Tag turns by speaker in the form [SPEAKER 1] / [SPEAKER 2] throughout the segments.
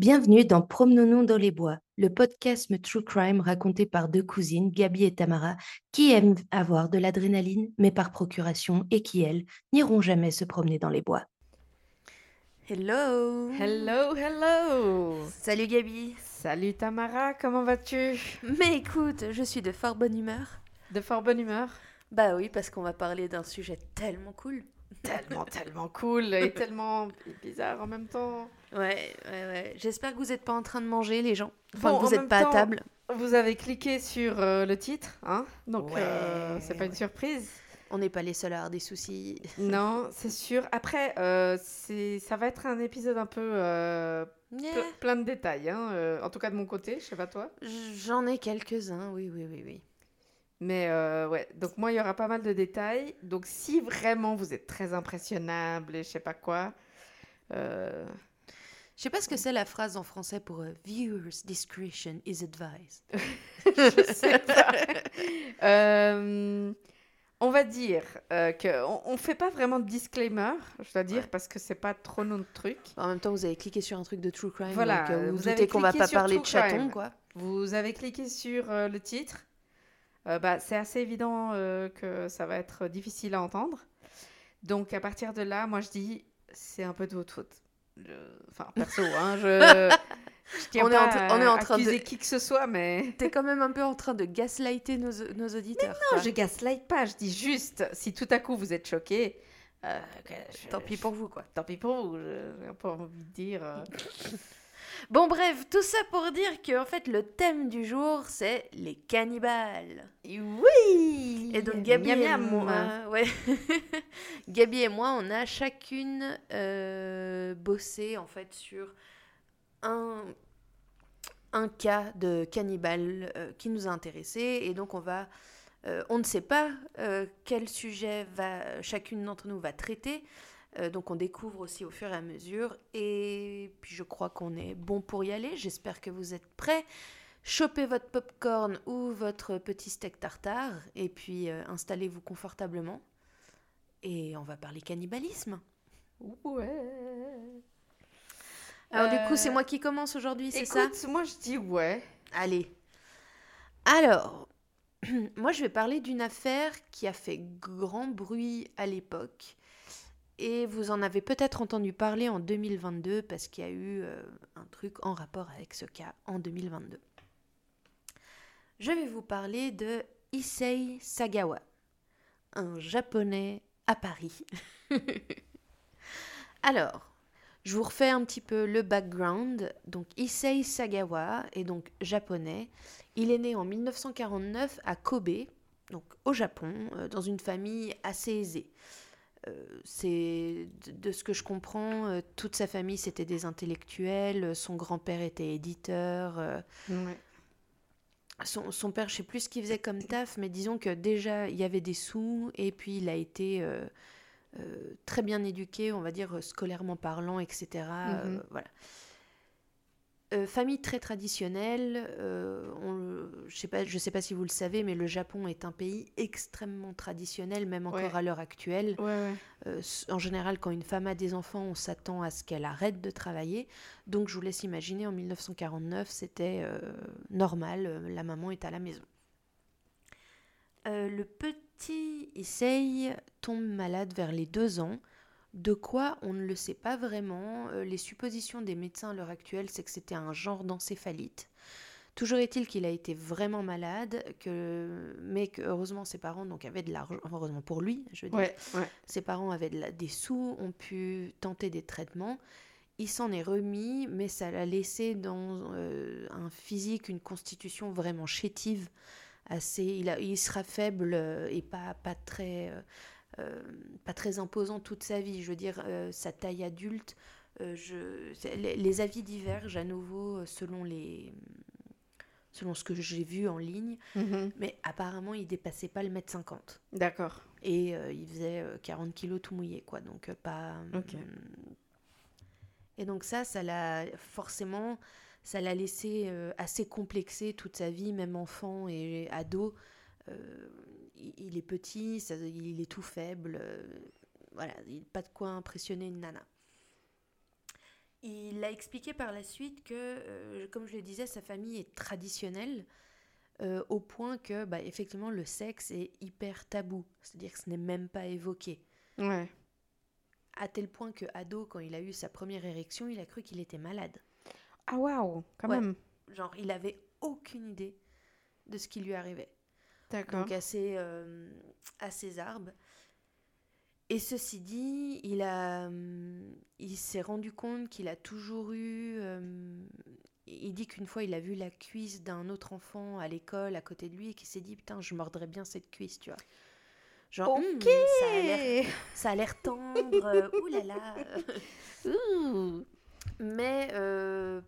[SPEAKER 1] Bienvenue dans Promenons-nous dans les bois, le podcast True Crime raconté par deux cousines, Gabi et Tamara, qui aiment avoir de l'adrénaline, mais par procuration, et qui, elles, n'iront jamais se promener dans les bois.
[SPEAKER 2] Hello
[SPEAKER 3] Hello, hello
[SPEAKER 2] Salut Gabi
[SPEAKER 3] Salut Tamara, comment vas-tu?
[SPEAKER 2] Mais écoute, je suis de fort bonne humeur.
[SPEAKER 3] De fort bonne humeur?
[SPEAKER 2] Bah oui, parce qu'on va parler d'un sujet tellement cool.
[SPEAKER 3] Tellement, tellement cool et tellement bizarre en même temps.
[SPEAKER 2] Ouais, ouais, ouais. J'espère que vous n'êtes pas en train de manger, les gens. Enfin, que vous n'êtes pas à table.
[SPEAKER 3] Vous avez cliqué sur euh, le titre, hein Donc, euh, c'est pas une surprise.
[SPEAKER 2] On n'est pas les seuls à avoir des soucis.
[SPEAKER 3] Non, c'est sûr. Après, euh, ça va être un épisode un peu plein de détails. Hein, en tout cas, de mon côté, je sais pas toi.
[SPEAKER 2] J'en ai quelques-uns, oui, oui, oui, oui.
[SPEAKER 3] Mais ouais, donc moi, il y aura pas mal de détails. Donc, si vraiment vous êtes très impressionnable et je sais pas quoi,
[SPEAKER 2] je sais pas ce que c'est la phrase en français pour euh, viewers discretion is advised.
[SPEAKER 3] je sais pas. Euh, on va dire euh, qu'on on fait pas vraiment de disclaimer, je dois dire, parce que c'est pas trop notre truc.
[SPEAKER 2] En même temps, vous avez cliqué sur un truc de true crime, voilà, donc vous, vous doutez qu'on va pas parler de chaton, quoi.
[SPEAKER 3] Vous avez cliqué sur le titre. bah, c'est assez évident que ça va être difficile à entendre. Donc à partir de là, moi je dis, c'est un peu de votre faute. Enfin, perso, hein, je. je on, est en on est en train de qui que ce soit, mais.
[SPEAKER 2] T'es quand même un peu en train de gaslighter nos, nos auditeurs.
[SPEAKER 3] Mais non, je gaslight pas. Je dis juste, si tout à coup vous êtes choqué, euh,
[SPEAKER 2] tant pis pour vous, quoi.
[SPEAKER 3] Tant pis pour vous. J'ai pas envie de dire. Euh.
[SPEAKER 2] Bon, bref, tout ça pour dire que en fait, le thème du jour, c'est les cannibales.
[SPEAKER 3] Oui
[SPEAKER 2] Et donc, Gabi et moi, ouais. Gabi et moi, on a chacune euh, bossé en fait sur un, un cas de cannibale euh, qui nous a intéressés. Et donc, on va. Euh, on ne sait pas quel sujet va, chacune d'entre nous va traiter. Euh, donc on découvre aussi au fur et à mesure. Et puis je crois qu'on est bon pour y aller. J'espère que vous êtes prêts. Chopez votre popcorn ou votre petit steak tartare et puis euh, installez-vous confortablement. Et on va parler cannibalisme.
[SPEAKER 3] Ouais.
[SPEAKER 2] Alors du coup, c'est euh, moi qui commence aujourd'hui, c'est ça?
[SPEAKER 3] moi je dis ouais.
[SPEAKER 2] Allez. Alors, moi je vais parler d'une affaire qui a fait grand bruit à l'époque et vous en avez peut-être entendu parler en 2022 parce qu'il y a eu euh, un truc en rapport avec ce cas en 2022. Je vais vous parler de Issei Sagawa, un japonais à Paris. Alors, je vous refais un petit peu le background. Donc Issei Sagawa est donc japonais. Il est né en 1949 à Kobe, donc au Japon, euh, dans une famille assez aisée. Euh, c'est de, ce que je comprends, euh, toute sa famille c'était des intellectuels, son grand-père était éditeur. Euh, son, père, je sais plus ce qu'il faisait comme taf, mais disons que déjà il y avait des sous et puis il a été très bien éduqué, on va dire scolairement parlant, etc. Mm-hmm. voilà. Euh, famille très traditionnelle. Euh, je ne sais, pas si vous le savez, mais le Japon est un pays extrêmement traditionnel, même encore à l'heure actuelle.
[SPEAKER 3] Euh,
[SPEAKER 2] en général, quand une femme a des enfants, on s'attend à ce qu'elle arrête de travailler. Donc, je vous laisse imaginer, en 1949, c'était normal, la maman est à la maison. le petit Issei tombe malade vers les deux ans. De quoi on ne le sait pas vraiment. Euh, les suppositions des médecins à l'heure actuelle, c'est que c'était un genre d'encéphalite. Toujours est-il qu'il a été vraiment malade, que, mais que heureusement ses parents donc, avaient de l'argent, heureusement pour lui, je veux dire, ses parents avaient des sous, ont pu tenter des traitements. Il s'en est remis, mais ça l'a laissé dans euh, un physique, une constitution vraiment chétive. Assez, il, il sera faible euh, et pas, pas très euh, pas très imposant toute sa vie. Je veux dire, euh, sa taille adulte, euh, je, les, avis divergent à nouveau selon les selon ce que j'ai vu en ligne, mhm. mais apparemment il dépassait pas le mètre 50.
[SPEAKER 3] D'accord.
[SPEAKER 2] Et il faisait 40 kilos tout mouillé, quoi, donc pas... Et donc ça, ça l'a forcément, ça l'a laissé assez complexé toute sa vie, même enfant et ado il est petit, il est tout faible. Euh, voilà, il pas de quoi impressionner une nana. Il a expliqué par la suite que, euh, comme je le disais, sa famille est traditionnelle euh, au point que, bah, effectivement, le sexe est hyper tabou. C'est-à-dire que ce n'est même pas évoqué.
[SPEAKER 3] Ouais.
[SPEAKER 2] À tel point que, ado, quand il a eu sa première érection, il a cru qu'il était malade.
[SPEAKER 3] Ah waouh, quand
[SPEAKER 2] Ouais.
[SPEAKER 3] même.
[SPEAKER 2] Genre, il avait aucune idée de ce qui lui arrivait. Donc assez, euh, assez arbre. Et ceci dit, il, a, hum, il s'est rendu compte qu'il a toujours eu... hum, il dit qu'une fois, il a vu la cuisse d'un autre enfant à l'école à côté de lui et qu'il s'est dit, putain, je mordrais bien cette cuisse, tu vois. Genre,
[SPEAKER 3] Ok.
[SPEAKER 2] ça a l'air ça a l'air tendre, euh, ouh là là. Ouh. Mais euh,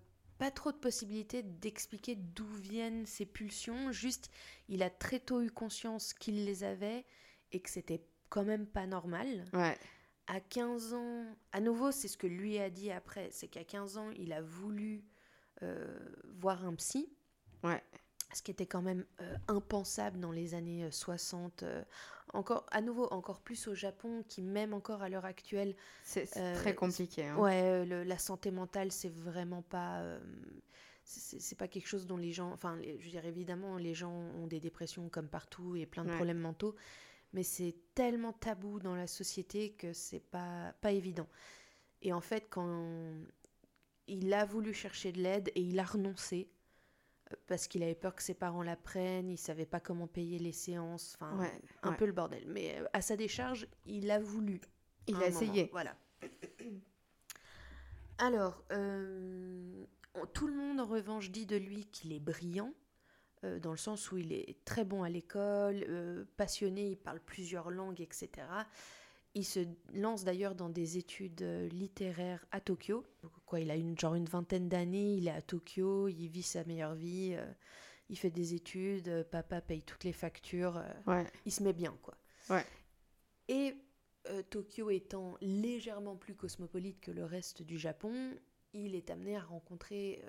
[SPEAKER 2] pas trop de possibilités d'expliquer d'où viennent ces pulsions. Juste, il a très tôt eu conscience qu'il les avait et que c'était quand même pas normal.
[SPEAKER 3] Ouais.
[SPEAKER 2] À 15 ans, à nouveau, c'est ce que lui a dit après, c'est qu'à 15 ans, il a voulu euh, voir un psy.
[SPEAKER 3] Ouais.
[SPEAKER 2] Ce qui était quand même euh, impensable dans les années euh, 60. euh, encore, à nouveau, encore plus au Japon, qui même encore à l'heure actuelle,
[SPEAKER 3] C'est
[SPEAKER 2] Euh,
[SPEAKER 3] très compliqué. hein.
[SPEAKER 2] Ouais, euh, le- la santé mentale, c'est vraiment pas. euh, c'est- pas quelque chose dont les gens. Enfin, les- je veux dire, évidemment, les gens ont des dépressions comme partout et plein de
[SPEAKER 3] Ouais.
[SPEAKER 2] problèmes mentaux, mais c'est tellement tabou dans la société que c'est pas, pas évident. Et en fait, quand il a voulu chercher de l'aide et il a renoncé euh, parce qu'il avait peur que ses parents l'apprennent, il savait pas comment payer les séances, enfin,
[SPEAKER 3] Ouais,
[SPEAKER 2] un
[SPEAKER 3] ouais.
[SPEAKER 2] peu le bordel. Mais euh, à sa décharge, il a voulu.
[SPEAKER 3] Il a
[SPEAKER 2] moment,
[SPEAKER 3] essayé.
[SPEAKER 2] Voilà. Alors, euh, tout le monde en revanche dit de lui qu'il est brillant, euh, dans le sens où il est très bon à l'école, euh, passionné, il parle plusieurs langues, etc. Il se lance d'ailleurs dans des études euh, littéraires à Tokyo. Quoi, il a une, genre une vingtaine d'années, il est à Tokyo, il vit sa meilleure vie, euh, il fait des études, euh, papa paye toutes les factures. euh,
[SPEAKER 3] Ouais.
[SPEAKER 2] il se met bien, quoi.
[SPEAKER 3] Ouais.
[SPEAKER 2] Et Tokyo étant légèrement plus cosmopolite que le reste du Japon, il est amené à rencontrer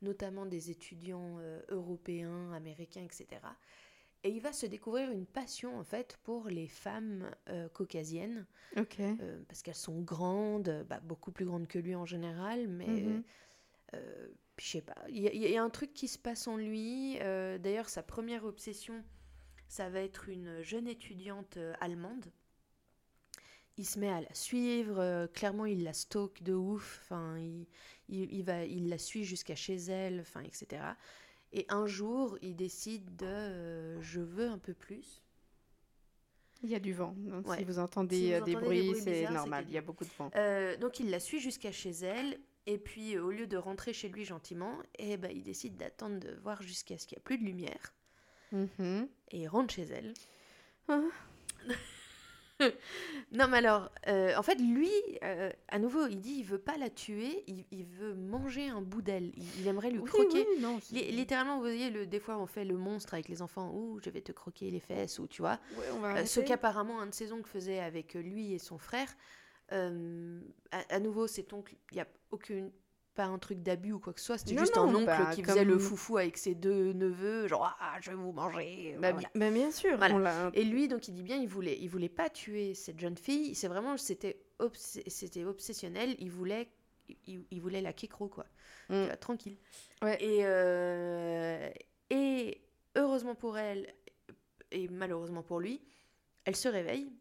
[SPEAKER 2] notamment des étudiants européens, américains, etc. Et il va se découvrir une passion, en fait, pour les femmes euh, caucasiennes, euh, parce qu'elles sont grandes, bah, beaucoup plus grandes que lui en général, mais... Euh, puis je sais pas, il y, a- il y a un truc qui se passe en lui. D'ailleurs, sa première obsession, ça va être une jeune étudiante allemande. Il se met à la suivre, clairement il la stalk de ouf, enfin, il, il, il va, il la suit jusqu'à chez elle, enfin, etc. Et un jour, il décide de euh, je veux un peu plus.
[SPEAKER 3] Il y a du vent. Donc,
[SPEAKER 2] Ouais.
[SPEAKER 3] Si vous entendez
[SPEAKER 2] Si vous
[SPEAKER 3] euh, des
[SPEAKER 2] entendez des
[SPEAKER 3] bruits,
[SPEAKER 2] bruits
[SPEAKER 3] c'est normal. Il y a beaucoup de vent.
[SPEAKER 2] Euh, donc il la suit jusqu'à chez elle, et puis au lieu de rentrer chez lui gentiment, eh ben, il décide d'attendre de voir jusqu'à ce qu'il n'y a plus de lumière,
[SPEAKER 3] Mhm.
[SPEAKER 2] et il rentre chez elle.
[SPEAKER 3] Ah.
[SPEAKER 2] non mais alors, euh, en fait lui, euh, à nouveau, il dit il veut pas la tuer, il, il veut manger un bout d'elle, il, il aimerait lui
[SPEAKER 3] Oui,
[SPEAKER 2] croquer.
[SPEAKER 3] oui, non,
[SPEAKER 2] Littéralement, vous voyez, le, des fois on fait le monstre avec les enfants, ouh, je vais te croquer les fesses, ou tu vois.
[SPEAKER 3] Ouais, on va
[SPEAKER 2] Euh, ce qu'apparemment un de ses oncles faisait avec lui et son frère. À, à nouveau, cet oncle, il n'y a aucune pas un truc d'abus ou quoi que ce soit, c'était juste
[SPEAKER 3] non,
[SPEAKER 2] un oncle
[SPEAKER 3] bah,
[SPEAKER 2] qui faisait le foufou avec ses deux neveux, genre ah je vais vous manger.
[SPEAKER 3] Bah,
[SPEAKER 2] voilà.
[SPEAKER 3] bi- bah, bien sûr.
[SPEAKER 2] Voilà.
[SPEAKER 3] on l'a-
[SPEAKER 2] Et lui, donc il dit bien, il voulait, il voulait pas tuer cette jeune fille. C'est vraiment, c'était, obs- c'était obsessionnel. Il voulait, il, il voulait la kékro quoi.
[SPEAKER 3] Mm.
[SPEAKER 2] Tu vois, tranquille.
[SPEAKER 3] Ouais.
[SPEAKER 2] Et euh, et heureusement pour elle et malheureusement pour lui, elle se réveille.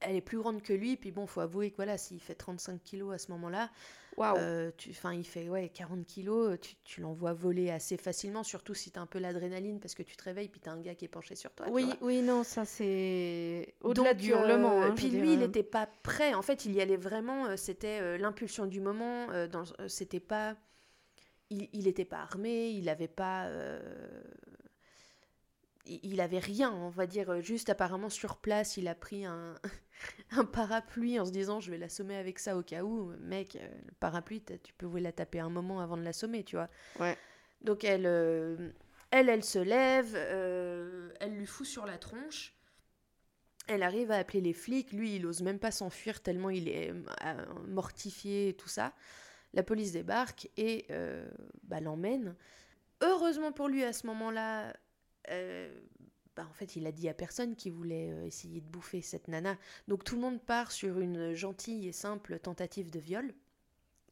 [SPEAKER 2] Elle est plus grande que lui, puis bon, faut avouer que voilà, s'il fait 35 kilos à ce moment-là,
[SPEAKER 3] Waouh.
[SPEAKER 2] euh, tu, il fait ouais 40 kilos, tu, tu l'envoies voler assez facilement, surtout si t'as un peu l'adrénaline parce que tu te réveilles puis t'as un gars qui est penché sur toi. tu
[SPEAKER 3] oui, oui, non, ça c'est au-delà du hurlement.
[SPEAKER 2] euh,
[SPEAKER 3] hein,
[SPEAKER 2] puis lui, il
[SPEAKER 3] euh.
[SPEAKER 2] n'était pas prêt. En fait, il y allait vraiment. euh, C'était euh, l'impulsion du moment. euh, dans, euh, c'était pas. Il n'était pas armé. Il n'avait pas. Il avait rien, on va dire. euh, Juste apparemment sur place, il a pris un, un parapluie en se disant je vais l'assommer avec ça au cas où. Mec, euh, le parapluie, tu pouvais la taper un moment avant de l'assommer, tu vois.
[SPEAKER 3] Ouais.
[SPEAKER 2] Donc elle, euh, elle, elle se lève, euh, elle lui fout sur la tronche. Elle arrive à appeler les flics. Lui, il ose même pas s'enfuir tellement il est mortifié et tout ça. La police débarque et euh, bah, l'emmène. Heureusement pour lui, à ce moment-là, euh, bah, en fait, il a dit à personne qu'il voulait euh, essayer de bouffer cette nana. Donc tout le monde part sur une gentille et simple tentative de viol.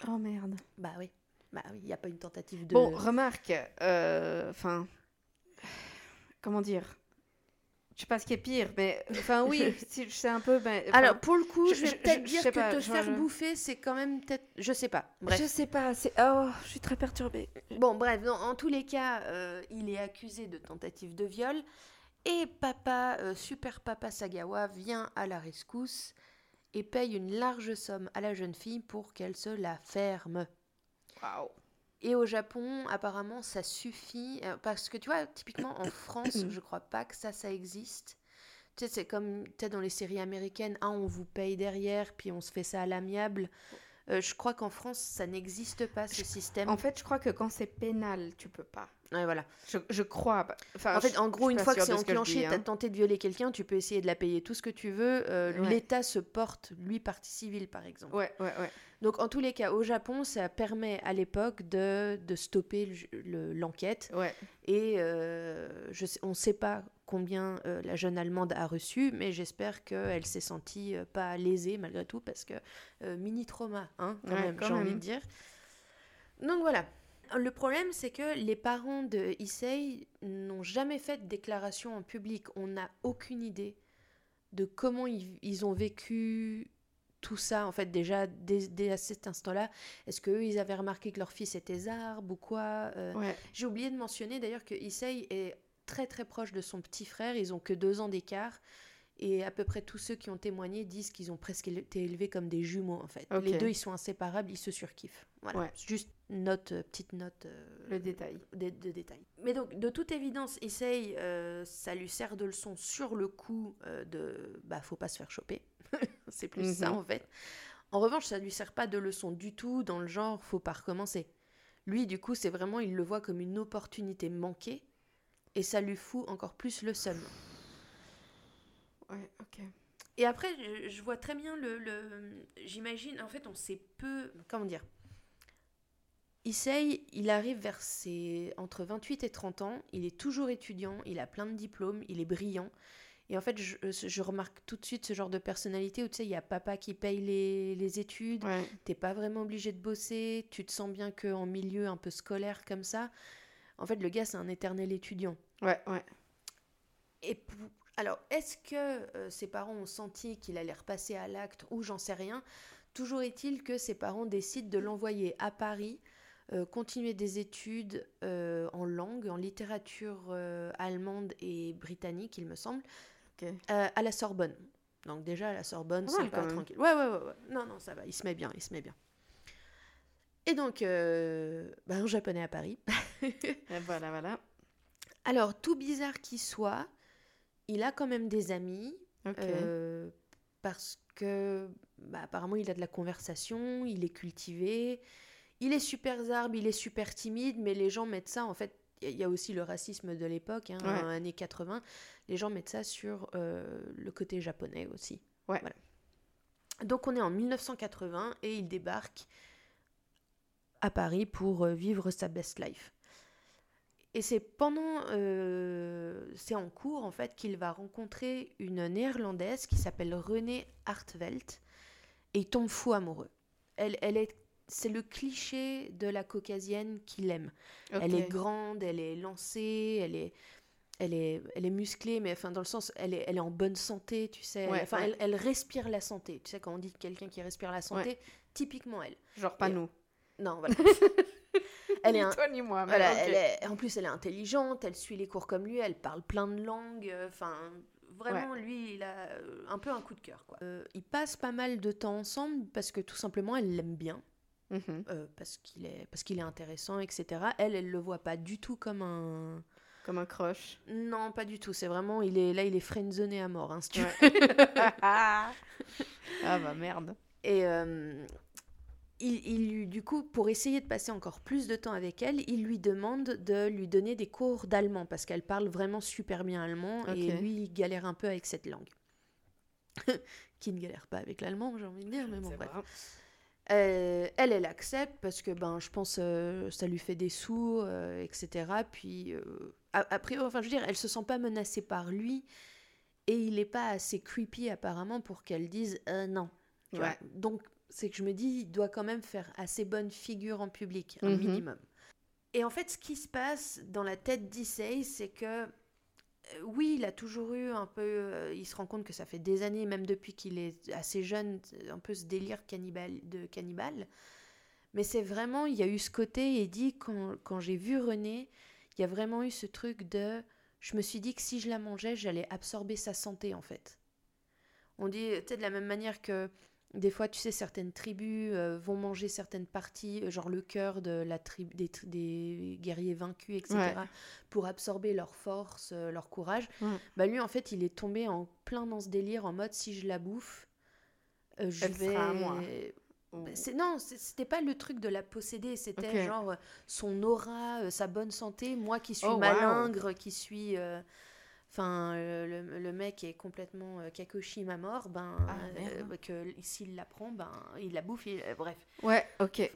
[SPEAKER 3] Oh merde.
[SPEAKER 2] Bah oui. Bah oui, il n'y a pas une tentative de.
[SPEAKER 3] Bon, remarque, euh, enfin, comment dire? Je sais pas ce qui est pire, mais enfin oui, si- c'est un peu. ben,
[SPEAKER 2] Alors pour le coup, je,
[SPEAKER 3] je-
[SPEAKER 2] vais peut-être dire que
[SPEAKER 3] pas,
[SPEAKER 2] te faire
[SPEAKER 3] je-
[SPEAKER 2] bouffer, c'est quand même peut-être. Je sais pas. Bref.
[SPEAKER 3] je sais pas. C'est oh, je suis très perturbée.
[SPEAKER 2] Bon, bref, dans- en tous les cas, euh, il est accusé de tentative de viol. Et papa, euh, super papa Sagawa, vient à la rescousse et paye une large somme à la jeune fille pour qu'elle se la ferme.
[SPEAKER 3] Waouh.
[SPEAKER 2] Et au Japon, apparemment, ça suffit. euh, Parce que tu vois, typiquement en France, je crois pas que ça, ça existe. Tu sais, c'est comme peut-être dans les séries américaines, ah, on vous paye derrière, puis on se fait ça à l'amiable. Euh, je crois qu'en France, ça n'existe pas ce système.
[SPEAKER 3] En fait, je crois que quand c'est pénal, tu peux pas.
[SPEAKER 2] Ouais, voilà.
[SPEAKER 3] Je, je crois. bah, Enfin,
[SPEAKER 2] En fait, en gros, une fois que c'est enclenché,
[SPEAKER 3] dis,
[SPEAKER 2] t'as
[SPEAKER 3] hein.
[SPEAKER 2] tenté de violer quelqu'un, tu peux essayer de la payer tout ce que tu veux. euh,
[SPEAKER 3] Ouais.
[SPEAKER 2] L'État se porte, lui, partie civile, par exemple.
[SPEAKER 3] Ouais, ouais, ouais.
[SPEAKER 2] Donc, en tous les cas, au Japon, ça permet à l'époque de, de stopper le- l'enquête.
[SPEAKER 3] Ouais.
[SPEAKER 2] Et euh, je on ne sait pas combien euh, la jeune Allemande a reçu, mais j'espère qu'elle s'est sentie euh, pas lésée malgré tout, parce que euh, mini trauma, hein, quand
[SPEAKER 3] Ouais,
[SPEAKER 2] même, j'ai envie de dire. Donc voilà. Le problème, c'est que les parents de Issei n'ont jamais fait de déclaration en public. On n'a aucune idée de comment ils, ils ont vécu tout ça, en fait, déjà, dès, dès à cet instant-là. Est-ce qu'eux, ils avaient remarqué que leur fils était zarbe ou quoi Euh,
[SPEAKER 3] Ouais.
[SPEAKER 2] j'ai oublié de mentionner d'ailleurs que Issei est très très proche de son petit frère, ils ont que deux ans d'écart. Et à peu près tous ceux qui ont témoigné disent qu'ils ont presque été élevés comme des jumeaux en fait. Les deux ils sont inséparables, ils se surkiffent. Voilà,
[SPEAKER 3] Ouais.
[SPEAKER 2] Juste note, euh, petite note euh,
[SPEAKER 3] Le détail.
[SPEAKER 2] de, de détail. Mais donc de toute évidence, Issei, euh, ça lui sert de leçon sur le coup de bah faut pas se faire choper. C'est plus
[SPEAKER 3] Mhm.
[SPEAKER 2] ça en fait. En revanche, ça lui sert pas de leçon du tout dans le genre faut pas recommencer. Lui, du coup, c'est vraiment, il le voit comme une opportunité manquée et ça lui fout encore plus le seum.
[SPEAKER 3] Ouais, ok.
[SPEAKER 2] Et après, je, je vois très bien le. le- J'imagine, en fait, on sait peu. Comment dire Issei, il arrive vers ses. entre 28 et 30 ans, il est toujours étudiant, il a plein de diplômes, il est brillant. Et en fait, je, je remarque tout de suite ce genre de personnalité où tu sais, il y a papa qui paye les, les études,
[SPEAKER 3] Ouais.
[SPEAKER 2] t'es pas vraiment obligé de bosser, tu te sens bien qu'en milieu un peu scolaire comme ça. En fait, le gars, c'est un éternel étudiant.
[SPEAKER 3] Ouais, ouais.
[SPEAKER 2] Et alors, est-ce que euh, ses parents ont senti qu'il allait repasser à l'acte ou j'en sais rien? Toujours est-il que ses parents décident de l'envoyer à Paris, euh, continuer des études euh, en langue, en littérature euh, allemande et britannique, il me semble, à la Sorbonne. Donc déjà, à la Sorbonne,
[SPEAKER 3] Pas
[SPEAKER 2] c'est pas tranquille. Ouais, ouais, ouais, ouais. Non, non, ça va, il se met bien, il se met bien. Et donc, bah, un japonais à Paris.
[SPEAKER 3] Voilà, voilà.
[SPEAKER 2] Alors, tout bizarre qu'il soit, il a quand même des amis. Parce que, bah, apparemment, il a de la conversation, il est cultivé, il est super zarbe, il est super timide, mais les gens mettent ça, en fait, il y a aussi le racisme de l'époque, hein,
[SPEAKER 3] Ouais.
[SPEAKER 2] années 80, les gens mettent ça sur euh, le côté japonais aussi.
[SPEAKER 3] Ouais.
[SPEAKER 2] Voilà. Donc, on est en 1980 et il débarque à Paris pour euh, vivre sa best life. Et c'est pendant, euh, c'est en cours en fait qu'il va rencontrer une néerlandaise qui s'appelle Renée Hartvelt et il tombe fou amoureux. Elle, elle est, c'est le cliché de la caucasienne qu'il aime. Elle est grande, elle est lancée, elle est, elle est, elle est musclée, mais enfin dans le sens, elle est, elle est en bonne santé, tu sais.
[SPEAKER 3] Ouais,
[SPEAKER 2] enfin,
[SPEAKER 3] ouais.
[SPEAKER 2] Elle, elle respire la santé. Tu sais quand on dit quelqu'un qui respire la santé, typiquement elle.
[SPEAKER 3] Genre pas
[SPEAKER 2] Et-
[SPEAKER 3] nous.
[SPEAKER 2] Non, voilà. elle est un,
[SPEAKER 3] toi ni moi. mais
[SPEAKER 2] voilà,
[SPEAKER 3] ok.
[SPEAKER 2] elle est, en plus, elle est intelligente, elle suit les cours comme lui, elle parle plein de langues. euh, Enfin, vraiment, lui, il a euh, un peu un coup de cœur. Quoi. Euh, ils passent pas mal de temps ensemble parce que tout simplement, elle l'aime bien,
[SPEAKER 3] Mhm.
[SPEAKER 2] euh, parce qu'il est, parce qu'il est intéressant, etc. Elle, elle le voit pas du tout comme un.
[SPEAKER 3] Comme un croche.
[SPEAKER 2] Non, pas du tout. C'est vraiment, il est là, il est friendzoné à mort, hein, si tu veux.
[SPEAKER 3] ah bah merde.
[SPEAKER 2] Et euh, il, il du coup, pour essayer de passer encore plus de temps avec elle, il lui demande de lui donner des cours d'allemand parce qu'elle parle vraiment super bien allemand et lui, il galère un peu avec cette langue. Qui ne galère pas avec l'allemand, j'ai envie de dire, mais bon, bref. Euh, elle, elle accepte parce que ben, je pense euh, ça lui fait des sous, euh, etc. Puis, euh, après, enfin, je veux dire, elle se sent pas menacée par lui et il est pas assez creepy apparemment pour qu'elle dise non. tu vois.
[SPEAKER 3] Ouais.
[SPEAKER 2] Donc, c'est que je me dis, il doit quand même faire assez bonne figure en public, un
[SPEAKER 3] Mhm.
[SPEAKER 2] minimum. Et en fait, ce qui se passe dans la tête d'Issei, c'est que oui, il a toujours eu un peu. euh, il se rend compte que ça fait des années, même depuis qu'il est assez jeune, un peu ce délire cannibale, de cannibale. Mais c'est vraiment, il y a eu ce côté, et dit, quand, quand j'ai vu René, il y a vraiment eu ce truc de. Je me suis dit que si je la mangeais, j'allais absorber sa santé, en fait. On dit, tu de la même manière que des fois, tu sais, certaines tribus euh, vont manger certaines parties, euh, genre le cœur de la tribu, des, tri- des guerriers vaincus, etc.,
[SPEAKER 3] Ouais.
[SPEAKER 2] pour absorber leur force, euh, leur courage.
[SPEAKER 3] Ouais.
[SPEAKER 2] Bah lui, en fait, il est tombé en plein dans ce délire, en mode si je la bouffe, euh, je
[SPEAKER 3] Elle
[SPEAKER 2] vais.
[SPEAKER 3] sera à moi.
[SPEAKER 2] Bah, non, c'était pas le truc de la posséder, c'était genre son aura, sa bonne santé, moi qui suis
[SPEAKER 3] Oh, wow.
[SPEAKER 2] malingre, qui suis enfin euh, le, le mec est complètement euh, kakoshi ma mort, ben
[SPEAKER 3] Ah,
[SPEAKER 2] euh, bah, que s'il la prend, ben il la bouffe, il- euh, bref.
[SPEAKER 3] Ouais, ok.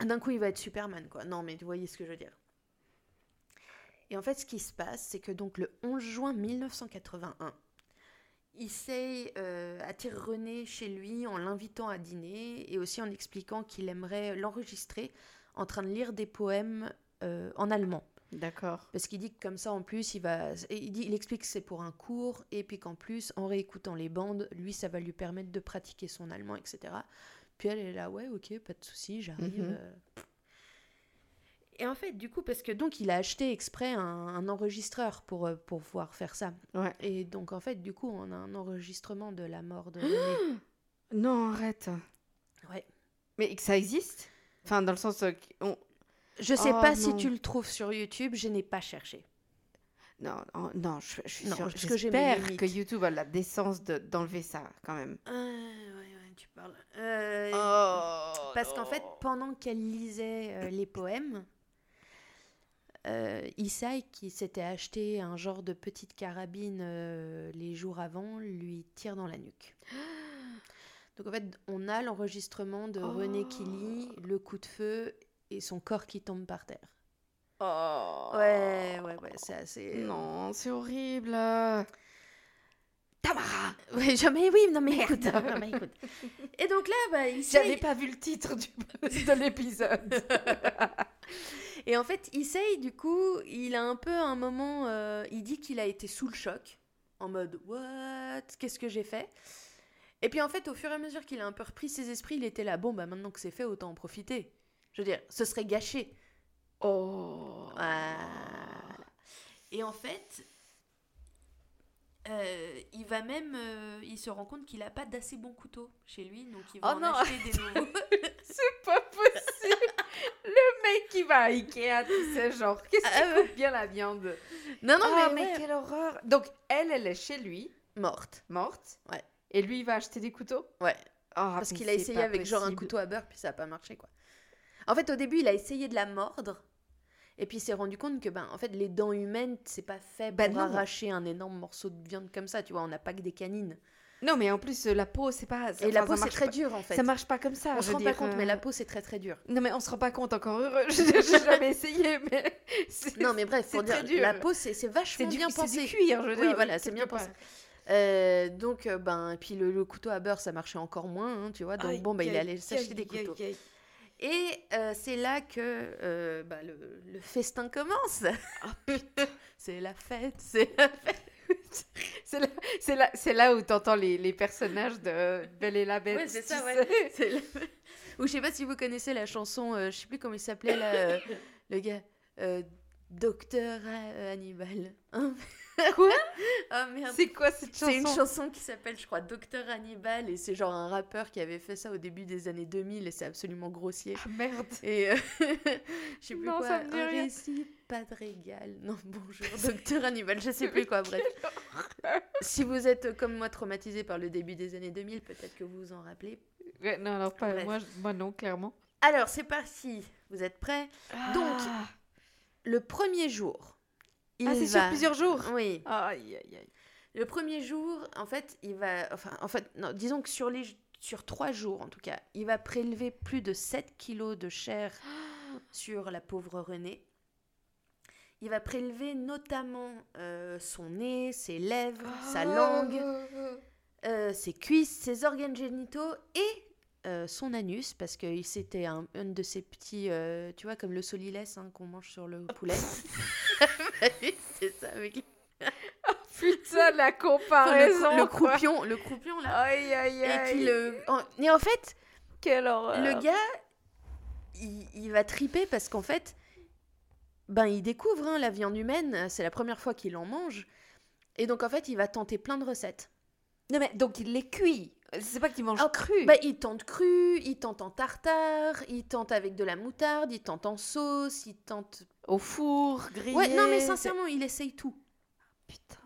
[SPEAKER 2] D'un coup, il va être Superman, quoi. Non, mais vous voyez ce que je veux dire. Et en fait, ce qui se passe, c'est que donc le 11 juin 1981, Issei euh, attire René chez lui en l'invitant à dîner et aussi en expliquant qu'il aimerait l'enregistrer en train de lire des poèmes euh, en allemand.
[SPEAKER 3] D'accord.
[SPEAKER 2] Parce qu'il dit que comme ça, en plus, il va. Il, dit, il explique que c'est pour un cours, et puis qu'en plus, en réécoutant les bandes, lui, ça va lui permettre de pratiquer son allemand, etc. Puis elle est là, ouais, ok, pas de souci, j'arrive.
[SPEAKER 3] Mhm.
[SPEAKER 2] euh. Et en fait, du coup, parce que donc, il a acheté exprès un, un enregistreur pour, euh, pour pouvoir faire ça.
[SPEAKER 3] Ouais.
[SPEAKER 2] Et donc, en fait, du coup, on a un enregistrement de la mort de René.
[SPEAKER 3] Non, arrête.
[SPEAKER 2] Ouais.
[SPEAKER 3] Mais que ça existe? Enfin, dans le sens. euh, qu'on-
[SPEAKER 2] Je sais
[SPEAKER 3] Oh,
[SPEAKER 2] pas si tu le trouves sur YouTube, je n'ai pas cherché.
[SPEAKER 3] Non, non, non, je, je suis
[SPEAKER 2] Non,
[SPEAKER 3] sûre.
[SPEAKER 2] parce que
[SPEAKER 3] J'espère que YouTube a la décence de- d'enlever ça, quand même.
[SPEAKER 2] Euh, ouais, ouais, tu parles. Euh,
[SPEAKER 3] Oh,
[SPEAKER 2] Parce qu'en fait, pendant qu'elle lisait euh, les poèmes, euh, Isai, qui s'était acheté un genre de petite carabine les jours avant, lui tire dans la nuque. Donc en fait, on a l'enregistrement de René qui lit, le coup de feu et son corps qui tombe par terre.
[SPEAKER 3] Oh.
[SPEAKER 2] Ouais, ouais, ouais, c'est assez...
[SPEAKER 3] Non, c'est horrible. Tamara
[SPEAKER 2] Ouais, jamais, oui, non mais écoute, non, mais écoute. Et donc là, bah,
[SPEAKER 3] J'avais
[SPEAKER 2] Issei...
[SPEAKER 3] pas vu le titre du, de l'épisode.
[SPEAKER 2] Et en fait, Issei, du coup, il a un peu un moment. euh, il dit qu'il a été sous le choc, en mode What? Qu'est-ce que j'ai fait? Et puis en fait, au fur et à mesure qu'il a un peu repris ses esprits, il était là Bon, bah maintenant que c'est fait, autant en profiter. Je veux dire, ce serait gâché.
[SPEAKER 3] Oh.
[SPEAKER 2] Et en fait, euh, il va même. euh, il se rend compte qu'il n'a pas d'assez bons couteaux chez lui, donc il va
[SPEAKER 3] Oh
[SPEAKER 2] en
[SPEAKER 3] non.
[SPEAKER 2] acheter des nouveaux.
[SPEAKER 3] C'est pas possible. le mec qui va à Ikea, tu sais, genre, qu'est-ce qui
[SPEAKER 2] Ah ouais.
[SPEAKER 3] coupe bien la viande?
[SPEAKER 2] Non, non,
[SPEAKER 3] Ah,
[SPEAKER 2] mais,
[SPEAKER 3] mais
[SPEAKER 2] ouais.
[SPEAKER 3] quelle horreur. Donc, elle, elle est chez lui,
[SPEAKER 2] morte.
[SPEAKER 3] morte.
[SPEAKER 2] Ouais.
[SPEAKER 3] Et lui, il va acheter des couteaux?
[SPEAKER 2] Ouais.
[SPEAKER 3] Ah,
[SPEAKER 2] Parce qu'il a essayé avec genre un couteau à beurre, puis ça n'a pas marché, quoi. En fait, au début, il a essayé de la mordre, et puis il s'est rendu compte que, ben, en fait, les dents humaines, c'est pas fait pour
[SPEAKER 3] Bah non.
[SPEAKER 2] arracher un énorme morceau de viande comme ça, tu vois, on n'a pas que des canines.
[SPEAKER 3] Non, mais en plus, euh, la peau, c'est pas.
[SPEAKER 2] Et la peau, c'est très
[SPEAKER 3] pas-
[SPEAKER 2] dur, en fait.
[SPEAKER 3] Ça marche pas comme ça.
[SPEAKER 2] on
[SPEAKER 3] je
[SPEAKER 2] se rend pas compte, mais
[SPEAKER 3] euh,
[SPEAKER 2] la peau, c'est très très dur.
[SPEAKER 3] Non, mais on se rend pas compte, encore heureux. J'ai jamais essayé, mais. c'est-
[SPEAKER 2] Non, mais bref,
[SPEAKER 3] c'est
[SPEAKER 2] pour dire,
[SPEAKER 3] très dur.
[SPEAKER 2] la peau, c'est c'est
[SPEAKER 3] c'est
[SPEAKER 2] vachement
[SPEAKER 3] du,
[SPEAKER 2] bien
[SPEAKER 3] c'est
[SPEAKER 2] pensé.
[SPEAKER 3] du cuir, je veux
[SPEAKER 2] Oui,
[SPEAKER 3] dire.
[SPEAKER 2] voilà, c'est bien pensé. Euh, donc, euh, ben, puis le, le couteau à beurre, ça marchait encore moins, hein, tu vois. Donc,
[SPEAKER 3] Aïe,
[SPEAKER 2] bon, ben, il
[SPEAKER 3] aïe,
[SPEAKER 2] allé
[SPEAKER 3] aïe,
[SPEAKER 2] s'acheter des couteaux.
[SPEAKER 3] aïe.
[SPEAKER 2] Et euh, c'est là que euh, bah, le, le festin commence. c'est la fête, c'est la fête.
[SPEAKER 3] C'est là, c'est là, c'est là où t'entends les, les personnages de Belle et la Bête.
[SPEAKER 2] Ouais, c'est ça, ouais. C'est la fête. Ou je sais pas si vous connaissez la chanson, euh, je sais plus comment il s'appelait là, euh, le gars, Docteur Hannibal. Hein
[SPEAKER 3] Quoi
[SPEAKER 2] Ah merde.
[SPEAKER 3] C'est quoi cette chanson
[SPEAKER 2] C'est une chanson qui s'appelle, je crois, Docteur Hannibal, et c'est genre un rappeur qui avait fait ça au début des années 2000, et c'est absolument grossier.
[SPEAKER 3] Ah, merde.
[SPEAKER 2] Et euh, je sais plus
[SPEAKER 3] Non,
[SPEAKER 2] quoi,
[SPEAKER 3] ça me dit
[SPEAKER 2] un
[SPEAKER 3] rien.
[SPEAKER 2] récit pas de régal. Non, bonjour, docteur Hannibal, je sais plus quoi, bref. Si vous êtes euh, comme moi traumatisé par le début des années 2000, peut-être que vous vous en rappelez.
[SPEAKER 3] Ouais, non, alors pas
[SPEAKER 2] Bref.
[SPEAKER 3] moi, moi non, clairement.
[SPEAKER 2] Alors, c'est parti. Vous êtes prêts? Donc,
[SPEAKER 3] Ah,
[SPEAKER 2] Le premier jour, il
[SPEAKER 3] Ah, c'est
[SPEAKER 2] va...
[SPEAKER 3] sur plusieurs jours
[SPEAKER 2] Oui.
[SPEAKER 3] Aïe, aïe, aïe.
[SPEAKER 2] Le premier jour, en fait, il va... Enfin, en fait, non, disons que sur les... Sur trois jours, en tout cas, il va prélever plus de 7 kilos de chair sur la pauvre Renée. Il va prélever notamment euh, son nez, ses lèvres, sa langue,
[SPEAKER 3] Ah.
[SPEAKER 2] euh, ses cuisses, ses organes génitaux et euh, son anus parce que c'était un, un de ces petits, euh, tu vois, comme le solilès hein, qu'on mange sur le poulet. c'est ça avec
[SPEAKER 3] Putain, la
[SPEAKER 2] Enfin,
[SPEAKER 3] comparaison.
[SPEAKER 2] le, croupion, le croupion là.
[SPEAKER 3] Aïe, aïe,
[SPEAKER 2] Et,
[SPEAKER 3] aïe.
[SPEAKER 2] qui le... en- et en fait,
[SPEAKER 3] Quelle horreur.
[SPEAKER 2] le gars, il, il va triper parce qu'en fait, ben il découvre hein, la viande humaine. C'est la première fois qu'il en mange. Et donc en fait, il va tenter plein de recettes.
[SPEAKER 3] Non, mais donc il les cuit. C'est pas qu'il mange
[SPEAKER 2] Ah,
[SPEAKER 3] cru.
[SPEAKER 2] Bah, il tente cru, il tente en tartare, il tente avec de la moutarde, il tente en sauce, il tente.
[SPEAKER 3] Au four, grillé.
[SPEAKER 2] Ouais, non mais sincèrement, il essaye tout.
[SPEAKER 3] Putain.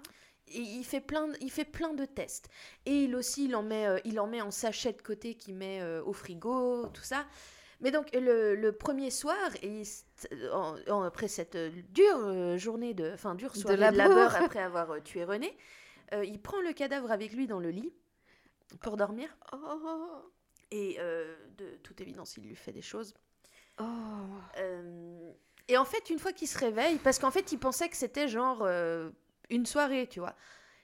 [SPEAKER 2] Et il fait plein, de, il fait plein de tests. Et il aussi, il en met, euh, il en met en sachet de côté qu'il met euh, au frigo, tout ça. Mais donc le, le premier soir, et il s- en- en- après cette euh, dure journée de, enfin dure
[SPEAKER 3] De
[SPEAKER 2] soirée de labeur après avoir tué René, euh, il prend le cadavre avec lui dans le lit pour dormir.
[SPEAKER 3] Oh.
[SPEAKER 2] Et euh, de toute évidence, il lui fait des choses.
[SPEAKER 3] Oh.
[SPEAKER 2] Euh, et en fait, une fois qu'il se réveille, parce qu'en fait, il pensait que c'était genre euh, une soirée, tu vois.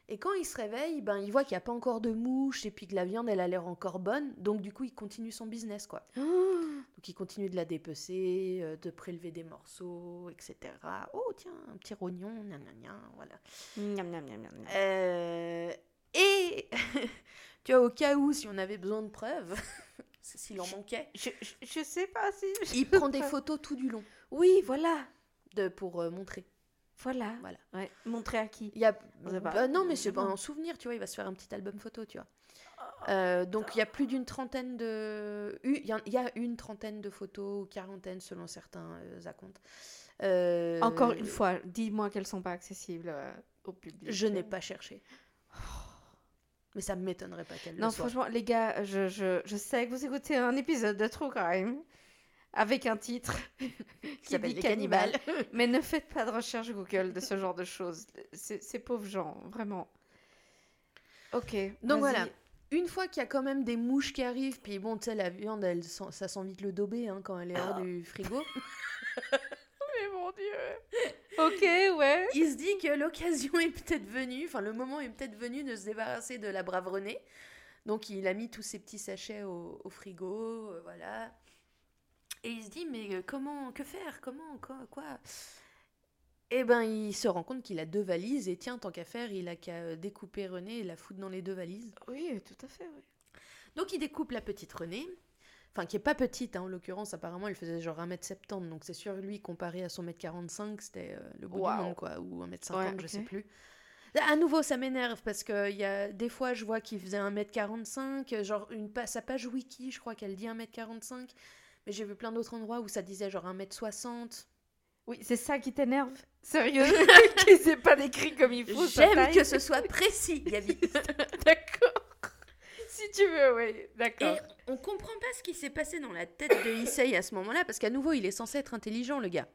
[SPEAKER 2] Et quand il se réveille, ben, il voit qu'il n'y a pas encore de mouches et puis que la viande, elle a l'air encore bonne. Donc, du coup, il continue son business, quoi. Donc, il continue de la dépecer, de prélever des morceaux, etc. Oh, tiens, un petit rognon, gna gna gna, voilà.
[SPEAKER 3] Miam, miam, miam,
[SPEAKER 2] et, tu vois, au cas où, si on avait besoin de preuves, s'il en manquait,
[SPEAKER 3] Je, je, je sais pas si.
[SPEAKER 2] il prend des photos tout du long
[SPEAKER 3] Oui, voilà.
[SPEAKER 2] de, pour euh, montrer.
[SPEAKER 3] Voilà.
[SPEAKER 2] Voilà.
[SPEAKER 3] Ouais. Montrer à qui?
[SPEAKER 2] Il y a... Bah, non, mais c'est pas un souvenir, tu vois, il va se faire un petit album photo, tu vois. Euh, donc il y a plus d'une trentaine de... Il y, a- une trentaine de photos, ou quarantaine selon certains euh, acomptes. Euh,
[SPEAKER 3] Encore une fois, dis-moi qu'elles sont pas accessibles au public.
[SPEAKER 2] Je n'ai pas cherché. Mais ça m'étonnerait pas qu'elle
[SPEAKER 3] Non,
[SPEAKER 2] le soit.
[SPEAKER 3] franchement, les gars, je, je, je sais que vous écoutez un épisode de True Crime avec un titre qui
[SPEAKER 2] s'appelle
[SPEAKER 3] dit
[SPEAKER 2] Les
[SPEAKER 3] cannibale.
[SPEAKER 2] Cannibales.
[SPEAKER 3] Mais ne faites pas de recherche Google de ce genre de choses. Ces pauvres gens, vraiment. Ok.
[SPEAKER 2] Donc voilà. Une fois qu'il y a quand même des mouches qui arrivent, puis bon, tu sais, la viande, elle sent- ça sent vite le daubé hein, quand elle est hors du frigo.
[SPEAKER 3] Dieu. ok, ouais.
[SPEAKER 2] Il se dit que l'occasion est peut-être venue, enfin le moment est peut-être venu de se débarrasser de la brave Renée. Donc il a mis tous ses petits sachets au, au frigo, euh, voilà. Et il se dit mais euh, comment, que faire, comment, quoi, quoi? Eh ben il se rend compte qu'il a deux valises et tiens tant qu'à faire il a qu'à euh, découper Renée et la foutre dans les deux valises.
[SPEAKER 3] Oui, tout à fait, oui.
[SPEAKER 2] Donc il découpe la petite Renée, enfin qui est pas petite hein, en l'occurrence, apparemment elle faisait genre 1m70, donc c'est sûr lui comparé à son mètre 45 c'était euh, le bout
[SPEAKER 3] Waouh.
[SPEAKER 2] du monde quoi, ou 1m50
[SPEAKER 3] Ouais,
[SPEAKER 2] je
[SPEAKER 3] ok.
[SPEAKER 2] sais plus. À nouveau ça m'énerve parce que y a des fois je vois qu'il faisait 1m45, genre une sa page wiki je crois qu'elle dit 1m45, mais j'ai vu plein d'autres endroits où ça disait genre 1m60.
[SPEAKER 3] Oui, c'est ça qui t'énerve? Sérieux? Qui s'est pas décrit comme il faut
[SPEAKER 2] J'aime que ce soit précis Gabi.
[SPEAKER 3] D'accord. Si tu veux, oui, d'accord.
[SPEAKER 2] On comprend pas ce qui s'est passé dans la tête de Issei à ce moment-là, parce qu'à nouveau, il est censé être intelligent, le gars.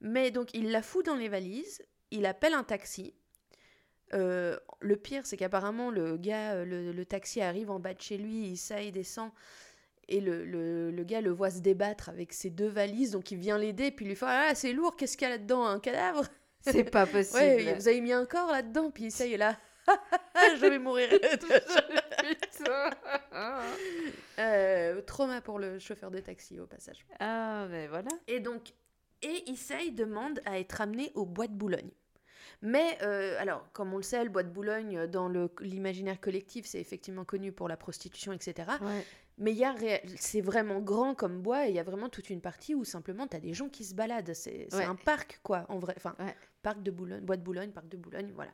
[SPEAKER 2] Mais donc, il la fout dans les valises, il appelle un taxi. Euh, le pire, c'est qu'apparemment, le gars, euh, le, le taxi arrive en bas de chez lui, Issei descend, et le, le, le gars le voit se débattre avec ses deux valises, donc il vient l'aider, puis il lui fait Ah, c'est lourd, qu'est-ce qu'il y a là-dedans Un cadavre?
[SPEAKER 3] C'est pas possible.
[SPEAKER 2] Ouais, vous avez mis un corps là-dedans, puis Issei est là. Je vais mourir.
[SPEAKER 3] Putain.
[SPEAKER 2] Euh, trauma pour le chauffeur de taxi au passage.
[SPEAKER 3] ah, mais voilà.
[SPEAKER 2] Et donc, et Issei demande à être amené au bois de Boulogne. Mais, euh, alors, comme on le sait, le bois de Boulogne, dans l'imaginaire collectif, c'est effectivement connu pour la prostitution, etc.
[SPEAKER 3] Ouais.
[SPEAKER 2] Mais il y c'est vraiment grand comme bois et il y a vraiment toute une partie où simplement tu as des gens qui se baladent. C'est c'est
[SPEAKER 3] Ouais.
[SPEAKER 2] un parc, quoi, en vrai. Enfin,
[SPEAKER 3] Ouais.
[SPEAKER 2] parc de Boulogne, bois de Boulogne, parc de Boulogne, voilà.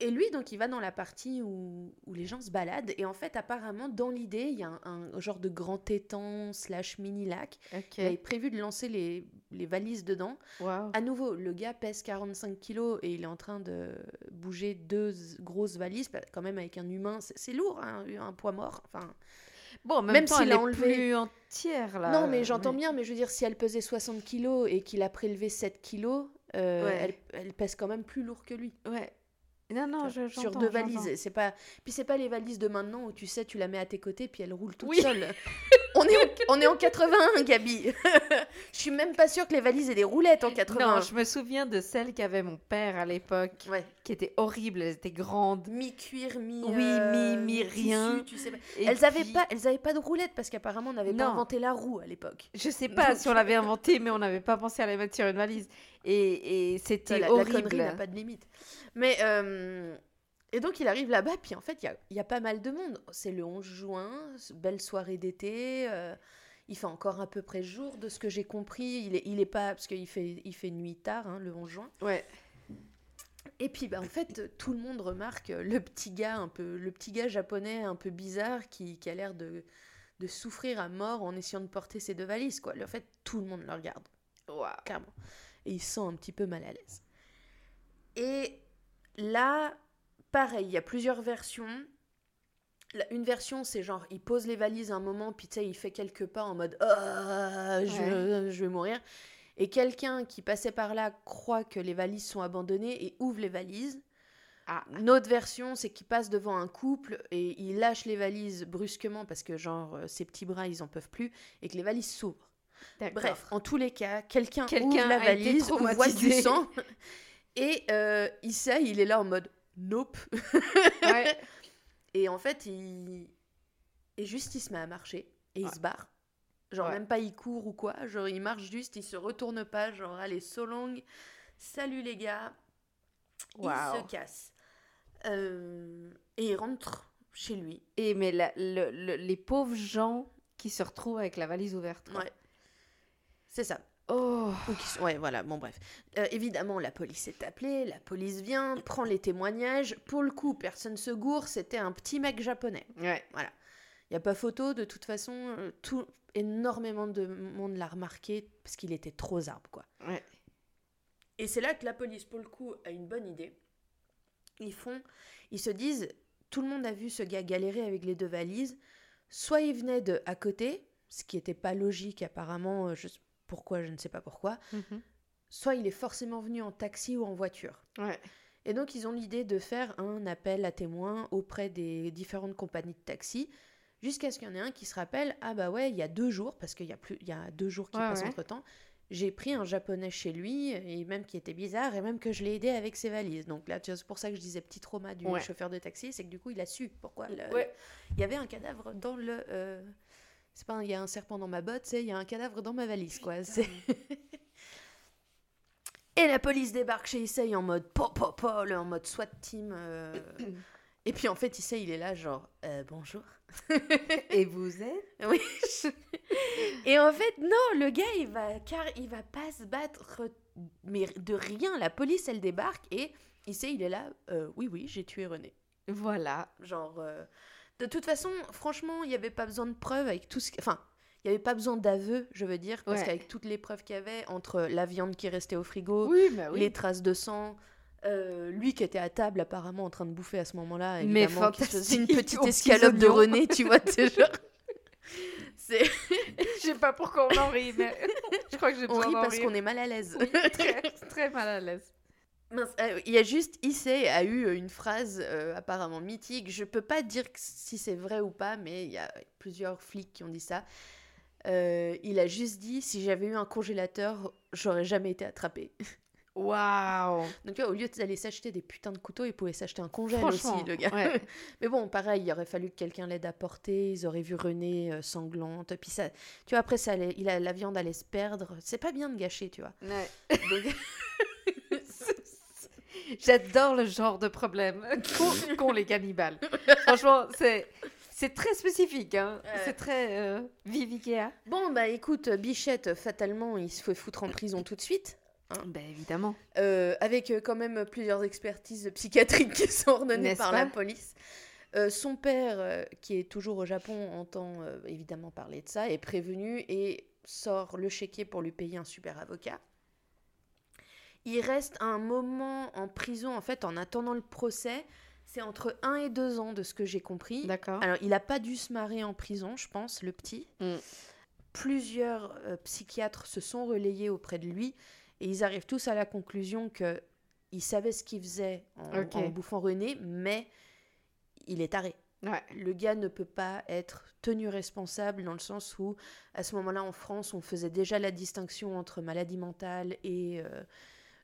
[SPEAKER 2] Et lui, donc, il va dans la partie où, où les gens se baladent. Et en fait, apparemment, dans l'idée, il y a un, un genre de grand étang slash mini-lac.
[SPEAKER 3] Ok.
[SPEAKER 2] Il avait prévu de lancer les, les valises dedans.
[SPEAKER 3] Waouh.
[SPEAKER 2] À nouveau, le gars pèse 45 kilos et il est en train de bouger deux grosses valises, bah, quand même avec un humain. C'est lourd, hein, un poids mort. Enfin,
[SPEAKER 3] Bon, même,
[SPEAKER 2] même s'il a enlevé-
[SPEAKER 3] plus entière, là.
[SPEAKER 2] non, mais j'entends
[SPEAKER 3] Mais-
[SPEAKER 2] bien, mais je veux dire, si elle pesait 60 kilos et qu'il a prélevé 7 kilos, euh,
[SPEAKER 3] Ouais.
[SPEAKER 2] elle, elle pèse quand même plus lourd que lui.
[SPEAKER 3] Ouais. Non, non, je,
[SPEAKER 2] sur deux valises. C'est pas, puis c'est pas les valises de maintenant où tu sais, tu la mets à tes côtés puis elle roule toute
[SPEAKER 3] Oui.
[SPEAKER 2] seule. On est, en, on est en 81, Gabi. Je suis même pas sûre que les valises aient des roulettes en 80.
[SPEAKER 3] Non, je me souviens de celle qu'avait mon père à l'époque,
[SPEAKER 2] Ouais.
[SPEAKER 3] qui était horrible, elle était grande.
[SPEAKER 2] Mi-cuir, mi.
[SPEAKER 3] Oui,
[SPEAKER 2] euh,
[SPEAKER 3] mi- mi-
[SPEAKER 2] tissu,
[SPEAKER 3] rien.
[SPEAKER 2] tu sais pas.
[SPEAKER 3] Et
[SPEAKER 2] Elles avaient
[SPEAKER 3] puis-
[SPEAKER 2] pas, elles avaient pas de roulettes parce qu'apparemment on n'avait pas inventé la roue à l'époque.
[SPEAKER 3] Je sais pas
[SPEAKER 2] Donc-
[SPEAKER 3] si on l'avait inventé, mais on n'avait pas pensé à la mettre sur une valise. Et, et c'était
[SPEAKER 2] la, la
[SPEAKER 3] horrible.
[SPEAKER 2] connerie n'a pas de limite. Mais euh, et donc il arrive là-bas, puis en fait il y a, il y a pas mal de monde. C'est le 11 juin, belle soirée d'été. euh, il fait encore à peu près jour de ce que j'ai compris. Il est, il est pas parce qu'il fait, il fait nuit tard hein, le 11 juin.
[SPEAKER 3] Ouais.
[SPEAKER 2] Et puis bah, en fait tout le monde remarque le petit gars un peu, le petit gars japonais un peu bizarre qui, qui a l'air de, de souffrir à mort en essayant de porter ses deux valises quoi. En fait tout le monde le regarde
[SPEAKER 3] Waouh.
[SPEAKER 2] clairement. Et il se sent un petit peu mal à l'aise. Et là, pareil, il y a plusieurs versions. La- Une version, c'est genre, il pose les valises un moment, puis tu sais, il fait quelques pas en mode Ah, je, je vais mourir. Et quelqu'un qui passait par là croit que les valises sont abandonnées et ouvre les valises.
[SPEAKER 3] Ah.
[SPEAKER 2] Une autre version, c'est qu'il passe devant un couple et il lâche les valises brusquement parce que, genre, euh, ses petits bras, ils en peuvent plus, et que les valises s'ouvrent. Bref, en tous les cas, quelqu'un
[SPEAKER 3] Quelqu'un
[SPEAKER 2] ouvre la valise, on voit du sang, et euh, Issa, il est là en mode nope.
[SPEAKER 3] Ouais.
[SPEAKER 2] Et en fait, il... Et juste, il se met à marcher, et il
[SPEAKER 3] Ouais.
[SPEAKER 2] se barre. Genre,
[SPEAKER 3] Ouais.
[SPEAKER 2] même pas il court ou quoi, genre, il marche juste, il se retourne pas, genre, allez, so long, salut les gars, il se casse. Euh, Et il rentre chez lui.
[SPEAKER 3] Et mais la- le- le- les pauvres gens qui se retrouvent avec la valise ouverte. quoi.
[SPEAKER 2] Ouais. C'est ça.
[SPEAKER 3] Oh.
[SPEAKER 2] Ou qui sont- Ouais, voilà, bon bref. Euh, évidemment, la police est appelée, la police vient, prend les témoignages. Pour le coup, personne se gourre, c'était un petit mec japonais.
[SPEAKER 3] Ouais.
[SPEAKER 2] Il n'y a pas photo, de toute façon, euh, tout, énormément de monde l'a remarqué parce qu'il était trop zarbe, quoi.
[SPEAKER 3] Ouais.
[SPEAKER 2] Et c'est là que la police, pour le coup, a une bonne idée. Ils font, ils se disent, tout le monde a vu ce gars galérer avec les deux valises. Soit il venait de à côté, ce qui n'était pas logique apparemment, euh, je, pourquoi, je ne sais pas pourquoi.
[SPEAKER 3] Mhm.
[SPEAKER 2] Soit il est forcément venu en taxi ou en voiture.
[SPEAKER 3] Ouais.
[SPEAKER 2] Et donc ils ont l'idée de faire un appel à témoins auprès des différentes compagnies de taxi, jusqu'à ce qu'il y en ait un qui se rappelle, ah bah ouais, il y a deux jours, parce qu'il y a, plus, il y a deux jours qui
[SPEAKER 3] Ouais,
[SPEAKER 2] passent
[SPEAKER 3] ouais.
[SPEAKER 2] entre-temps, j'ai pris un japonais chez lui, et même qui était bizarre, et même que je l'ai aidé avec ses valises. Donc là, tu vois, c'est pour ça que je disais petit trauma du
[SPEAKER 3] Ouais.
[SPEAKER 2] chauffeur de taxi, c'est que du coup, il a su pourquoi. le-
[SPEAKER 3] Ouais.
[SPEAKER 2] Il y avait un cadavre dans le... euh, C'est pas, il y a un serpent dans ma botte, c'est il y a un cadavre dans ma valise, quoi. C'est... Et la police débarque chez Issei en mode po po po, le- en mode SWAT team. euh. Et puis en fait, Issei, il est là, genre, Euh, bonjour.
[SPEAKER 3] Et vous êtes
[SPEAKER 2] Oui. Et en fait, non, le gars, il va, car il va pas se battre, mais de rien. La police, elle débarque et Issei, il est là, Euh, oui, oui, j'ai tué René.
[SPEAKER 3] Voilà.
[SPEAKER 2] Genre, de toute façon, franchement, il n'y avait pas besoin de preuves avec tout ce Enfin, il n'y avait pas besoin d'aveu, je veux dire, parce
[SPEAKER 3] Ouais.
[SPEAKER 2] qu'avec toutes les preuves qu'il y avait, entre la viande qui restait au frigo,
[SPEAKER 3] Oui, bah oui.
[SPEAKER 2] les traces de sang, euh, lui qui était à table apparemment en train de bouffer à ce moment-là,
[SPEAKER 3] Mais
[SPEAKER 2] évidemment, qui faisait une petite escalope de. René, tu vois, c'est genre... C'est...
[SPEAKER 3] Je sais pas pourquoi on en rit, mais je crois que j'ai
[SPEAKER 2] On rit parce qu'on est mal à l'aise.
[SPEAKER 3] Oui, très, très mal à l'aise.
[SPEAKER 2] Euh, Il y a juste, Issei a eu une phrase euh, apparemment mythique. Je peux pas dire si c'est vrai ou pas, mais il y a plusieurs flics qui ont dit ça. Euh, il a juste dit si j'avais eu un congélateur, j'aurais jamais été attrapé.
[SPEAKER 3] Waouh
[SPEAKER 2] Donc tu vois, au lieu d'aller s'acheter des putains de couteaux, il pouvait s'acheter un congèle aussi, le gars.
[SPEAKER 3] ouais.
[SPEAKER 2] Mais bon, pareil, il aurait fallu que quelqu'un l'aide à porter. Ils auraient vu René euh, sanglante. Puis ça, tu vois, après ça, allait- il a, la viande allait se perdre. C'est pas bien de gâcher, tu vois. Donc,
[SPEAKER 3] J'adore le genre de problème qu'ont les cannibales. Franchement, c'est c'est très spécifique. Hein. C'est très euh, vive Ikea.
[SPEAKER 2] bon, bah écoute, Bichette, fatalement, il se fait foutre en prison tout de suite.
[SPEAKER 3] Ben évidemment.
[SPEAKER 2] Euh, avec euh, quand même plusieurs expertises psychiatriques qui sont ordonnées par la police. Euh, son père, euh, qui est toujours au Japon, entend évidemment parler de ça, est prévenu et sort le chéquier pour lui payer un super avocat. Il reste un moment en prison, en fait, en attendant le procès. C'est entre un et deux ans, de ce que j'ai compris.
[SPEAKER 3] D'accord.
[SPEAKER 2] Alors, il n'a pas dû se marrer en prison, je pense, le petit.
[SPEAKER 3] Mm.
[SPEAKER 2] Plusieurs euh, psychiatres se sont relayés auprès de lui et ils arrivent tous à la conclusion que il savait ce qu'il faisait en bouffant René, mais il est taré.
[SPEAKER 3] Ouais.
[SPEAKER 2] Le gars ne peut pas être tenu responsable dans le sens où, à ce moment-là, en France, on faisait déjà la distinction entre maladie mentale et. euh,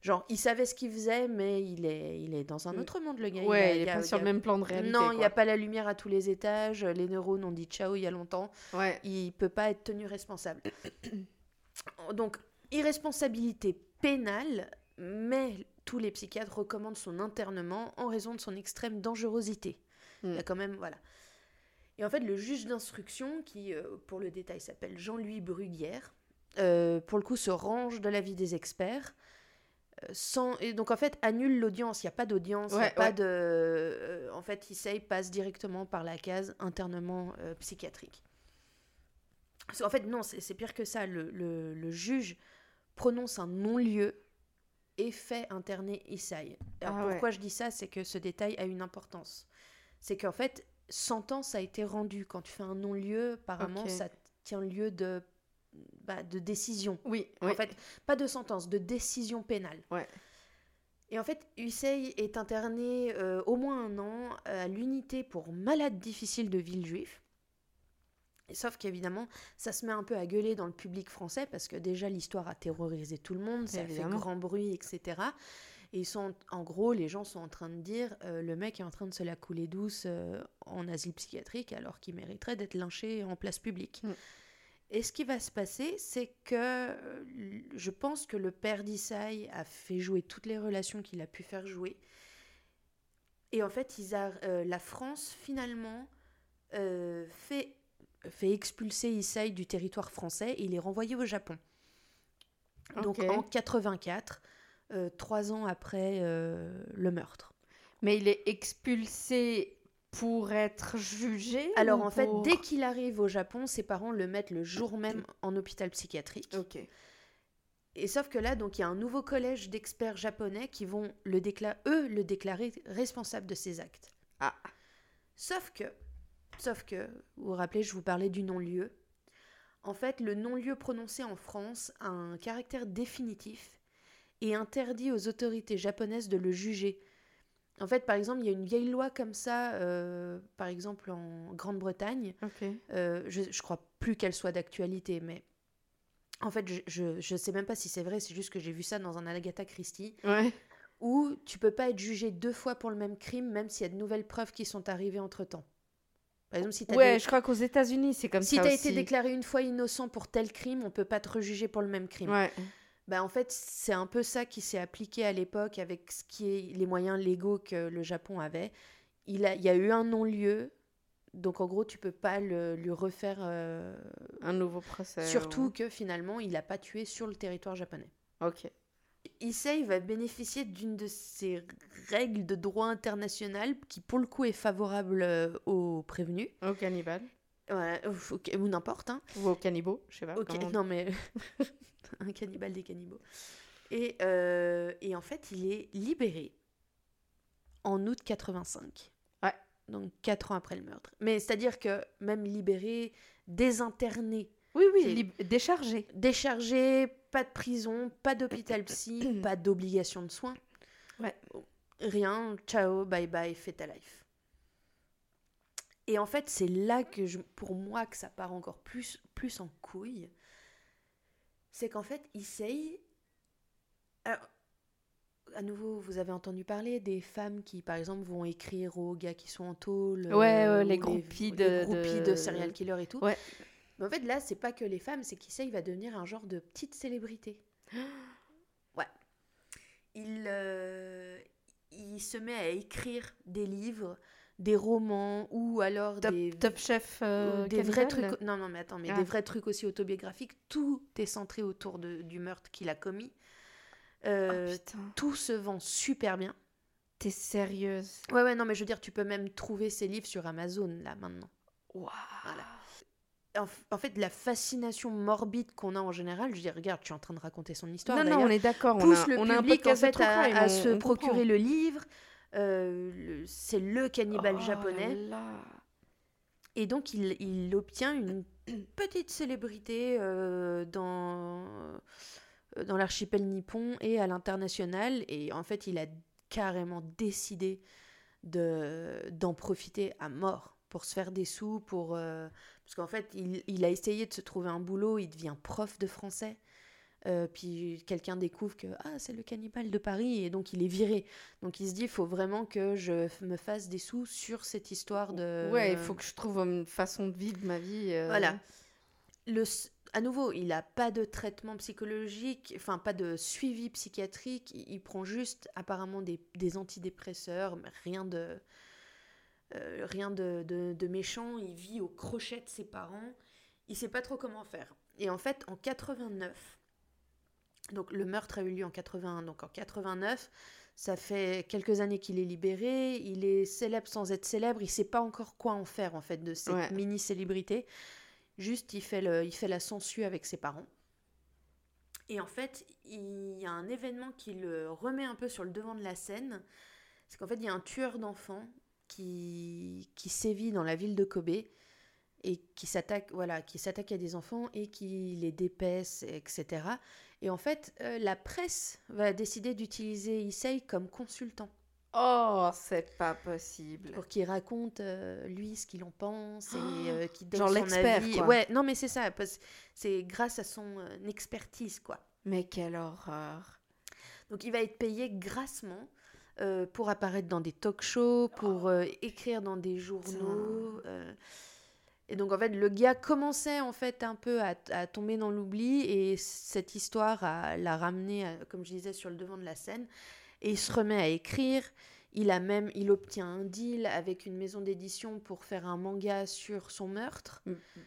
[SPEAKER 2] genre, il savait ce qu'il faisait, mais il est, il est dans un
[SPEAKER 3] Mm.
[SPEAKER 2] autre monde, le gars.
[SPEAKER 3] Ouais,
[SPEAKER 2] a-
[SPEAKER 3] il est pas sur
[SPEAKER 2] a-
[SPEAKER 3] le même plan de réalité.
[SPEAKER 2] Non, il n'y a pas la lumière à tous les étages, les neurones ont dit ciao il y a longtemps,
[SPEAKER 3] Ouais.
[SPEAKER 2] il peut pas être tenu responsable. Donc, irresponsabilité pénale, mais tous les psychiatres recommandent son internement en raison de son extrême dangerosité. Il y a
[SPEAKER 3] Mm.
[SPEAKER 2] quand même, voilà. Et en fait, le juge d'instruction, qui, euh, pour le détail, s'appelle Jean-Louis Bruguière, euh, pour le coup, se range de l'avis des experts. Sans, et donc en fait annule l'audience, il n'y a pas d'audience, a
[SPEAKER 3] Ouais,
[SPEAKER 2] pas de... euh, en fait, Issei passe directement par la case internement euh, psychiatrique. Qu'en fait, non, c'est pire que ça. Le, le- le juge prononce un non-lieu et fait interner Issei. Alors
[SPEAKER 3] Ah ouais.
[SPEAKER 2] pourquoi je dis ça? C'est que ce détail a une importance. C'est qu'en fait, sentence a été rendue. Quand tu fais un non-lieu, apparemment, ça tient lieu de, bah, de décision.
[SPEAKER 3] Oui,
[SPEAKER 2] En
[SPEAKER 3] oui.
[SPEAKER 2] fait, pas de sentence, de décision pénale.
[SPEAKER 3] Ouais.
[SPEAKER 2] Et en fait, Hussein est interné euh, au moins un an à l'unité pour malades difficiles de Villejuif. Et sauf qu'évidemment, ça se met un peu à gueuler dans le public français parce que déjà l'histoire a terrorisé tout le monde, ça a fait
[SPEAKER 3] Évidemment.
[SPEAKER 2] grand bruit, etc. Et ils sont, en gros, les gens sont en train de dire euh, le mec est en train de se la couler douce euh, en asile psychiatrique alors qu'il mériterait d'être lynché en place publique.
[SPEAKER 3] Mm.
[SPEAKER 2] Et ce qui va se passer, c'est que euh, je pense que le père d'Issaï a fait jouer toutes les relations qu'il a pu faire jouer. Et en fait, ils a- euh, la France, finalement, euh, fait, fait expulser Issaï du territoire français et il est renvoyé au Japon. Donc en 84, euh, trois ans après le meurtre.
[SPEAKER 3] Mais il est expulsé pour être jugé
[SPEAKER 2] Alors en fait,
[SPEAKER 3] pour-
[SPEAKER 2] dès qu'il arrive au Japon, ses parents le mettent le jour même en hôpital psychiatrique.
[SPEAKER 3] Ok.
[SPEAKER 2] Et sauf que là, donc il y a un nouveau collège d'experts japonais qui vont le déclarer, eux, le déclarer responsable de ses actes.
[SPEAKER 3] Ah.
[SPEAKER 2] Sauf que, sauf que, vous vous rappelez, je vous parlais du non-lieu. En fait, le non-lieu prononcé en France a un caractère définitif et interdit aux autorités japonaises de le juger. En fait, par exemple, il y a une vieille loi comme ça, euh, par exemple en Grande-Bretagne, euh, je, je crois plus qu'elle soit d'actualité, mais en fait, je, je, je sais même pas si c'est vrai, c'est juste que j'ai vu ça dans un Agatha Christie,
[SPEAKER 3] Ouais.
[SPEAKER 2] où tu peux pas être jugé deux fois pour le même crime, même s'il y a de nouvelles preuves qui sont arrivées entre temps. Par exemple, si tu
[SPEAKER 3] Ouais, je crois qu'aux États-Unis, c'est comme
[SPEAKER 2] si
[SPEAKER 3] ça
[SPEAKER 2] t'as
[SPEAKER 3] aussi.
[SPEAKER 2] été déclaré une fois innocent pour tel crime, on peut pas te rejuger pour le même crime.
[SPEAKER 3] Ouais.
[SPEAKER 2] Bah, en fait, c'est un peu ça qui s'est appliqué à l'époque avec ce qui est les moyens légaux que le Japon avait. Il, a, il y a eu un non-lieu, donc en gros, tu peux pas le, lui refaire. euh,
[SPEAKER 3] Un nouveau procès.
[SPEAKER 2] surtout
[SPEAKER 3] ou-
[SPEAKER 2] que finalement, il n'a pas tué sur le territoire japonais.
[SPEAKER 3] Ok.
[SPEAKER 2] Issei va bénéficier d'une de ces règles de droit international qui, pour le coup, est favorable euh, aux prévenus.
[SPEAKER 3] Au cannibale.
[SPEAKER 2] Ouais, ou, ou- n'importe, hein.
[SPEAKER 3] Ou au cannibaux, je sais pas.
[SPEAKER 2] Ok,
[SPEAKER 3] comment on-
[SPEAKER 2] non mais un cannibale des cannibaux. Et, euh, et en fait, il est libéré en août 85.
[SPEAKER 3] Ouais.
[SPEAKER 2] Donc quatre ans après le meurtre. Mais c'est-à-dire que même libéré, désinterné,
[SPEAKER 3] Oui, oui, déchargé.
[SPEAKER 2] déchargé, pas de prison, pas d'hôpital psy, pas d'obligation de soins.
[SPEAKER 3] Ouais.
[SPEAKER 2] Rien, ciao, bye bye, fais ta life. Et en fait, c'est là que je, pour moi que ça part encore plus, plus en couille. C'est qu'en fait, Issei. Alors, à nouveau, vous avez entendu parler des femmes qui, par exemple, vont écrire aux gars qui sont en tôle.
[SPEAKER 3] Ouais,
[SPEAKER 2] euh,
[SPEAKER 3] les
[SPEAKER 2] ou
[SPEAKER 3] groupies
[SPEAKER 2] les
[SPEAKER 3] de-
[SPEAKER 2] groupies
[SPEAKER 3] de-
[SPEAKER 2] de serial killers et tout.
[SPEAKER 3] Ouais.
[SPEAKER 2] Mais en fait, là, c'est pas que les femmes, c'est qu'Issei va devenir un genre de petite célébrité. Ouais. Il, euh, il se met à écrire des livres, des romans, ou alors
[SPEAKER 3] Top,
[SPEAKER 2] des,
[SPEAKER 3] top chef. euh,
[SPEAKER 2] des vrais trucs. Non, non, mais attends, mais
[SPEAKER 3] Ah.
[SPEAKER 2] des vrais trucs aussi autobiographiques. Tout est centré autour de- du meurtre qu'il a commis. Euh,
[SPEAKER 3] Oh, putain,
[SPEAKER 2] tout se vend super bien.
[SPEAKER 3] t'es sérieuse.
[SPEAKER 2] Ouais, ouais, non, mais je veux dire, tu peux même trouver ses livres sur Amazon, là, maintenant.
[SPEAKER 3] Waouh.
[SPEAKER 2] Voilà. En, en fait, la fascination morbide qu'on a en général, je dis, regarde, tu es en train de raconter son histoire.
[SPEAKER 3] Non, non, on est d'accord. On a,
[SPEAKER 2] le
[SPEAKER 3] on a un
[SPEAKER 2] public en fait à, se procurer
[SPEAKER 3] comprend.
[SPEAKER 2] le livre. Euh, c'est le cannibale
[SPEAKER 3] Oh
[SPEAKER 2] japonais.
[SPEAKER 3] là là.
[SPEAKER 2] Et donc, il, il obtient une petite célébrité euh, dans, euh, dans l'archipel nippon et à l'international. Et en fait, il a carrément décidé de, d'en profiter à mort pour se faire des sous, pour euh, parce qu'en fait, il, il a essayé de se trouver un boulot, il devient prof de français. Euh, puis quelqu'un découvre que ah c'est le cannibale de Paris et donc il est viré. Donc il se dit il faut vraiment que je me fasse des sous sur cette histoire de
[SPEAKER 3] Ouais, il faut que je trouve une façon de vivre ma vie. euh,
[SPEAKER 2] voilà. Le, à nouveau, il n'a pas de traitement psychologique, enfin pas de suivi psychiatrique. Il, il prend juste apparemment des, des antidépresseurs, mais rien de euh, rien de, de- de méchant. Il vit au crochet de ses parents. Il sait pas trop comment faire. Et en fait, en 89, donc le meurtre a eu lieu en 81, donc en 89. Ça fait quelques années qu'il est libéré, il est célèbre sans être célèbre, il sait pas encore quoi en faire en fait de cette
[SPEAKER 3] Ouais.
[SPEAKER 2] mini-célébrité. Juste, il fait, le, il fait la censure avec ses parents. Et en fait, il y a un événement qui le remet un peu sur le devant de la scène. C'est qu'en fait, il y a un tueur d'enfants qui, qui sévit dans la ville de Kobe et qui s'attaque voilà, qui s'attaque à des enfants et qui les dépaisse, etc. Et en fait, euh, la presse va décider d'utiliser Issei comme consultant
[SPEAKER 3] Oh, c'est pas possible.
[SPEAKER 2] pour qu'il raconte euh, lui ce qu'il en pense et euh, qu'il donne
[SPEAKER 3] Genre
[SPEAKER 2] son
[SPEAKER 3] l'expert,
[SPEAKER 2] avis.
[SPEAKER 3] quoi.
[SPEAKER 2] Ouais, non mais c'est ça, c'est grâce à son expertise quoi.
[SPEAKER 3] Mais quelle horreur.
[SPEAKER 2] Donc il va être payé grassement pour apparaître dans des talk-shows, pour euh, écrire dans des journaux. Euh. et donc en fait le gars commençait en fait un peu à, à tomber dans l'oubli et cette histoire a- l'a ramené, à- comme je disais, sur le devant de la scène. Et il se remet à écrire. Il a même, il obtient un deal avec une maison d'édition pour faire un manga sur son meurtre.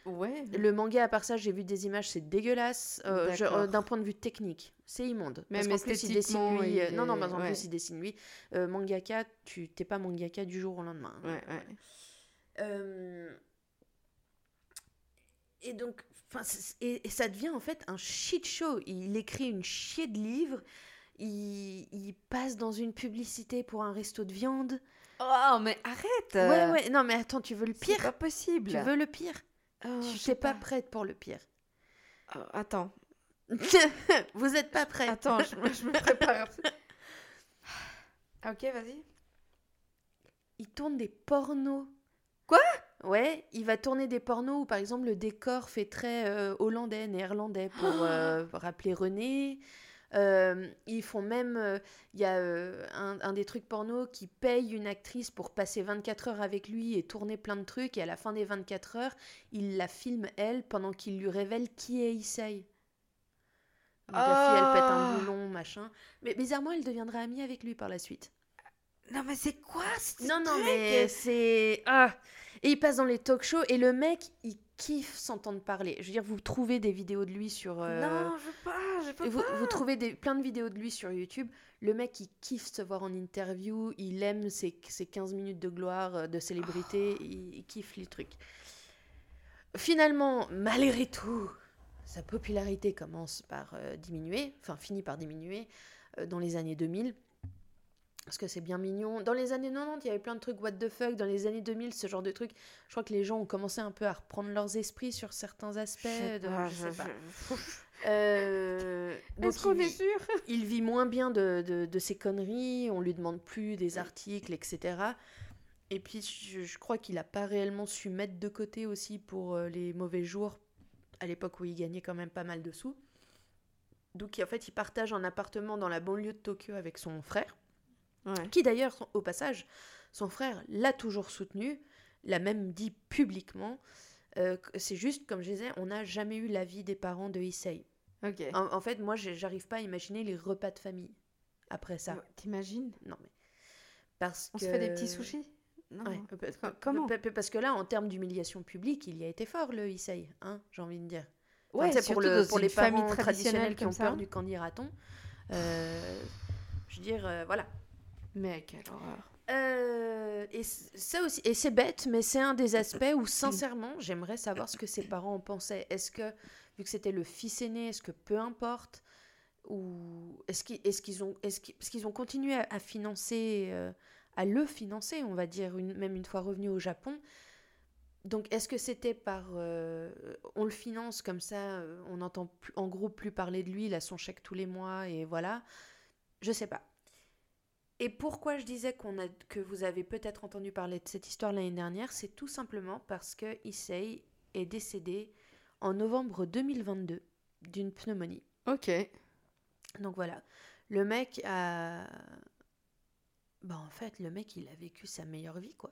[SPEAKER 3] Ouais.
[SPEAKER 2] Le manga, à part ça, j'ai vu des images, c'est dégueulasse. euh, euh, D'un point de vue technique, c'est immonde.
[SPEAKER 3] Même
[SPEAKER 2] Parce plus, il dessine lui. euh, non, non,
[SPEAKER 3] est-
[SPEAKER 2] mais en
[SPEAKER 3] ouais.
[SPEAKER 2] plus, il dessine lui. Euh, mangaka, tu t'es pas mangaka du jour au lendemain.
[SPEAKER 3] Ouais, ouais.
[SPEAKER 2] Euh, Et donc, enfin, c'est- et, et ça devient en fait un shit show. Il écrit une chier de livres. Il, il passe dans une publicité pour un resto de viande.
[SPEAKER 3] Oh, mais arrête
[SPEAKER 2] Ouais, ouais. Non, mais attends, tu veux le
[SPEAKER 3] C'est
[SPEAKER 2] pire?
[SPEAKER 3] pas possible.
[SPEAKER 2] Tu veux le pire?
[SPEAKER 3] Oh,
[SPEAKER 2] Tu
[SPEAKER 3] je sais
[SPEAKER 2] pas prête pour le pire.
[SPEAKER 3] Oh, attends.
[SPEAKER 2] Vous êtes pas prêts.
[SPEAKER 3] Attends, je, me- je me prépare. Ah, ok, vas-y.
[SPEAKER 2] Il tourne des pornos.
[SPEAKER 3] Quoi?
[SPEAKER 2] Ouais, il va tourner des pornos où par exemple le décor fait très euh, hollandais, néerlandais pour euh, rappeler René. Euh, ils font même, il y a un, un des trucs porno qui paye une actrice pour passer 24 heures avec lui et tourner plein de trucs et à la fin des 24 heures, il la filme elle pendant qu'il lui révèle qui est Issei. Donc la fille elle pète un
[SPEAKER 3] Ah.
[SPEAKER 2] boulon, machin. Mais bizarrement elle deviendra amie avec lui par la suite.
[SPEAKER 3] Non, mais c'est quoi ce
[SPEAKER 2] Non, non, mais c'est. Ah Et il passe dans les talk shows et le mec, il kiffe s'entendre parler. Je veux dire, vous trouvez des vidéos de lui sur. euh,
[SPEAKER 3] Non, je veux pas, je peux
[SPEAKER 2] vous,
[SPEAKER 3] pas.
[SPEAKER 2] vous trouvez des, plein de vidéos de lui sur YouTube. Le mec, il kiffe se voir en interview. Il aime ses, ses 15 minutes de gloire, euh, de célébrité. Il, il kiffe les trucs. Finalement, malgré tout, sa popularité commence par euh, diminuer. Enfin, finit par diminuer euh, dans les années 2000. Parce que c'est bien mignon. Dans les années 90, il y avait plein de trucs what the fuck. Dans les années 2000, ce genre de trucs, je crois que les gens ont commencé un peu à reprendre leurs esprits sur certains aspects.
[SPEAKER 3] Je sais
[SPEAKER 2] de-
[SPEAKER 3] pas,
[SPEAKER 2] je sais
[SPEAKER 3] je-
[SPEAKER 2] pas. Euh,
[SPEAKER 3] Est-ce qu'on
[SPEAKER 2] il
[SPEAKER 3] est
[SPEAKER 2] vit-
[SPEAKER 3] sûr
[SPEAKER 2] il vit moins bien de, de, de ses conneries, on lui demande plus des articles, etc. Et puis je, je crois qu'il n'a pas réellement su mettre de côté aussi pour euh, les mauvais jours, à l'époque où il gagnait quand même pas mal de sous. Donc en fait il partage un appartement dans la banlieue de Tokyo avec son frère,
[SPEAKER 3] Ouais.
[SPEAKER 2] qui d'ailleurs, au passage, son frère l'a toujours soutenu, l'a même dit publiquement. Euh, c'est juste, comme je disais, on n'a jamais eu l'avis des parents de Issei.
[SPEAKER 3] Ok.
[SPEAKER 2] En, en fait, moi, j'arrive pas à imaginer les repas de famille après ça.
[SPEAKER 3] T'imagines?
[SPEAKER 2] Non, mais. Parce
[SPEAKER 3] On
[SPEAKER 2] que...
[SPEAKER 3] se fait des petits sushis? Non.
[SPEAKER 2] Ouais,
[SPEAKER 3] non. comment?
[SPEAKER 2] pa- pa- Parce que là, en termes d'humiliation publique, il y a été fort, le Issei, hein, j'ai envie de dire. Enfin,
[SPEAKER 3] Ouais,
[SPEAKER 2] sais, pour, le, les
[SPEAKER 3] famille
[SPEAKER 2] parents traditionnels qui ont
[SPEAKER 3] ça.
[SPEAKER 2] peur du candy raton. Euh, je veux dire, euh, voilà.
[SPEAKER 3] Mais quelle horreur.
[SPEAKER 2] Euh, et ça aussi, et c'est bête, mais c'est un des aspects où sincèrement, j'aimerais savoir ce que ses parents en pensaient. Est-ce que, vu que c'était le fils aîné, est-ce que peu importe, ou est-ce qu'ils, ont, est-ce qu'ils, ont continué à, à financer, euh, à le financer, on va dire, une- même une fois revenu au Japon. Donc, est-ce que c'était par, euh, on le finance comme ça, on n'entend en gros plus parler de lui, il a son chèque tous les mois et voilà. Je sais pas. Et pourquoi je disais qu'on a, que vous avez peut-être entendu parler de cette histoire l'année dernière, c'est tout simplement parce que Issei est décédé en novembre 2022 d'une pneumonie.
[SPEAKER 3] Ok.
[SPEAKER 2] Donc voilà, le mec a... Bah en fait, le mec, il a vécu sa meilleure vie, quoi.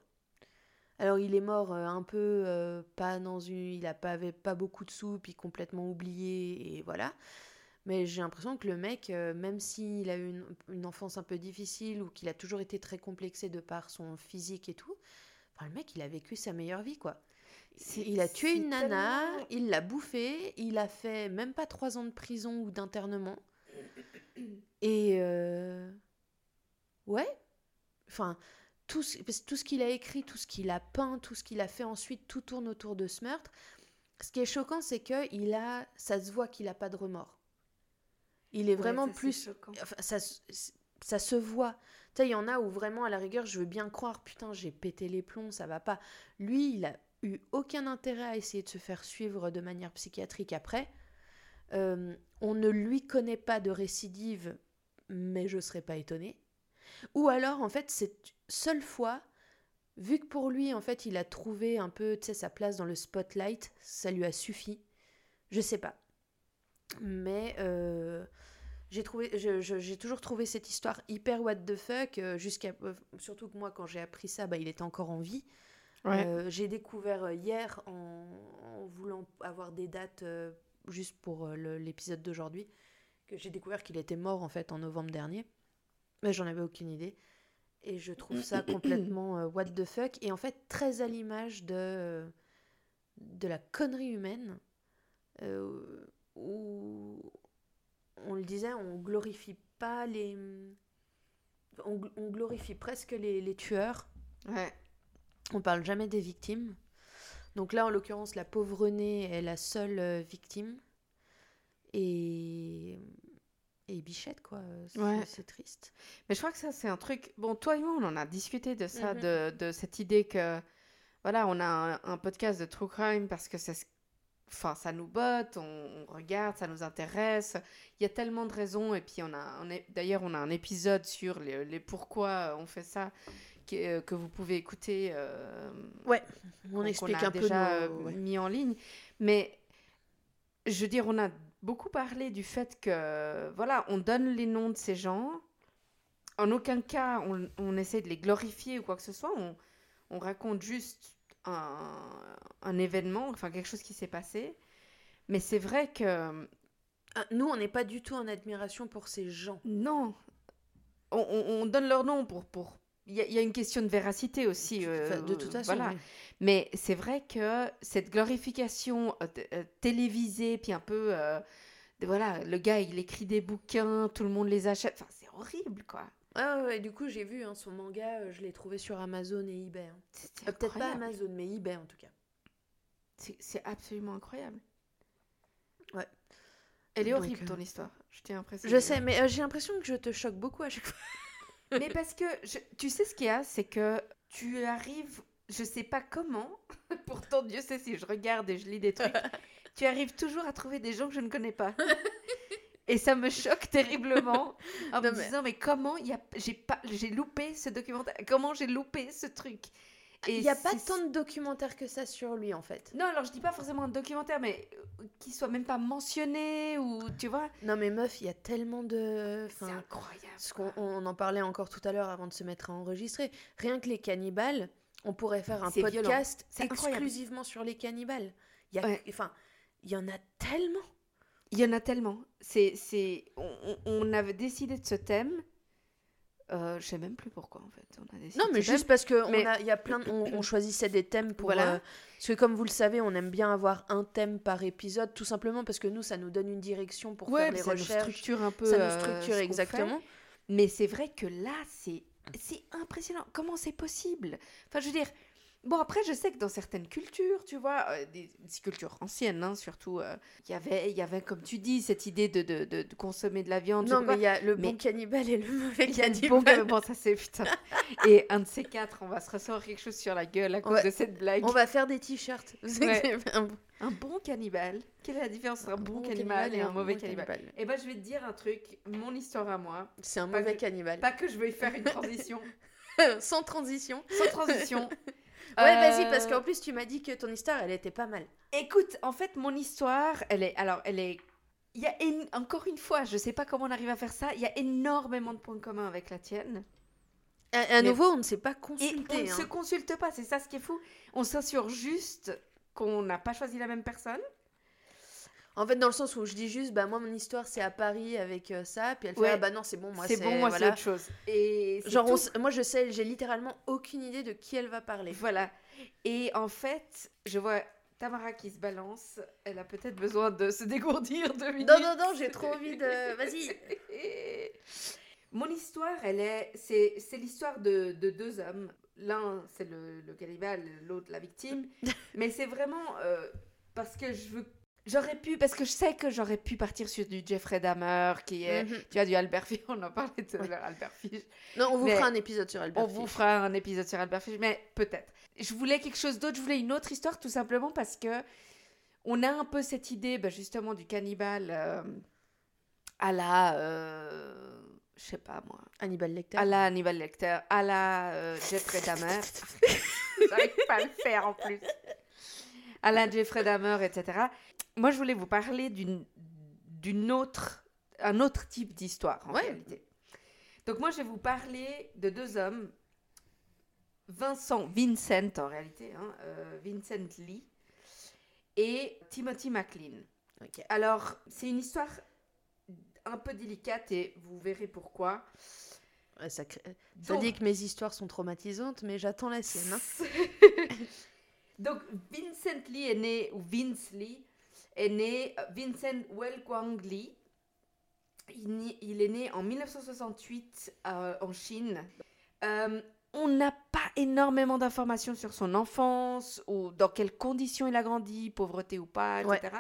[SPEAKER 2] Alors il est mort euh, un peu, euh, pas dans une... Il a pas, pas beaucoup de sous, puis complètement oublié, et voilà. Mais j'ai l'impression que le mec, euh, même s'il a eu une, une enfance un peu difficile, ou qu'il a toujours été très complexé de par son physique et tout, enfin, le mec, il a vécu sa meilleure vie, quoi. Il a tué une nana,
[SPEAKER 3] tellement-
[SPEAKER 2] il l'a bouffée, il a fait même pas trois ans de prison ou d'internement. Et euh, ouais, enfin tout ce, tout ce qu'il a écrit, tout ce qu'il a peint, tout ce qu'il a fait ensuite, tout tourne autour de ce meurtre. Ce qui est choquant, c'est que il a, ça se voit qu'il a pas de remords. Il est vraiment
[SPEAKER 3] ça,
[SPEAKER 2] plus enfin, ça, se- ça se voit. Tu sais, il y en a où vraiment, à la rigueur, je veux bien croire, putain, j'ai pété les plombs, ça va pas. Lui, il a eu aucun intérêt à essayer de se faire suivre de manière psychiatrique après. Euh, on ne lui connaît pas de récidive, mais je serais pas étonnée. Ou alors, en fait, cette seule fois, vu que pour lui, en fait, il a trouvé un peu, tu sais, sa place dans le spotlight, ça lui a suffi. Je sais pas. Mais euh, j'ai trouvé, toujours trouvé cette histoire hyper what the fuck, euh, jusqu'à, euh, surtout que moi, quand j'ai appris ça, bah, il était encore en vie.
[SPEAKER 3] Ouais.
[SPEAKER 2] Euh, j'ai découvert hier en, en voulant avoir des dates euh, juste pour euh, l'épisode d'aujourd'hui que j'ai découvert qu'il était mort en fait en novembre dernier. Mais j'en avais aucune idée. Et je trouve ça complètement euh, what the fuck. Et en fait très à l'image de, de la connerie humaine euh, où on le disait, on glorifie pas les... On, gl- on glorifie presque les, les tueurs
[SPEAKER 3] Ouais.
[SPEAKER 2] on parle jamais des victimes. Donc là, en l'occurrence, la pauvre Renée est la seule euh, victime. Et. Et Bichette, quoi. C'est
[SPEAKER 3] Ouais.
[SPEAKER 2] c'est triste.
[SPEAKER 3] Mais je crois que ça, c'est un truc. Bon, toi et moi, on en a discuté de ça,
[SPEAKER 2] Mhm.
[SPEAKER 3] de, de cette idée que. Voilà, on a un, un podcast de True Crime parce que ça, se- enfin, ça nous botte, on, on regarde, ça nous intéresse. Il y a tellement de raisons. Et puis, on a, on d'ailleurs, on a un épisode sur les, les pourquoi on fait ça qui- euh, que vous pouvez écouter. euh,
[SPEAKER 2] On
[SPEAKER 3] qu'on-
[SPEAKER 2] explique
[SPEAKER 3] a
[SPEAKER 2] un peu
[SPEAKER 3] déjà
[SPEAKER 2] nos- ouais.
[SPEAKER 3] mis en ligne. Mais je veux dire, on a beaucoup parlé du fait que, voilà, on donne les noms de ces gens. En aucun cas, on, on essaie de les glorifier ou quoi que ce soit. On, on raconte juste un, un événement, enfin quelque chose qui s'est passé. Mais c'est vrai que,
[SPEAKER 2] Ah, Nous, on n'est pas du tout en admiration pour ces gens.
[SPEAKER 3] non, on, on- on donne leur nom pour... pour... Il y, a- il y a une question de véracité aussi. euh,
[SPEAKER 2] de toute façon,
[SPEAKER 3] voilà.
[SPEAKER 2] oui.
[SPEAKER 3] Mais c'est vrai que cette glorification euh, euh, télévisée, puis un peu, euh, voilà, le gars il écrit des bouquins, tout le monde les achète, enfin c'est horrible quoi.
[SPEAKER 2] Ah ouais, ouais, du coup, j'ai vu hein, son manga, euh, je l'ai trouvé sur Amazon et eBay. hein. Euh, Peut-être pas
[SPEAKER 3] incroyable.
[SPEAKER 2] Amazon, mais eBay en tout cas.
[SPEAKER 3] C'est c'est absolument incroyable.
[SPEAKER 2] Ouais.
[SPEAKER 3] Elle est
[SPEAKER 2] Donc,
[SPEAKER 3] horrible
[SPEAKER 2] euh,
[SPEAKER 3] ton histoire, je tiens à préciser.
[SPEAKER 2] Je sais, mais euh, j'ai l'impression que je te choque beaucoup à chaque fois.
[SPEAKER 3] Mais parce que je- tu sais ce qu'il y a, c'est que tu arrives, je sais pas comment, pourtant Dieu sait si je regarde et je lis des trucs, tu arrives toujours à trouver des gens que je ne connais pas. Et ça me choque terriblement en me disant mais comment y a j'ai pas j'ai loupé ce documentaire comment j'ai loupé ce truc? Et
[SPEAKER 2] Il n'y a pas tant de documentaires que ça sur lui en fait.
[SPEAKER 3] non alors je dis pas forcément un documentaire mais euh, qui soit même pas mentionné ou tu vois?
[SPEAKER 2] Non mais meuf, il y a tellement de...
[SPEAKER 3] c'est incroyable
[SPEAKER 2] ce qu'on on en parlait encore tout à l'heure avant de se mettre à enregistrer. Rien que les cannibales, on pourrait faire un podcast exclusivement sur les cannibales. Il y a,
[SPEAKER 3] Ouais.
[SPEAKER 2] enfin, il y en a tellement.
[SPEAKER 3] Il y en a tellement. C'est, c'est, on, avait décidé de ce thème. Euh, je sais même plus pourquoi en fait. On a décidé
[SPEAKER 2] Non, mais juste
[SPEAKER 3] thème.
[SPEAKER 2] parce que on a- y a plein, de- on, on choisissait des thèmes pour.
[SPEAKER 3] Voilà.
[SPEAKER 2] euh, parce que comme vous le savez, on aime bien avoir un thème par épisode, tout simplement parce que nous, ça nous donne une direction pour
[SPEAKER 3] ouais,
[SPEAKER 2] faire les
[SPEAKER 3] ça nous
[SPEAKER 2] recherches.
[SPEAKER 3] structure un peu.
[SPEAKER 2] ça nous
[SPEAKER 3] euh, ce
[SPEAKER 2] structure exactement.
[SPEAKER 3] Mais c'est vrai que là, c'est, c'est impressionnant. Comment c'est possible? Enfin, je veux dire, Bon, après, je sais que dans certaines cultures, tu vois, euh, des, des cultures anciennes, hein, surtout, euh, il y avait, il y avait, comme tu dis, cette idée de, de, de- de consommer de la viande.
[SPEAKER 2] Non, mais il y a le
[SPEAKER 3] Mais-
[SPEAKER 2] bon cannibale et le mauvais cannibale.
[SPEAKER 3] bon, bon, ça c'est putain. Et un de ces quatre, on va se ressortir quelque chose sur la gueule à cause de cette blague.
[SPEAKER 2] On va faire des t-shirts.
[SPEAKER 3] Ouais.
[SPEAKER 2] un bon
[SPEAKER 3] Un bon cannibale. Quelle est la différence entre un bon,
[SPEAKER 2] bon
[SPEAKER 3] cannibale et un mauvais
[SPEAKER 2] bon
[SPEAKER 3] cannibale Eh ben, je vais te dire un truc, mon histoire à moi.
[SPEAKER 2] C'est un mauvais
[SPEAKER 3] que-
[SPEAKER 2] cannibale.
[SPEAKER 3] Pas que je veuille faire une transition,
[SPEAKER 2] Sans transition.
[SPEAKER 3] sans transition.
[SPEAKER 2] Ouais,
[SPEAKER 3] Euh,
[SPEAKER 2] vas-y, parce qu'en plus, tu m'as dit que ton histoire, elle était pas mal.
[SPEAKER 3] Écoute, en fait, mon histoire, elle est. Alors, elle est. Il y a encore une fois, je sais pas comment on arrive à faire ça. Il y a énormément de points communs avec la tienne.
[SPEAKER 2] À, à
[SPEAKER 3] Mais-
[SPEAKER 2] nouveau, on ne s'est pas
[SPEAKER 3] Et on
[SPEAKER 2] consulté.
[SPEAKER 3] ne
[SPEAKER 2] hein.
[SPEAKER 3] se consulte pas, c'est ça ce qui est fou. On s'assure juste qu'on n'a pas choisi la même personne.
[SPEAKER 2] En fait, dans le sens où je dis juste, bah moi, mon histoire, c'est à Paris avec euh, ça. Puis elle fait,
[SPEAKER 3] Ouais.
[SPEAKER 2] ah bah non, c'est bon, moi,
[SPEAKER 3] c'est bon, moi
[SPEAKER 2] voilà.
[SPEAKER 3] c'est autre chose. Et
[SPEAKER 2] Genre, on moi, je sais, j'ai littéralement aucune idée de qui elle va parler.
[SPEAKER 3] Voilà. Et en fait, je vois Tamara qui se balance. Elle a peut-être besoin de se dégourdir deux minutes.
[SPEAKER 2] Non, non, non, j'ai trop envie de. Vas-y.
[SPEAKER 3] Mon histoire, elle est, c'est, c'est l'histoire de, de deux hommes. L'un, c'est le, le cannibale, l'autre, la victime. Mais c'est vraiment euh, parce que je veux. J'aurais pu, parce que je sais que j'aurais pu partir sur du Jeffrey Dahmer, qui est,
[SPEAKER 2] Mhm.
[SPEAKER 3] tu vois, du Albert Fish. On en parlait tout à l'heure, Albert Fish.
[SPEAKER 2] Non, on vous
[SPEAKER 3] Mais-
[SPEAKER 2] fera un épisode sur Albert
[SPEAKER 3] On vous
[SPEAKER 2] Fish.
[SPEAKER 3] fera un épisode sur Albert Fish, mais peut-être. Je voulais quelque chose d'autre, je voulais une autre histoire, tout simplement parce que on a un peu cette idée, bah, justement, du cannibale euh, à la. euh, je sais pas moi.
[SPEAKER 2] Hannibal Lecter.
[SPEAKER 3] À la Hannibal Lecter, à la euh, Jeffrey Dahmer. J'arrive pas à le faire en plus. La Jeffrey Dahmer, etc. Moi, je voulais vous parler d'une d'une autre, un autre type d'histoire en
[SPEAKER 2] Ouais.
[SPEAKER 3] réalité. Donc moi, je vais vous parler de deux hommes, Vincent, Vincent en réalité, hein, euh, Vincent Lee et Timothy McLean. Alors, c'est une histoire un peu délicate et vous verrez pourquoi.
[SPEAKER 2] Ça, crée- ça
[SPEAKER 3] Donc-
[SPEAKER 2] dit que mes histoires sont traumatisantes, mais j'attends la sienne. hein.
[SPEAKER 3] Donc, Vincent Lee est né, ou Vince Lee, est né, Vincent Welquang Lee. Il, il est né en 1968 euh, en Chine. Euh, on n'a pas énormément d'informations sur son enfance ou dans quelles conditions il a grandi, pauvreté ou pas, etc.
[SPEAKER 2] Ouais.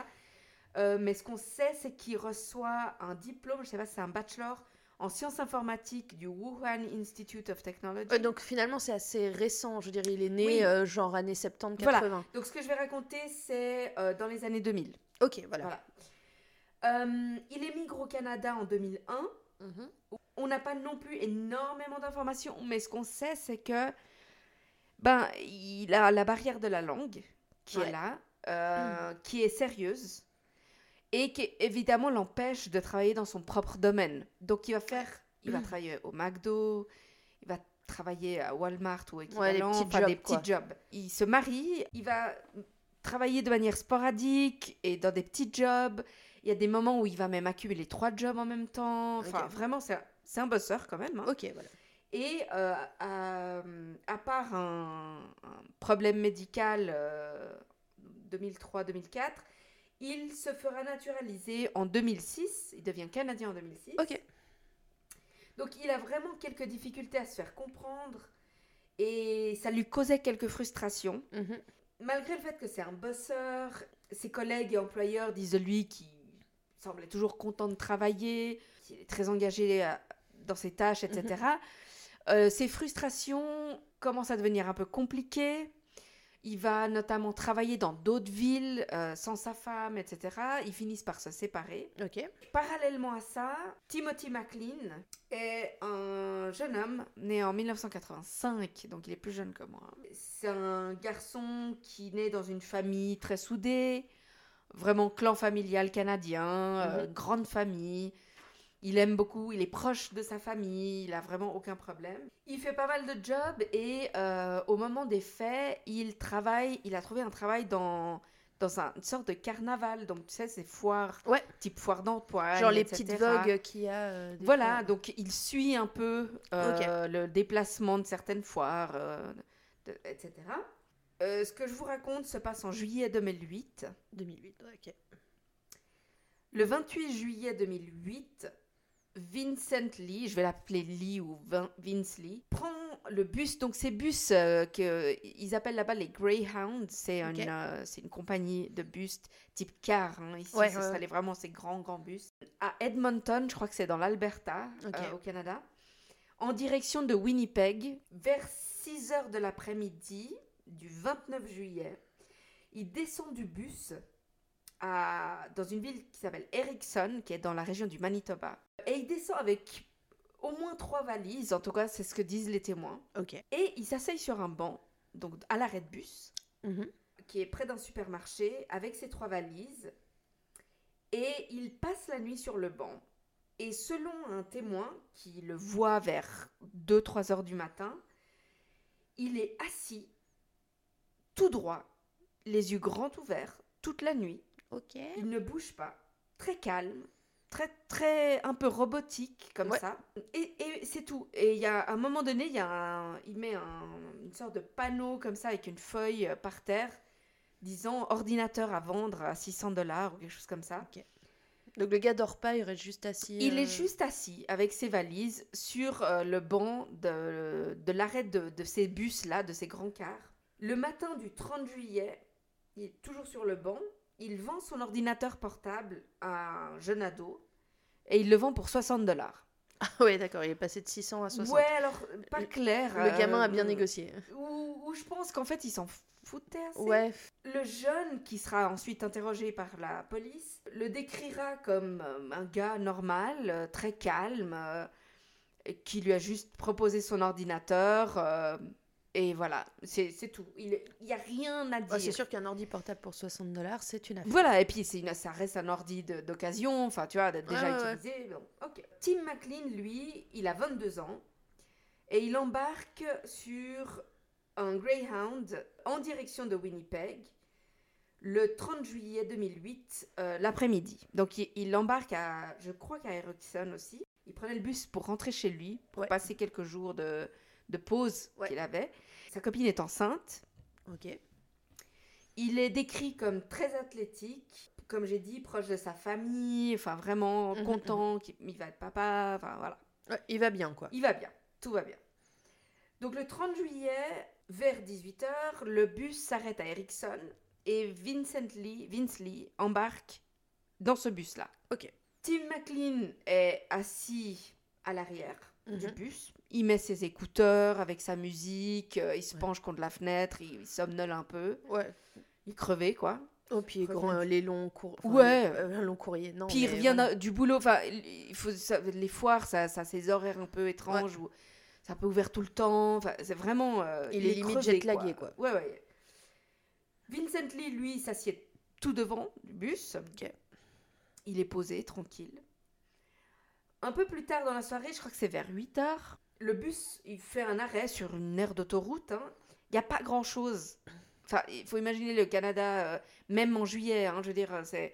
[SPEAKER 3] Euh, mais ce qu'on sait, c'est qu'il reçoit un diplôme, je sais pas, c'est un bachelor en sciences informatiques du Wuhan Institute of Technology.
[SPEAKER 2] Ouais, donc finalement, c'est assez récent. Je veux dire, il est né
[SPEAKER 3] Oui.
[SPEAKER 2] euh, genre années 70-80.
[SPEAKER 3] Voilà. Donc, ce que je vais raconter, c'est euh, dans les années 2000.
[SPEAKER 2] Ok, voilà.
[SPEAKER 3] Voilà. Euh, il émigre au Canada en 2001.
[SPEAKER 2] Mhm.
[SPEAKER 3] On n'a pas non plus énormément d'informations, mais ce qu'on sait, c'est que ben, il a la barrière de la langue qui
[SPEAKER 2] Ouais.
[SPEAKER 3] est là, euh, qui est sérieuse et qui évidemment l'empêche de travailler dans son propre domaine. Donc il va faire, il va travailler au McDo, il va travailler à Walmart ou équivalent,
[SPEAKER 2] petits
[SPEAKER 3] enfin,
[SPEAKER 2] jobs,
[SPEAKER 3] des
[SPEAKER 2] quoi.
[SPEAKER 3] petits jobs. Il se marie, il va travailler de manière sporadique et dans des petits jobs. Il y a des moments où il va même accumuler trois jobs en même temps. Enfin, vraiment, c'est un, un bosseur quand même. hein.
[SPEAKER 2] Ok, voilà.
[SPEAKER 3] Et euh, à, à part un, un problème médical euh, 2003-2004, il se fera naturaliser en 2006. Il devient canadien en 2006.
[SPEAKER 2] Ok.
[SPEAKER 3] Donc il a vraiment quelques difficultés à se faire comprendre et ça lui causait quelques frustrations.
[SPEAKER 2] Mhm.
[SPEAKER 3] Malgré le fait que c'est un bosseur, ses collègues et employeurs disent de lui qu'il semblait toujours content de travailler, qu'il est très engagé euh, dans ses tâches, etc. Euh, ses frustrations commencent à devenir un peu compliquées. Il va notamment travailler dans d'autres villes euh, sans sa femme, etc. Ils finissent par se séparer.
[SPEAKER 2] Ok.
[SPEAKER 3] Parallèlement à ça, Timothy McLean est un jeune homme né en 1985, donc il est plus jeune que moi. C'est un garçon qui naît dans une famille très soudée, vraiment clan familial canadien, euh,
[SPEAKER 2] Mhm.
[SPEAKER 3] grande famille. Il aime beaucoup, il est proche de sa famille, il a vraiment aucun problème. Il fait pas mal de jobs et euh, au moment des faits, il travaille, il a trouvé un travail dans, dans un- une sorte de carnaval, donc tu sais, c'est foires,
[SPEAKER 2] Ouais.
[SPEAKER 3] type foire d'empoigne,
[SPEAKER 2] Genre les
[SPEAKER 3] etc.
[SPEAKER 2] petites vogues qu'il y a. euh,
[SPEAKER 3] Voilà,
[SPEAKER 2] fois.
[SPEAKER 3] donc il suit un peu euh, le déplacement de certaines foires, euh, de- etc. Ce que je vous raconte se passe en juillet 2008.
[SPEAKER 2] 2008, ouais, ok.
[SPEAKER 3] Le 28 juillet 2008, Vincent Lee, je vais l'appeler Lee ou Vin- Vince Lee, prend le bus, donc ces bus euh, que ils appellent là-bas les Greyhound, c'est une, euh, une compagnie de bus type car. hein, ici,
[SPEAKER 2] Ouais,
[SPEAKER 3] ce
[SPEAKER 2] ouais,
[SPEAKER 3] serait
[SPEAKER 2] ouais.
[SPEAKER 3] les- vraiment ces grands grands bus. À Edmonton, je crois que c'est dans l'Alberta, euh, au Canada, en direction de Winnipeg, vers 6 heures de l'après-midi du 29 juillet, il descend du bus à, dans une ville qui s'appelle Erickson, qui est dans la région du Manitoba. Et il descend avec au moins trois valises, en tout cas c'est ce que disent les témoins.
[SPEAKER 2] Ok.
[SPEAKER 3] Et il s'asseye sur un banc, donc à l'arrêt de bus,
[SPEAKER 2] Mhm.
[SPEAKER 3] qui est près d'un supermarché, avec ses trois valises. Et il passe la nuit sur le banc. Et selon un témoin qui le voit vers 2-3 heures du matin, il est assis, tout droit, les yeux grands ouverts, toute la nuit.
[SPEAKER 2] Ok.
[SPEAKER 3] Il ne bouge pas, très calme, très très un peu robotique comme
[SPEAKER 2] Ouais.
[SPEAKER 3] ça. Et, et c'est tout. Et il y a à un moment donné, il y a un- il met un- une sorte de panneau comme ça avec une feuille euh, par terre disant ordinateur à vendre à 600 dollars ou quelque chose comme ça.
[SPEAKER 2] Donc le gars dort pas, il reste juste assis.
[SPEAKER 3] Il
[SPEAKER 2] euh,
[SPEAKER 3] est juste assis avec ses valises sur euh, le banc de, de l'arrêt de, de ces bus-là, de ces grands cars. Le matin du 30 juillet, il est toujours sur le banc. Il vend son ordinateur portable à un jeune ado et il le vend pour 60 dollars.
[SPEAKER 2] Ah ouais, d'accord, il est passé de 600 à 60.
[SPEAKER 3] Ouais, alors pas clair.
[SPEAKER 2] Le gamin a
[SPEAKER 3] euh,
[SPEAKER 2] bien négocié.
[SPEAKER 3] Ou, ou je pense qu'en fait, il s'en foutait assez.
[SPEAKER 2] Ouais.
[SPEAKER 3] Le jeune, qui sera ensuite interrogé par la police, le décrira comme euh, un gars normal, euh, très calme, euh, qui lui a juste proposé son ordinateur. euh, et voilà, c'est tout. Il n'y a rien à dire.
[SPEAKER 2] C'est sûr qu'un ordi portable pour 60 dollars, c'est une affaire.
[SPEAKER 3] Voilà, et puis une, ça reste un ordi d'occasion, enfin tu vois, d'être déjà
[SPEAKER 2] ouais.
[SPEAKER 3] utilisé. bon, ok. Tim McLean, lui, il a 22 ans et il embarque sur un Greyhound en direction de Winnipeg le 30 juillet 2008, euh, l'après-midi. Donc il, il embarque à, je crois qu'à Erickson aussi. Il prenait le bus pour rentrer chez lui, pour
[SPEAKER 2] Ouais.
[SPEAKER 3] passer quelques jours de, de pause
[SPEAKER 2] Ouais.
[SPEAKER 3] qu'il avait. Sa copine est enceinte.
[SPEAKER 2] Ok.
[SPEAKER 3] Il est décrit comme très athlétique, comme j'ai dit, proche de sa famille, enfin vraiment
[SPEAKER 2] Mhm,
[SPEAKER 3] content, qu'il il va être papa, enfin voilà.
[SPEAKER 2] Ouais, il va bien, quoi.
[SPEAKER 3] Il va bien, tout va bien. Donc le 30 juillet, vers 18h, le bus s'arrête à Erickson et Vincent Lee, Vince Lee embarque dans ce bus-là.
[SPEAKER 2] Ok.
[SPEAKER 3] Tim McLean est assis à l'arrière du
[SPEAKER 2] Mhm.
[SPEAKER 3] bus. Il met ses écouteurs avec sa musique, euh, il se
[SPEAKER 2] Ouais.
[SPEAKER 3] penche contre la fenêtre, il, il somnole un peu.
[SPEAKER 2] Ouais.
[SPEAKER 3] Il crevait, quoi.
[SPEAKER 2] Oh, puis
[SPEAKER 3] Revient
[SPEAKER 2] grand, euh, les longs cours.
[SPEAKER 3] Ouais.
[SPEAKER 2] Un long courrier. Non,
[SPEAKER 3] Puis il revient du boulot. Enfin, il faut, ça- les foires, ça, ça a ses horaires un peu étranges. Où c'est un peu ouvert tout le temps. Enfin, c'est vraiment. euh,
[SPEAKER 2] Il est limite
[SPEAKER 3] crevé,
[SPEAKER 2] jet-lagué, quoi.
[SPEAKER 3] Ouais, ouais. Vincent Lee, lui, s'assied tout devant du bus.
[SPEAKER 2] Ok.
[SPEAKER 3] Il est posé, tranquille. Un peu plus tard dans la soirée, je crois que c'est vers 8 heures, le bus, il fait un arrêt sur une aire d'autoroute. hein. Il n'y a pas grand-chose. Enfin, il faut imaginer le Canada, euh, même en juillet, hein, je veux dire, euh, c'est...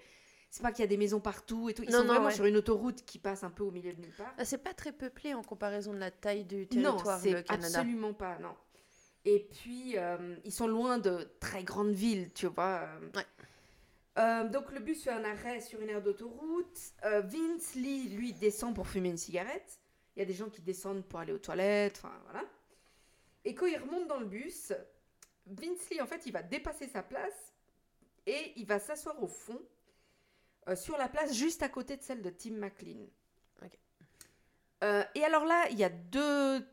[SPEAKER 3] C'est pas qu'il y a des maisons partout et tout. Ils
[SPEAKER 2] Non,
[SPEAKER 3] sont
[SPEAKER 2] non,
[SPEAKER 3] vraiment
[SPEAKER 2] ouais.
[SPEAKER 3] sur une autoroute qui passe un peu au milieu de nulle part.
[SPEAKER 2] Ah, c'est pas très peuplé en comparaison de la taille du
[SPEAKER 3] Non,
[SPEAKER 2] territoire,
[SPEAKER 3] c'est
[SPEAKER 2] le Canada.
[SPEAKER 3] absolument pas, non. Et puis, euh, ils sont loin de très grandes villes, tu vois. euh.
[SPEAKER 2] Ouais.
[SPEAKER 3] Euh, donc, le bus fait un arrêt sur une aire d'autoroute. Vince Lee, lui, descend pour fumer une cigarette. Il y a des gens qui descendent pour aller aux toilettes, enfin, voilà. Et quand il remonte dans le bus, Vince Lee, en fait, il va dépasser sa place et il va s'asseoir au fond, euh, sur la place juste à côté de celle de Tim McLean. Euh, et alors là, il y a deux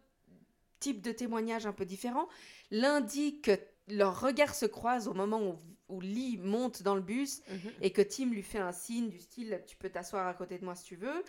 [SPEAKER 3] types de témoignages un peu différents. L'un dit que leurs regards se croisent au moment où, où Lee monte dans le bus
[SPEAKER 2] Mhm.
[SPEAKER 3] et que Tim lui fait un signe du style tu peux t'asseoir à côté de moi si tu veux.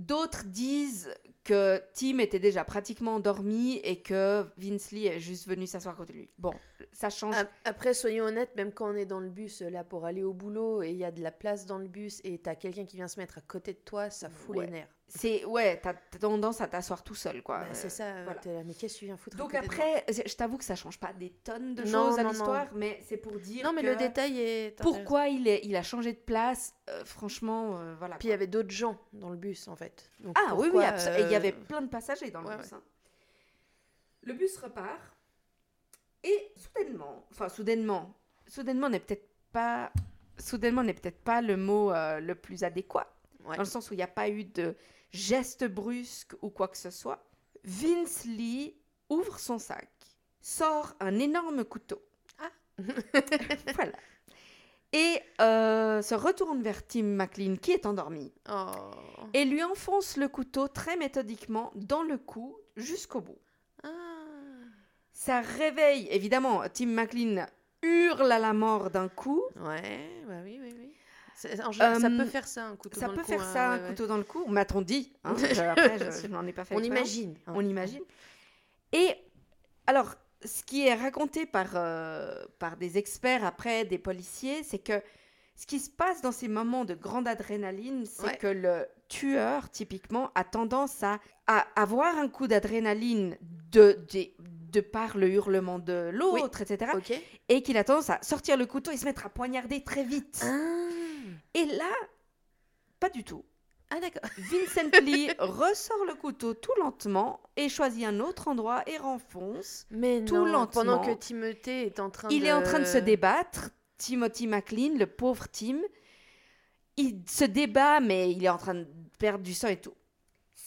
[SPEAKER 3] D'autres disent que Tim était déjà pratiquement endormi et que Vince Lee est juste venu s'asseoir côté de lui. Bon, ça change.
[SPEAKER 2] Ap- Après, soyons honnêtes, même quand on est dans le bus euh, là pour aller au boulot et il y a de la place dans le bus et t'as quelqu'un qui vient se mettre à côté de toi, ça fout
[SPEAKER 3] Ouais.
[SPEAKER 2] les nerfs.
[SPEAKER 3] C'est ouais, t'as tendance à t'asseoir tout seul quoi.
[SPEAKER 2] Bah, c'est
[SPEAKER 3] Euh,
[SPEAKER 2] ça, euh,
[SPEAKER 3] voilà.
[SPEAKER 2] là, mais qu'est-ce que tu viens foutre
[SPEAKER 3] Donc après, je t'avoue que ça change pas des tonnes de
[SPEAKER 2] Non,
[SPEAKER 3] choses à
[SPEAKER 2] non,
[SPEAKER 3] l'histoire, mais c'est pour dire
[SPEAKER 2] Non, mais
[SPEAKER 3] que
[SPEAKER 2] le détail est.
[SPEAKER 3] pourquoi il, est, il a changé de place. euh, franchement, euh, voilà.
[SPEAKER 2] Puis il y avait d'autres gens dans le bus en fait. Donc,
[SPEAKER 3] Ah oui, oui,
[SPEAKER 2] pourquoi,
[SPEAKER 3] abso- et il y avait plein de passagers dans le
[SPEAKER 2] ouais,
[SPEAKER 3] bus. hein. Le bus repart et soudainement, enfin soudainement, soudainement n'est peut-être pas, soudainement n'est peut-être pas le mot le plus adéquat,
[SPEAKER 2] Ouais.
[SPEAKER 3] dans le sens où il n'y a pas eu de geste brusque ou quoi que ce soit. Vince Lee ouvre son sac, sort un énorme couteau.
[SPEAKER 2] Ah.
[SPEAKER 3] voilà. Et euh, se retourne vers Tim McLean qui est endormi
[SPEAKER 2] Oh.
[SPEAKER 3] et lui enfonce le couteau très méthodiquement dans le cou jusqu'au bout.
[SPEAKER 2] Ah.
[SPEAKER 3] Ça réveille, évidemment, Tim McLean hurle à la mort d'un coup.
[SPEAKER 2] Ouais, bah oui, oui, oui. Ça peut faire ça, un couteau
[SPEAKER 3] Ça
[SPEAKER 2] dans
[SPEAKER 3] peut
[SPEAKER 2] le cou,
[SPEAKER 3] faire
[SPEAKER 2] hein,
[SPEAKER 3] ça,
[SPEAKER 2] ouais,
[SPEAKER 3] un
[SPEAKER 2] ouais.
[SPEAKER 3] couteau dans le cou. M'a-t-on dit hein. Après, je, je n'en ai pas fait
[SPEAKER 2] On imagine. hein.
[SPEAKER 3] On imagine. Et alors, ce qui est raconté par, euh, par des experts après, des policiers, c'est que ce qui se passe dans ces moments de grande adrénaline, c'est
[SPEAKER 2] Ouais.
[SPEAKER 3] que le tueur, typiquement, a tendance à, à avoir un coup d'adrénaline de, de, de par le hurlement de l'autre, etc. Et qu'il a tendance à sortir le couteau et se mettre à poignarder très vite.
[SPEAKER 2] Ah,
[SPEAKER 3] Et là, pas du tout.
[SPEAKER 2] ah d'accord.
[SPEAKER 3] Vincent Lee ressort le couteau tout lentement et choisit un autre endroit et renfonce.
[SPEAKER 2] Mais
[SPEAKER 3] Tout
[SPEAKER 2] non,
[SPEAKER 3] lentement.
[SPEAKER 2] pendant que Timothée est en train de...
[SPEAKER 3] Il est en train de se débattre. Timothy McLean, le pauvre Tim, il se débat, mais il est en train de perdre du sang et tout.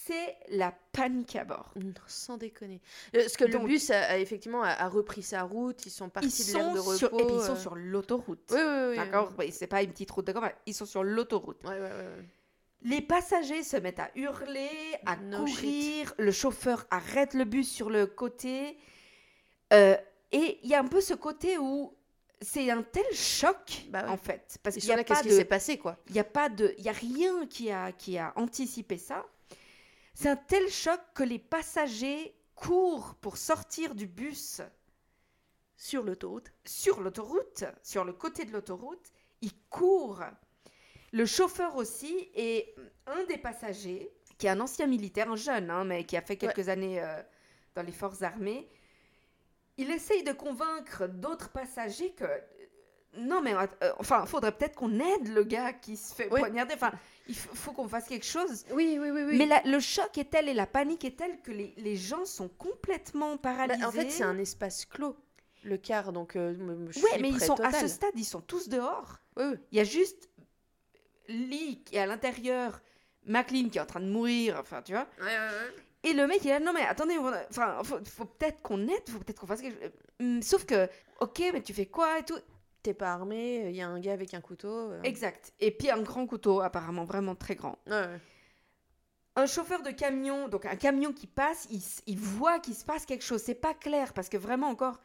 [SPEAKER 3] C'est la panique à bord.
[SPEAKER 2] Non, sans déconner. Euh, Parce que
[SPEAKER 3] Donc-
[SPEAKER 2] le bus a, a effectivement a, a repris sa route, ils sont partis
[SPEAKER 3] Ils
[SPEAKER 2] de l'aire de repos.
[SPEAKER 3] sur, et puis ils sont
[SPEAKER 2] euh.
[SPEAKER 3] sur l'autoroute.
[SPEAKER 2] Oui, oui, oui.
[SPEAKER 3] D'accord Oui, C'est pas une petite route de campagne, ils sont sur l'autoroute.
[SPEAKER 2] Ouais, ouais, ouais.
[SPEAKER 3] Les passagers se mettent à hurler, à
[SPEAKER 2] No
[SPEAKER 3] courir. Le chauffeur arrête le bus sur le côté. Euh, et il y a un peu ce côté où c'est un tel choc,
[SPEAKER 2] Bah ouais.
[SPEAKER 3] en fait. Parce qu'il n'y
[SPEAKER 2] là,
[SPEAKER 3] a, pas
[SPEAKER 2] qu'est-ce qui
[SPEAKER 3] de-
[SPEAKER 2] s'est passé, quoi?
[SPEAKER 3] il y a pas de... Il y a rien qui a, qui a anticipé ça. C'est un tel choc que les passagers courent pour sortir du bus
[SPEAKER 2] Sur l'autoroute.
[SPEAKER 3] sur l'autoroute, sur le côté de l'autoroute, il court. Le chauffeur aussi et un des passagers, qui est un ancien militaire, un jeune, hein, mais qui a fait quelques années euh, dans les forces armées, il essaye de convaincre d'autres passagers que non mais euh, enfin faudrait peut-être qu'on aide le gars qui se fait
[SPEAKER 2] Oui.
[SPEAKER 3] poignarder. Enfin, il faut qu'on fasse quelque chose.
[SPEAKER 2] Oui, oui, oui, oui.
[SPEAKER 3] Mais la- le choc est tel et la panique est telle que les, les gens sont complètement
[SPEAKER 2] Bah,
[SPEAKER 3] paralysés.
[SPEAKER 2] en fait, c'est un espace clôt, le car, donc euh, je
[SPEAKER 3] Ouais,
[SPEAKER 2] suis
[SPEAKER 3] mais ils sont à
[SPEAKER 2] total.
[SPEAKER 3] ce stade, ils sont tous dehors.
[SPEAKER 2] Oui, oui.
[SPEAKER 3] Il y a juste Lee qui est à l'intérieur, McLean qui est en train de mourir, enfin, tu vois. Et le mec, il là, non mais attendez, enfin, faut, faut peut-être qu'on aide, faut peut-être qu'on fasse quelque chose. Hum, Sauf que, ok, mais tu fais quoi et tout.
[SPEAKER 2] T'es pas armé, il y a un gars avec un couteau. euh.
[SPEAKER 3] Exact. Et puis un grand couteau, apparemment vraiment très grand.
[SPEAKER 2] Ouais, ouais.
[SPEAKER 3] Un chauffeur de camion, donc un camion qui passe, il, voit qu'il se passe quelque chose. C'est pas clair parce que vraiment encore,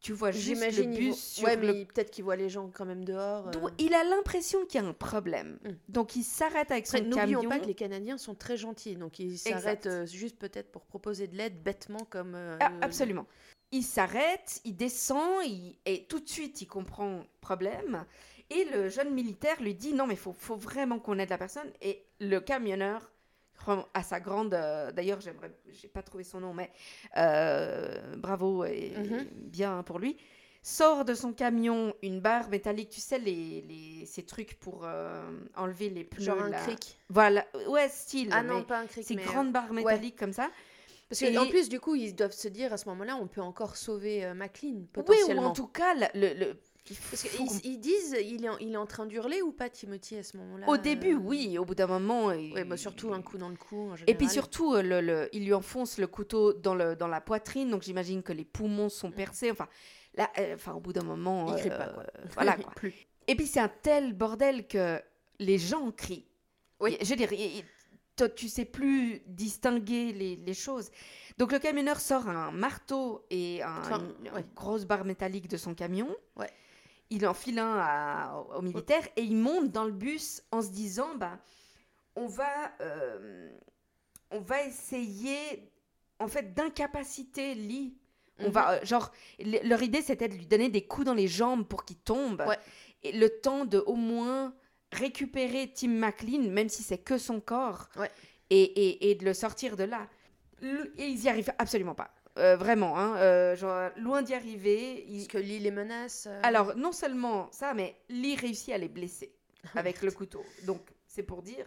[SPEAKER 3] tu vois juste le
[SPEAKER 2] il
[SPEAKER 3] bus sur
[SPEAKER 2] Ouais,
[SPEAKER 3] le
[SPEAKER 2] mais peut-être qu'il voit les gens quand même dehors. euh.
[SPEAKER 3] Donc, il a l'impression qu'il y a un problème.
[SPEAKER 2] Mm.
[SPEAKER 3] Donc il s'arrête avec son
[SPEAKER 2] Après, n'oublions
[SPEAKER 3] camion.
[SPEAKER 2] pas que les Canadiens sont très gentils, donc ils s'arrêtent euh, juste peut-être pour proposer de l'aide bêtement comme. euh,
[SPEAKER 3] Ah,
[SPEAKER 2] euh,
[SPEAKER 3] absolument. Il s'arrête, il descend, il- et tout de suite il comprend le problème. Et le jeune militaire lui dit non mais faut, faut vraiment qu'on aide la personne. Et le camionneur, à sa grande, euh, d'ailleurs j'aimerais, j'ai pas trouvé son nom, mais euh, bravo et
[SPEAKER 2] Mhm.
[SPEAKER 3] bien pour lui, sort de son camion une barre métallique, tu sais les, les ces trucs pour euh, enlever les pneus.
[SPEAKER 2] Genre un cric.
[SPEAKER 3] Voilà, ouais style.
[SPEAKER 2] Ah non, pas un cric.
[SPEAKER 3] ces
[SPEAKER 2] mais,
[SPEAKER 3] grandes barres métalliques comme ça.
[SPEAKER 2] Parce qu'en plus, du coup, ils doivent se dire à ce moment-là, on peut encore sauver euh, McLean,
[SPEAKER 3] Oui, ou en tout cas, le, le-
[SPEAKER 2] Parce qu'ils ils disent, il est, en, il est en train d'hurler ou pas, Timothy, à ce moment-là
[SPEAKER 3] Au début,
[SPEAKER 2] euh,
[SPEAKER 3] oui, au bout d'un moment.
[SPEAKER 2] Oui, bah surtout un coup dans le cou, en
[SPEAKER 3] Et puis surtout, euh, le, le- il lui enfonce le couteau dans, le, dans la poitrine, donc j'imagine que les poumons sont percés. Enfin, là, euh, enfin, au bout d'un moment.
[SPEAKER 2] Il crie
[SPEAKER 3] euh,
[SPEAKER 2] pas, quoi.
[SPEAKER 3] Voilà, quoi.
[SPEAKER 2] Plus.
[SPEAKER 3] Et puis c'est un tel bordel que les gens crient.
[SPEAKER 2] Oui.
[SPEAKER 3] Je veux dire, il- toi, tu sais plus distinguer les, les choses. Donc le camionneur sort un marteau et un-
[SPEAKER 2] Enfin,
[SPEAKER 3] une,
[SPEAKER 2] ouais.
[SPEAKER 3] une grosse barre métallique de son camion.
[SPEAKER 2] Ouais.
[SPEAKER 3] Il en file un à- au, au militaire et il monte dans le bus en se disant bah, on, va, euh, on va essayer en fait d'incapaciter Lee. On
[SPEAKER 2] Mhm.
[SPEAKER 3] va, euh, genre, le- leur idée c'était de lui donner des coups dans les jambes pour qu'il tombe. Et le temps de au moins récupérer Tim McLean, même si c'est que son corps,
[SPEAKER 2] Ouais.
[SPEAKER 3] et, et, et de le sortir de là. Le- Et ils y arrivent absolument pas. Euh, vraiment, hein, euh, genre, loin d'y arriver. ils-
[SPEAKER 2] Parce que Lee les menace. euh,
[SPEAKER 3] Alors, non seulement ça, mais Lee réussit à les blesser avec le couteau. Donc, c'est pour dire.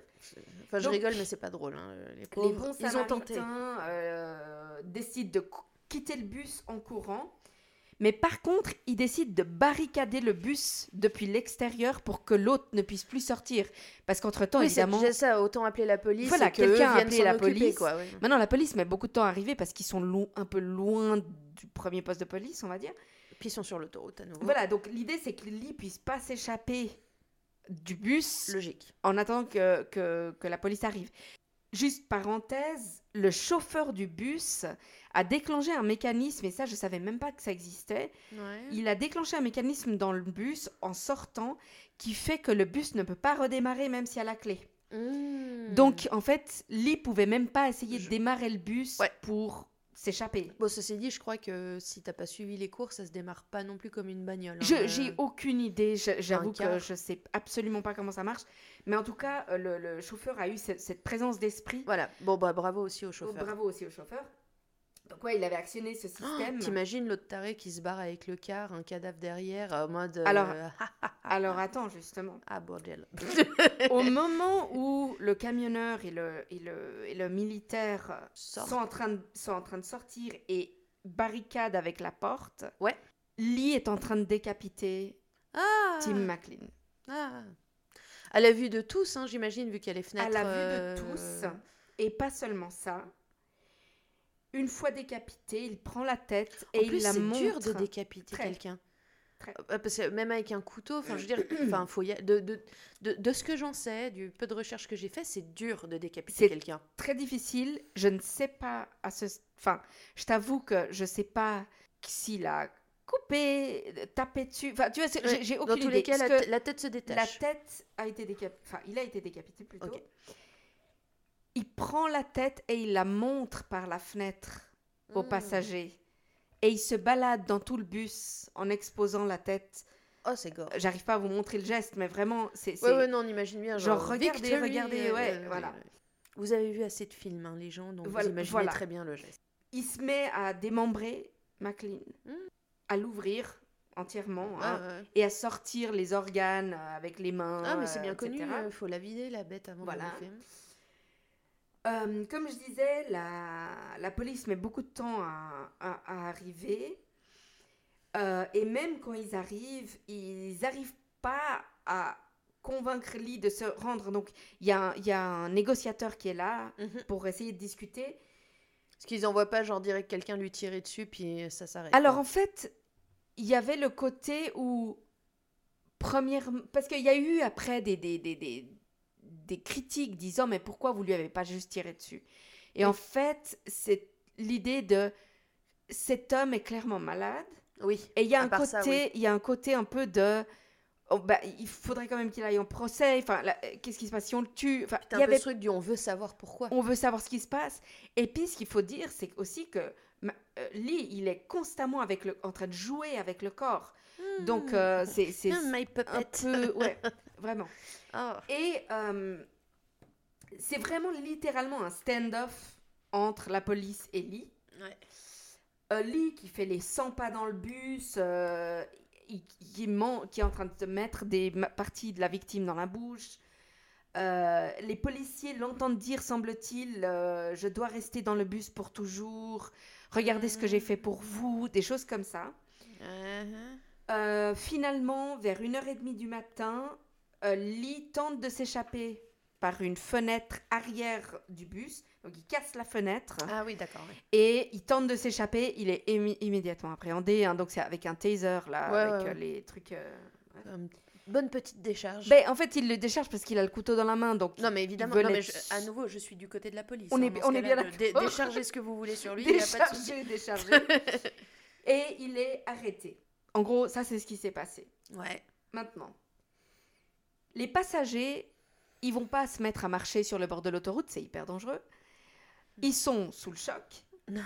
[SPEAKER 2] Enfin, je
[SPEAKER 3] donc-
[SPEAKER 2] rigole, mais c'est pas drôle. hein, Les
[SPEAKER 3] Les
[SPEAKER 2] pauvres,
[SPEAKER 3] bons
[SPEAKER 2] ils ont tenté.
[SPEAKER 3] Décident de quitter le bus en courant. Mais par contre, ils décident de barricader le bus depuis l'extérieur pour que l'autre ne puisse plus sortir. Parce qu'entre-temps,
[SPEAKER 2] Oui, c'est
[SPEAKER 3] évidemment...
[SPEAKER 2] déjà ça, autant appeler la police.
[SPEAKER 3] Voilà,
[SPEAKER 2] et que
[SPEAKER 3] quelqu'un a appelé la
[SPEAKER 2] occuper,
[SPEAKER 3] police.
[SPEAKER 2] quoi.
[SPEAKER 3] Maintenant, la police met beaucoup de temps à arriver parce qu'ils sont un peu loin du premier poste de police, on va dire.
[SPEAKER 2] Puis ils sont sur l'autoroute à nouveau.
[SPEAKER 3] Voilà, donc l'idée, c'est que Lily puisse pas s'échapper du bus
[SPEAKER 2] Logique.
[SPEAKER 3] en attendant que, que, que la police arrive. Juste parenthèse, le chauffeur du bus a déclenché un mécanisme, et ça je savais même pas que ça existait,
[SPEAKER 2] Ouais.
[SPEAKER 3] il a déclenché un mécanisme dans le bus en sortant qui fait que le bus ne peut pas redémarrer même s'il y a la clé.
[SPEAKER 2] Mmh.
[SPEAKER 3] Donc en fait, Lee pouvait même pas essayer de démarrer le bus
[SPEAKER 2] Ouais.
[SPEAKER 3] pour s'échapper.
[SPEAKER 2] Bon, ceci dit, je crois que si t'as pas suivi les cours, ça se démarre pas non plus comme une bagnole. hein.
[SPEAKER 3] Je-
[SPEAKER 2] Euh,
[SPEAKER 3] J'ai aucune idée, j'avoue que je sais absolument pas comment ça marche, mais en tout cas, euh, le, le chauffeur a eu ce- cette présence d'esprit.
[SPEAKER 2] Voilà. Bon, bah bravo aussi au
[SPEAKER 3] Oh,
[SPEAKER 2] chauffeur.
[SPEAKER 3] bravo aussi au chauffeur. Donc ouais, il avait actionné ce
[SPEAKER 2] Oh,
[SPEAKER 3] système.
[SPEAKER 2] T'imagines l'autre taré qui se barre avec le car, un cadavre derrière, en mode. euh,
[SPEAKER 3] Alors-
[SPEAKER 2] ah, ah, ah,
[SPEAKER 3] Alors attends, justement.
[SPEAKER 2] ah, bordel.
[SPEAKER 3] Au moment où le camionneur et le, et le, et le militaire sont en, train de, sont en train de sortir et barricade avec la porte,
[SPEAKER 2] Ouais.
[SPEAKER 3] Lee est en train de décapiter
[SPEAKER 2] Ah
[SPEAKER 3] Tim McLean.
[SPEAKER 2] Ah. À la vue de tous, hein, j'imagine, vu qu'il y a les
[SPEAKER 3] À la vue
[SPEAKER 2] euh,
[SPEAKER 3] de tous. Et pas seulement ça. Une fois décapité, il prend la tête
[SPEAKER 2] En
[SPEAKER 3] et
[SPEAKER 2] plus,
[SPEAKER 3] il la
[SPEAKER 2] c'est
[SPEAKER 3] montre.
[SPEAKER 2] dur de décapiter quelqu'un. Euh, Parce que même avec un couteau, enfin, je veux dire, enfin, faut y a- de, de, de, de ce que j'en sais, du peu de recherche que j'ai fait, c'est dur de décapiter
[SPEAKER 3] C'est-
[SPEAKER 2] quelqu'un.
[SPEAKER 3] très difficile. Je ne sais pas à ce. Enfin, je t'avoue que je sais pas s'il a coupé, tapé dessus. Enfin, tu vois, c'est- j'ai- aucune
[SPEAKER 2] Dans tous
[SPEAKER 3] idée.
[SPEAKER 2] les cas, la, la tête se
[SPEAKER 3] la
[SPEAKER 2] détache.
[SPEAKER 3] tête a été décapitée. Enfin, il a été décapité plutôt. Il prend la tête et il la montre par la fenêtre aux
[SPEAKER 2] Mm.
[SPEAKER 3] passagers. Et il se balade dans tout le bus en exposant la tête.
[SPEAKER 2] Oh, c'est gore.
[SPEAKER 3] J'arrive pas à vous montrer le geste, mais vraiment, c'est.
[SPEAKER 2] Ouais, ouais, non, on imagine bien.
[SPEAKER 3] Genre,
[SPEAKER 2] Genre,
[SPEAKER 3] regardez,
[SPEAKER 2] Victory,
[SPEAKER 3] regardez,
[SPEAKER 2] euh,
[SPEAKER 3] ouais,
[SPEAKER 2] euh,
[SPEAKER 3] voilà.
[SPEAKER 2] Vous avez vu assez de films, hein, les gens, donc
[SPEAKER 3] Voilà-
[SPEAKER 2] vous imaginez
[SPEAKER 3] voilà.
[SPEAKER 2] très bien le geste.
[SPEAKER 3] Il se met à démembrer McLean,
[SPEAKER 2] Mm.
[SPEAKER 3] à l'ouvrir entièrement.
[SPEAKER 2] Ah,
[SPEAKER 3] hein,
[SPEAKER 2] ouais.
[SPEAKER 3] et à sortir les organes euh, avec les mains.
[SPEAKER 2] Ah, mais c'est bien
[SPEAKER 3] etc.
[SPEAKER 2] connu, il faut la vider, la bête, avant
[SPEAKER 3] Voilà.
[SPEAKER 2] de le faire.
[SPEAKER 3] Euh, comme je disais, la, la police met beaucoup de temps à, à- à arriver. Euh, et même quand ils arrivent, ils n'arrivent pas à convaincre Lee de se rendre. Donc, il y, a un- il y a un négociateur qui est là
[SPEAKER 2] Mhm.
[SPEAKER 3] pour essayer de discuter.
[SPEAKER 2] Parce qu'ils envoient pas, genre, direct quelqu'un lui tirer dessus, puis ça s'arrête.
[SPEAKER 3] Alors, en fait, il y avait le côté où, première, parce qu'il y a eu après des, des, des, des, des critiques disant, mais pourquoi vous lui avez pas juste tiré dessus? Et en fait, c'est l'idée de, cet homme est clairement malade,
[SPEAKER 2] Oui.
[SPEAKER 3] et il y a un côté,
[SPEAKER 2] oui.
[SPEAKER 3] il y a un côté un peu de, oh, bah, il faudrait quand même qu'il aille en procès, enfin, là, qu'est-ce qui se passe si on le tue? Enfin, il y avait
[SPEAKER 2] ce truc du on veut savoir pourquoi.
[SPEAKER 3] on veut savoir ce qui se passe. Et puis, ce qu'il faut dire, c'est aussi que ma- euh, Lee, il est constamment avec le, en train de jouer avec le corps. Donc, euh, c'est un peu... Ouais, vraiment.
[SPEAKER 2] Oh.
[SPEAKER 3] Et euh, c'est vraiment littéralement un stand-off entre la police et Lee.
[SPEAKER 2] Ouais.
[SPEAKER 3] Euh, Lee qui fait les 100 pas dans le bus, euh, il- qui, ment- qui est en train de te mettre des parties de la victime dans la bouche. Euh, les policiers l'entendent dire, semble-t-il, euh, je dois rester dans le bus pour toujours, regardez ce que j'ai fait pour vous, des choses comme ça.
[SPEAKER 2] Uh-huh.
[SPEAKER 3] Euh, finalement, vers 1h30 du matin, euh, Lee tente de s'échapper par une fenêtre arrière du bus. Donc il casse la fenêtre
[SPEAKER 2] Ah oui, d'accord.
[SPEAKER 3] et il tente de s'échapper. Il est immédiatement appréhendé. hein. donc c'est avec un taser là,
[SPEAKER 2] Ouais,
[SPEAKER 3] avec
[SPEAKER 2] ouais,
[SPEAKER 3] euh, les trucs. euh,
[SPEAKER 2] bonne petite décharge.
[SPEAKER 3] Ben, en fait, il le décharge parce qu'il a le couteau dans la main. Donc
[SPEAKER 2] non, mais évidemment, non, mais je- à nouveau, je suis du côté de la police.
[SPEAKER 3] On
[SPEAKER 2] hein,
[SPEAKER 3] est- on est bien
[SPEAKER 2] de- dé-. Déchargez ce que vous voulez sur lui, il n'y a pas de souci.
[SPEAKER 3] déchargé, déchargé. et il est arrêté. En gros, ça c'est ce qui s'est passé.
[SPEAKER 2] Ouais.
[SPEAKER 3] Maintenant, les passagers, ils vont pas se mettre à marcher sur le bord de l'autoroute, c'est hyper dangereux. Ils sont sous le choc.
[SPEAKER 2] Non.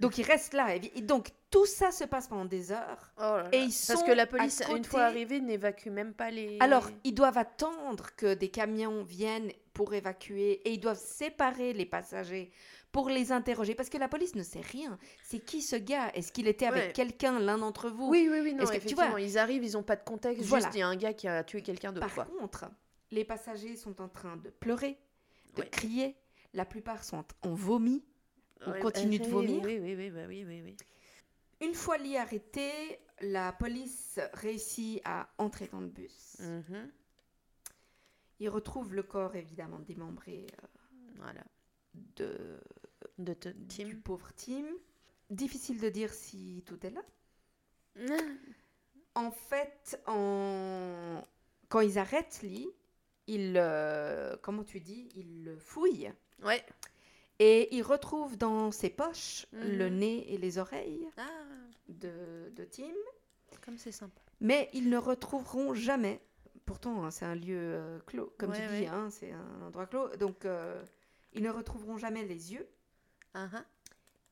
[SPEAKER 3] Donc ils restent là. Et donc tout ça se passe pendant des heures.
[SPEAKER 2] Oh là là.
[SPEAKER 3] Et ils
[SPEAKER 2] Parce
[SPEAKER 3] sont
[SPEAKER 2] que la police, une fois arrivée, n'évacue même pas les.
[SPEAKER 3] Alors, ils doivent attendre que des camions viennent pour évacuer et ils doivent séparer les passagers pour les interroger parce que la police ne sait rien. C'est qui ce gars? Est-ce qu'il était avec
[SPEAKER 2] Ouais.
[SPEAKER 3] quelqu'un, l'un d'entre vous?
[SPEAKER 2] Oui, oui, oui, non,
[SPEAKER 3] que- tu vois
[SPEAKER 2] ils arrivent, ils ont pas de contexte,
[SPEAKER 3] Voilà.
[SPEAKER 2] juste il y a un gars qui a tué quelqu'un d'autre,
[SPEAKER 3] Par
[SPEAKER 2] quoi.
[SPEAKER 3] contre, les passagers sont en train de pleurer, de
[SPEAKER 2] Ouais.
[SPEAKER 3] crier. La plupart sont en vomi. On
[SPEAKER 2] Ouais,
[SPEAKER 3] continue de vomir.
[SPEAKER 2] Oui, oui, oui, bah oui, oui, oui.
[SPEAKER 3] Une fois Lee arrêté, la police réussit à entrer dans le bus.
[SPEAKER 2] Mhm.
[SPEAKER 3] Ils retrouvent le corps évidemment démembré euh,
[SPEAKER 2] Voilà.
[SPEAKER 3] De,
[SPEAKER 2] De te-
[SPEAKER 3] du
[SPEAKER 2] Tim.
[SPEAKER 3] pauvre Tim. Difficile de dire si tout est là. En fait, en... quand ils arrêtent Lee, ils, euh, comment tu dis, ils le fouillent
[SPEAKER 2] Ouais.
[SPEAKER 3] et ils retrouvent dans ses poches
[SPEAKER 2] Mhm.
[SPEAKER 3] le nez et les oreilles
[SPEAKER 2] Ah,
[SPEAKER 3] de, de Tim,
[SPEAKER 2] comme c'est sympa.
[SPEAKER 3] mais ils ne retrouveront jamais. Pourtant, hein, c'est un lieu euh, clos, comme
[SPEAKER 2] Ouais,
[SPEAKER 3] tu
[SPEAKER 2] ouais.
[SPEAKER 3] dis, hein, c'est un endroit clos. Donc, euh, ils ne retrouveront jamais les yeux.
[SPEAKER 2] Ah.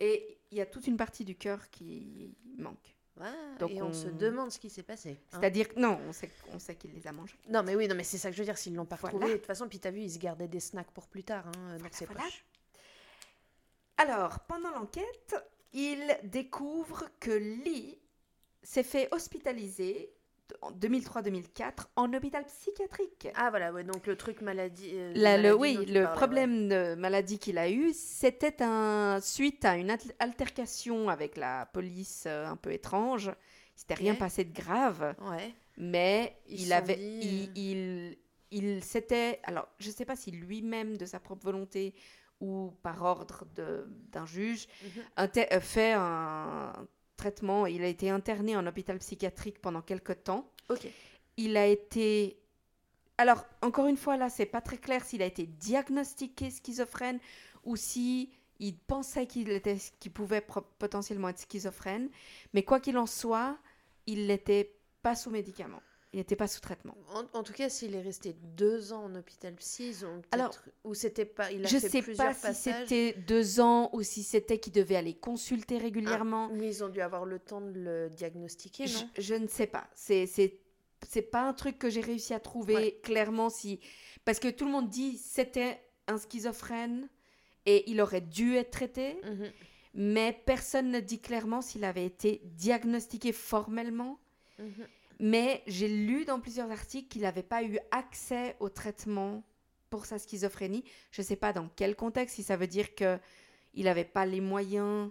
[SPEAKER 3] Et il y a toute une partie du cœur qui manque.
[SPEAKER 2] Ouais,
[SPEAKER 3] Donc
[SPEAKER 2] et on... se demande ce qui s'est passé. hein.
[SPEAKER 3] C'est-à-dire que non, on sait, on sait qu'il les a mangés.
[SPEAKER 2] Non, mais oui, non, mais c'est ça que je veux dire. S'ils l'ont pas
[SPEAKER 3] Voilà.
[SPEAKER 2] retrouvé, de toute façon, puis t'as vu, ils se gardaient des snacks pour plus tard, hein,
[SPEAKER 3] voilà.
[SPEAKER 2] poches.
[SPEAKER 3] Alors, pendant l'enquête, il découvre que Lee s'est fait hospitaliser en 2003-2004 en hôpital psychiatrique.
[SPEAKER 2] Ah, voilà, ouais, donc le truc maladie. euh,
[SPEAKER 3] La- le, oui, le problème de maladie qu'il a eu, c'était un suite à une al- altercation avec la police euh, un peu étrange. Il s'était rien passé de grave,
[SPEAKER 2] Ouais.
[SPEAKER 3] Mais
[SPEAKER 2] Ils
[SPEAKER 3] il avait,
[SPEAKER 2] dit,
[SPEAKER 3] il, il, il s'était, alors je ne sais pas si lui-même de sa propre volonté ou par ordre d'un juge, inter- euh, fait un traitement. Il a été interné en hôpital psychiatrique pendant quelques temps.
[SPEAKER 2] Ok.
[SPEAKER 3] Il a été. Alors, encore une fois, là, c'est pas très clair s'il a été diagnostiqué schizophrène ou si il pensait qu'il était, qu'il pouvait potentiellement être schizophrène. Mais quoi qu'il en soit, il n'était pas sous médicament. Il n'était pas sous traitement.
[SPEAKER 2] En, en tout cas, s'il est resté deux ans en hôpital psy, ils ont
[SPEAKER 3] Alors,
[SPEAKER 2] ou c'était pas, il a
[SPEAKER 3] Je
[SPEAKER 2] fait
[SPEAKER 3] sais
[SPEAKER 2] plusieurs
[SPEAKER 3] pas si c'était deux ans ou si c'était qu'il devait aller consulter régulièrement.
[SPEAKER 2] Mais ils ont dû avoir le temps de le diagnostiquer,
[SPEAKER 3] Je,
[SPEAKER 2] non?
[SPEAKER 3] je ne sais pas. C'est c'est pas un truc que j'ai réussi à trouver
[SPEAKER 2] Ouais.
[SPEAKER 3] clairement si parce que tout le monde dit c'était un schizophrène et il aurait dû être traité,
[SPEAKER 2] Mhm.
[SPEAKER 3] mais personne ne dit clairement s'il avait été diagnostiqué formellement.
[SPEAKER 2] Mhm.
[SPEAKER 3] Mais j'ai lu dans plusieurs articles qu'il n'avait pas eu accès au traitement pour sa schizophrénie. Je ne sais pas dans quel contexte, si ça veut dire que il n'avait pas les moyens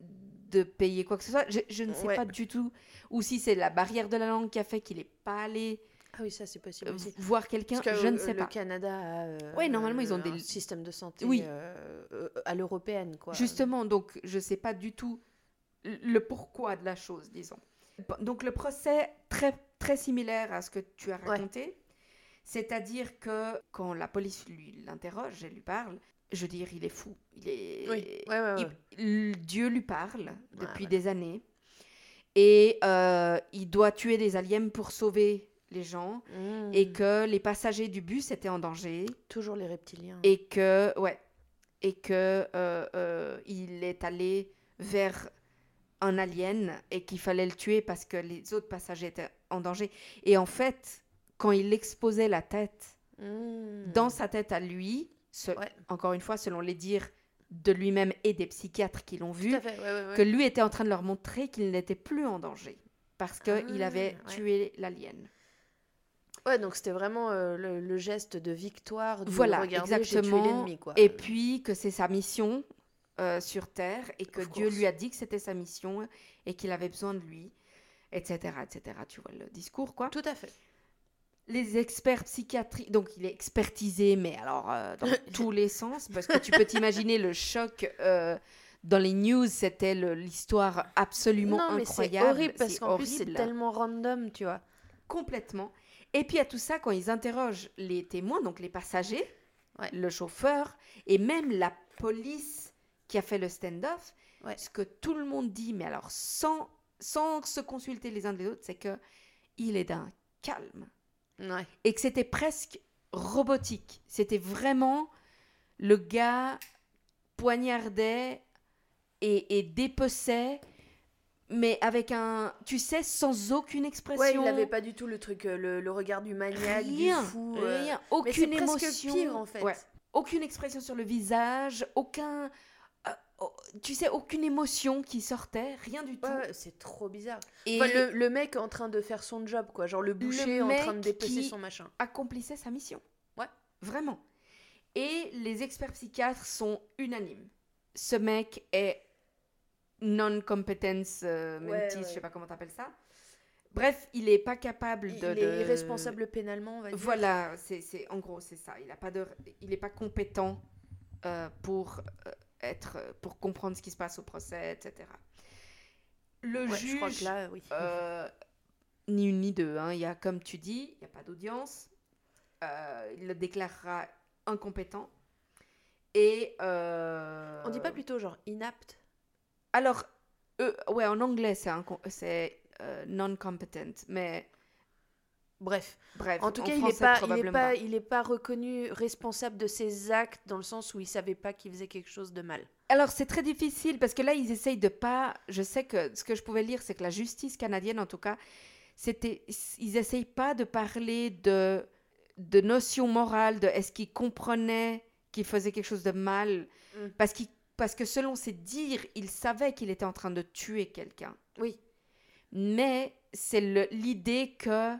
[SPEAKER 3] de payer quoi que ce soit. Je, je ne sais
[SPEAKER 2] Ouais.
[SPEAKER 3] pas du tout. Ou si c'est la barrière de la langue qui a fait qu'il n'est pas allé
[SPEAKER 2] Ah oui, ça c'est possible
[SPEAKER 3] euh,
[SPEAKER 2] aussi.
[SPEAKER 3] voir quelqu'un.
[SPEAKER 2] Que
[SPEAKER 3] Je ne
[SPEAKER 2] euh,
[SPEAKER 3] sais
[SPEAKER 2] le
[SPEAKER 3] pas.
[SPEAKER 2] Canada a euh,
[SPEAKER 3] Ouais, normalement, ils ont
[SPEAKER 2] un
[SPEAKER 3] des-
[SPEAKER 2] système de santé
[SPEAKER 3] Oui.
[SPEAKER 2] euh, euh, à l'européenne, quoi.
[SPEAKER 3] Justement, donc je ne sais pas du tout le pourquoi de la chose, disons. Donc le procès, très, très similaire à ce que tu as
[SPEAKER 2] Ouais.
[SPEAKER 3] raconté. C'est-à-dire que quand la police lui l'interroge et lui parle, je veux dire, il est fou. Il est...
[SPEAKER 2] Oui, ouais, ouais, ouais.
[SPEAKER 3] il- l- Dieu lui parle depuis des années. Et euh, il doit tuer des aliens pour sauver les gens.
[SPEAKER 2] Mhm.
[SPEAKER 3] Et que les passagers du bus étaient en danger.
[SPEAKER 2] toujours les reptiliens.
[SPEAKER 3] et que ouais et que euh, euh, il est allé vers un alien et qu'il fallait le tuer parce que les autres passagers étaient en danger et en fait quand il exposait la tête
[SPEAKER 2] Mhm.
[SPEAKER 3] dans sa tête à lui ce-
[SPEAKER 2] Ouais.
[SPEAKER 3] encore une fois selon les dires de lui-même et des psychiatres qui l'ont vu
[SPEAKER 2] à fait, ouais, ouais, ouais.
[SPEAKER 3] que lui était en train de leur montrer qu'il n'était plus en danger parce qu'il
[SPEAKER 2] Ah,
[SPEAKER 3] avait tué l'alien
[SPEAKER 2] Ouais, donc c'était vraiment euh, le, le geste de victoire. Du
[SPEAKER 3] Voilà,
[SPEAKER 2] tué
[SPEAKER 3] exactement.
[SPEAKER 2] quoi.
[SPEAKER 3] Et puis que c'est sa mission euh, sur Terre et que Dieu lui a dit que c'était sa mission et qu'il avait besoin de lui, etc., etc. Tu vois le discours, quoi.
[SPEAKER 2] Tout à fait.
[SPEAKER 3] Les experts psychiatriques, donc il est expertisé, mais alors euh, dans tous les sens, parce que tu peux t'imaginer le choc. euh, dans les news, c'était l'histoire absolument
[SPEAKER 2] non, mais c'est
[SPEAKER 3] incroyable.
[SPEAKER 2] horrible parce qu'en plus c'est tellement random, tu vois.
[SPEAKER 3] Complètement. Et puis à tout ça, quand ils interrogent les témoins, donc les passagers,
[SPEAKER 2] Ouais.
[SPEAKER 3] le chauffeur et même la police qui a fait le stand-off,
[SPEAKER 2] Ouais.
[SPEAKER 3] ce que tout le monde dit, mais alors sans, sans se consulter les uns des autres, c'est que il est d'un calme
[SPEAKER 2] Ouais.
[SPEAKER 3] et que c'était presque robotique. C'était vraiment le gars poignardait et, et dépeçait, mais avec un, tu sais, sans aucune expression.
[SPEAKER 2] Ouais, il avait pas du tout le truc, euh, le, le regard du maniaque,
[SPEAKER 3] rien,
[SPEAKER 2] du fou. euh,
[SPEAKER 3] rien,
[SPEAKER 2] Mais c'est
[SPEAKER 3] aucune
[SPEAKER 2] presque
[SPEAKER 3] émotion.
[SPEAKER 2] pire en fait.
[SPEAKER 3] Ouais. Aucune expression sur le visage, aucun, euh, tu sais, aucune émotion qui sortait, rien du tout.
[SPEAKER 2] Ouais, c'est trop bizarre.
[SPEAKER 3] Et
[SPEAKER 2] Enfin, le, le mec en train de faire son job, quoi. Genre le boucher en train de dépecer son machin.
[SPEAKER 3] accomplissait sa mission.
[SPEAKER 2] Ouais.
[SPEAKER 3] Vraiment. Et les experts psychiatres sont unanimes. Ce mec est non-competence euh, mentis,
[SPEAKER 2] Ouais,
[SPEAKER 3] je sais pas comment t'appelles ça. Bref, il est pas capable de.
[SPEAKER 2] il est
[SPEAKER 3] de-
[SPEAKER 2] irresponsable pénalement, on va dire.
[SPEAKER 3] Voilà, c'est en gros c'est ça. Il a pas de, il est pas compétent euh, pour euh, être, pour comprendre ce qui se passe au procès, etc. Le
[SPEAKER 2] Ouais, je crois que
[SPEAKER 3] juge,
[SPEAKER 2] là, oui.
[SPEAKER 3] euh, ni une ni deux. hein. Il y a, comme tu dis, il n'y a pas d'audience. Euh, il le déclarera incompétent. Et. euh,
[SPEAKER 2] On dit pas plutôt genre inapte?
[SPEAKER 3] Alors, euh, ouais, en anglais, c'est euh, non-competent. Mais
[SPEAKER 2] Bref.
[SPEAKER 3] bref.
[SPEAKER 2] En tout cas, il n'est pas, il est
[SPEAKER 3] probablement
[SPEAKER 2] pas, il est pas reconnu responsable de ses actes dans le sens où il savait pas qu'il faisait quelque chose de mal.
[SPEAKER 3] Alors, c'est très difficile parce que là, ils essayent de pas. Je sais que ce que je pouvais lire, c'est que la justice canadienne, en tout cas, c'était. Ils essayent pas de parler de, de notions morales, de est-ce qu'ils comprenaient qu'il faisait quelque chose de mal.
[SPEAKER 2] Mm.
[SPEAKER 3] Parce, qu'il- parce que selon ses dires, il savait qu'il était en train de tuer quelqu'un.
[SPEAKER 2] Oui.
[SPEAKER 3] Mais c'est l'idée que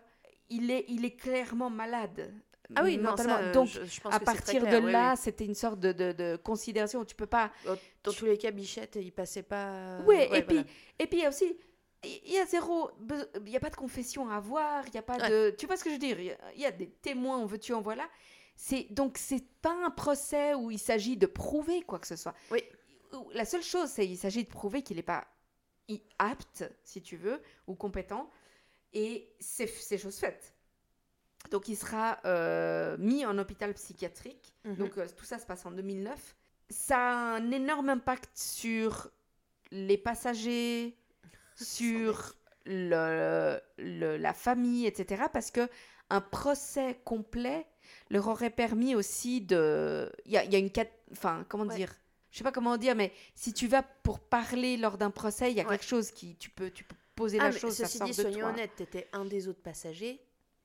[SPEAKER 3] il est, il est clairement malade.
[SPEAKER 2] Ah oui, non,
[SPEAKER 3] mentalement.
[SPEAKER 2] ça, euh,
[SPEAKER 3] Donc,
[SPEAKER 2] je, je pense
[SPEAKER 3] à
[SPEAKER 2] que
[SPEAKER 3] partir
[SPEAKER 2] clair,
[SPEAKER 3] de
[SPEAKER 2] oui,
[SPEAKER 3] là,
[SPEAKER 2] oui.
[SPEAKER 3] c'était une sorte de, de, de considération tu peux pas.
[SPEAKER 2] Dans, dans tous les cas, Bichette, il passait pas.
[SPEAKER 3] Ouais, et, puis, et puis il y a aussi, il y a zéro, il n'y a pas de confession à avoir, il y a pas
[SPEAKER 2] Ouais.
[SPEAKER 3] de, tu vois ce que je veux dire, il y a- il y, a des témoins, on veut tu en voilà. C'est donc c'est pas un procès où il s'agit de prouver quoi que ce soit.
[SPEAKER 2] Oui.
[SPEAKER 3] La seule chose, c'est il s'agit de prouver qu'il n'est pas apte, si tu veux, ou compétent, et c'est chose faite. Donc il sera euh, mis en hôpital psychiatrique.
[SPEAKER 2] Mhm.
[SPEAKER 3] Donc euh, tout ça se passe en 2009. Ça a un énorme impact sur les passagers, sur le, le- la famille, etc. Parce que un procès complet leur aurait permis aussi de... Il y a, y a une... Enfin, comment
[SPEAKER 2] Ouais.
[SPEAKER 3] dire? Je sais pas comment dire, mais si tu vas pour parler lors d'un procès, il y a
[SPEAKER 2] Ouais.
[SPEAKER 3] quelque chose qui... Tu peux, tu peux poser
[SPEAKER 2] Ah,
[SPEAKER 3] la
[SPEAKER 2] mais
[SPEAKER 3] chose,
[SPEAKER 2] ceci dit,
[SPEAKER 3] de
[SPEAKER 2] soyons honnêtes, t'étais un des autres passagers.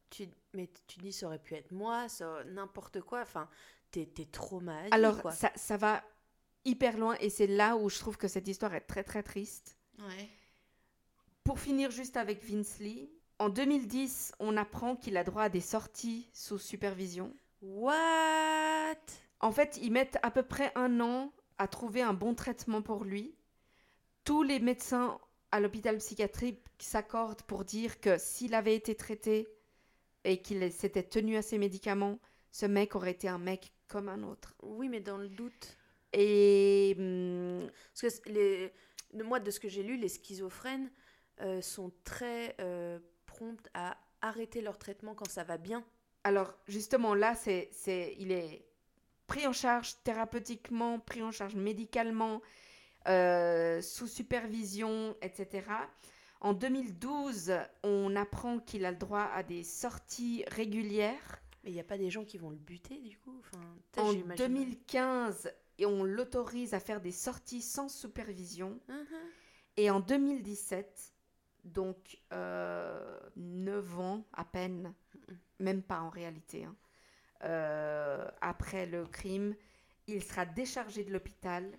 [SPEAKER 2] Tu, mais tu dis, ça aurait pu être moi, ça, n'importe quoi. Enfin, t'es t'es trop mal.
[SPEAKER 3] Alors,
[SPEAKER 2] quoi.
[SPEAKER 3] ça, ça va hyper loin et c'est là où je trouve que cette histoire est très très triste.
[SPEAKER 2] Ouais.
[SPEAKER 3] Pour finir juste avec Vince Lee, en 2010, on apprend qu'il a droit à des sorties sous supervision.
[SPEAKER 2] What?
[SPEAKER 3] En fait, ils mettent à peu près un an à trouver un bon traitement pour lui. Tous les médecins à l'hôpital psychiatrique s'accordent pour dire que s'il avait été traité et qu'il s'était tenu à ses médicaments, ce mec aurait été un mec comme un autre.
[SPEAKER 2] Oui, mais dans le doute.
[SPEAKER 3] Et hum,
[SPEAKER 2] Parce que les, moi, de ce que j'ai lu, les schizophrènes euh, sont très euh, promptes à arrêter leur traitement quand ça va bien.
[SPEAKER 3] Alors, justement, là, c'est, c'est, il est pris en charge thérapeutiquement, pris en charge médicalement, euh, sous supervision, etc. En 2012, on apprend qu'il a le droit à des sorties régulières.
[SPEAKER 2] Mais il n'y a pas des gens qui vont le buter, du coup? Enfin,
[SPEAKER 3] En
[SPEAKER 2] j'imagine.
[SPEAKER 3] 2015, et on l'autorise à faire des sorties sans supervision.
[SPEAKER 2] Mhm.
[SPEAKER 3] Et en 2017, donc euh, 9 ans à peine, même pas en réalité, hein, euh, après le crime, il sera déchargé de l'hôpital.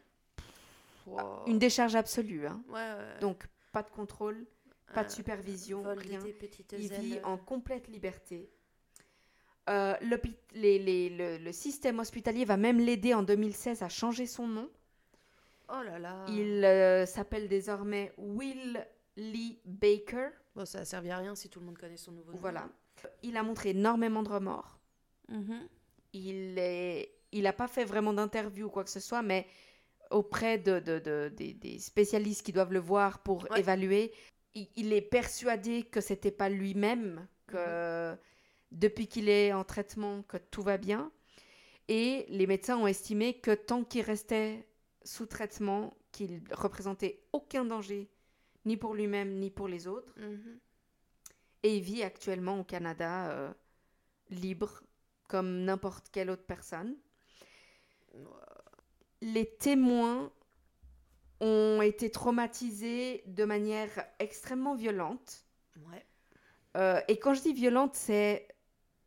[SPEAKER 2] Wow.
[SPEAKER 3] Une décharge absolue, hein.
[SPEAKER 2] Ouais, ouais.
[SPEAKER 3] donc pas de contrôle, pas de
[SPEAKER 2] Euh,
[SPEAKER 3] supervision, rien. Il
[SPEAKER 2] ailes.
[SPEAKER 3] vit en complète liberté. Euh, l'hôpi- les- les- le, le système hospitalier va même l'aider en 2016 à changer son nom.
[SPEAKER 2] Oh là là.
[SPEAKER 3] Il euh, s'appelle désormais Will Lee Baker.
[SPEAKER 2] Bon, ça a servi à rien si tout le monde connaît son nouveau nom.
[SPEAKER 3] Voilà. Il a montré énormément de remords.
[SPEAKER 2] Mhm.
[SPEAKER 3] Il est, il n'a pas fait vraiment d'interview ou quoi que ce soit, mais auprès de, de- de- des, des spécialistes qui doivent le voir pour
[SPEAKER 2] Ouais.
[SPEAKER 3] évaluer, il, il est persuadé que c'était pas lui-même, que depuis qu'il est en traitement, que tout va bien. Et les médecins ont estimé que tant qu'il restait sous traitement, qu'il représentait aucun danger, ni pour lui-même, ni pour les autres.
[SPEAKER 2] Mhm.
[SPEAKER 3] Et il vit actuellement au Canada euh, libre, comme n'importe quelle autre personne. Les témoins ont été traumatisés de manière extrêmement violente.
[SPEAKER 2] Ouais.
[SPEAKER 3] Euh, et quand je dis violente, c'est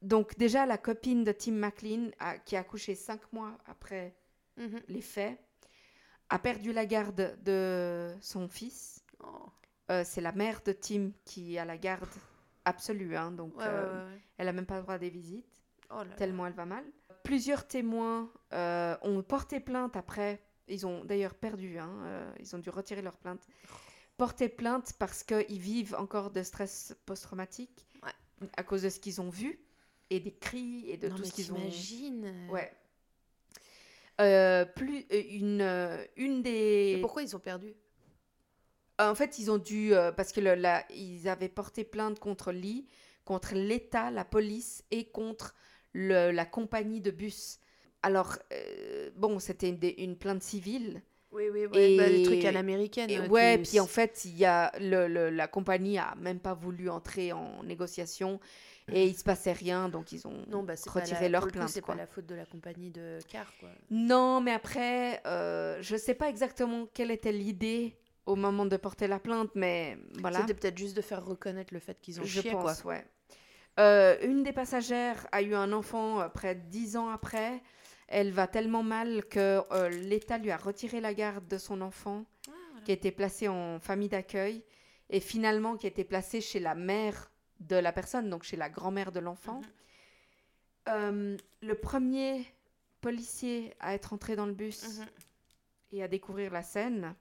[SPEAKER 3] donc déjà la copine de Tim McLean, a- qui a accouché cinq mois après
[SPEAKER 2] Mhm.
[SPEAKER 3] les faits, a perdu la garde de son fils.
[SPEAKER 2] Oh.
[SPEAKER 3] Euh, c'est la mère de Tim qui a la garde absolue, hein, donc
[SPEAKER 2] Ouais,
[SPEAKER 3] euh,
[SPEAKER 2] ouais, ouais, ouais.
[SPEAKER 3] elle a même pas le droit à des visites,
[SPEAKER 2] Oh là là.
[SPEAKER 3] tellement elle va mal. Plusieurs témoins euh, ont porté plainte après ils ont d'ailleurs perdu, hein, euh, ils ont dû retirer leur plainte, porter plainte parce qu'ils vivent encore de stress post-traumatique
[SPEAKER 2] Ouais.
[SPEAKER 3] à cause de ce qu'ils ont vu et des cris et de
[SPEAKER 2] non,
[SPEAKER 3] tout
[SPEAKER 2] mais
[SPEAKER 3] ce qu'ils ont.
[SPEAKER 2] t'imagines
[SPEAKER 3] Ouais. Euh, plus une une des.
[SPEAKER 2] Et pourquoi ils ont perdu?
[SPEAKER 3] En fait, ils ont dû euh, parce que le- la- ils avaient porté plainte contre Lee, contre l'État, la police et contre le- la compagnie de bus. Alors euh, bon, c'était une, plainte civile.
[SPEAKER 2] Oui, oui,
[SPEAKER 3] Et-
[SPEAKER 2] bah, les trucs à l'américaine.
[SPEAKER 3] Et
[SPEAKER 2] euh,
[SPEAKER 3] ouais, puis en fait, il y a le, le- la compagnie a même pas voulu entrer en négociation et il se passait rien, donc ils ont
[SPEAKER 2] Non, bah,
[SPEAKER 3] retiré
[SPEAKER 2] la-
[SPEAKER 3] leur plainte.
[SPEAKER 2] C'est pas la faute de la compagnie de car, quoi.
[SPEAKER 3] Non, mais après, euh, je sais pas exactement quelle était l'idée au moment de porter la plainte, mais voilà.
[SPEAKER 2] C'était peut-être juste de faire reconnaître le fait qu'ils ont
[SPEAKER 3] Je
[SPEAKER 2] chié,
[SPEAKER 3] pense,
[SPEAKER 2] quoi.
[SPEAKER 3] ouais. Euh, une des passagères a eu un enfant euh, près de 10 ans après. Elle va tellement mal que euh, l'État lui a retiré la garde de son enfant, qui était placé en famille d'accueil, et finalement qui a été placé chez la mère de la personne, donc chez la grand-mère de l'enfant.
[SPEAKER 2] Mhm.
[SPEAKER 3] Euh, le premier policier à être entré dans le bus
[SPEAKER 2] Mhm.
[SPEAKER 3] et à découvrir la scène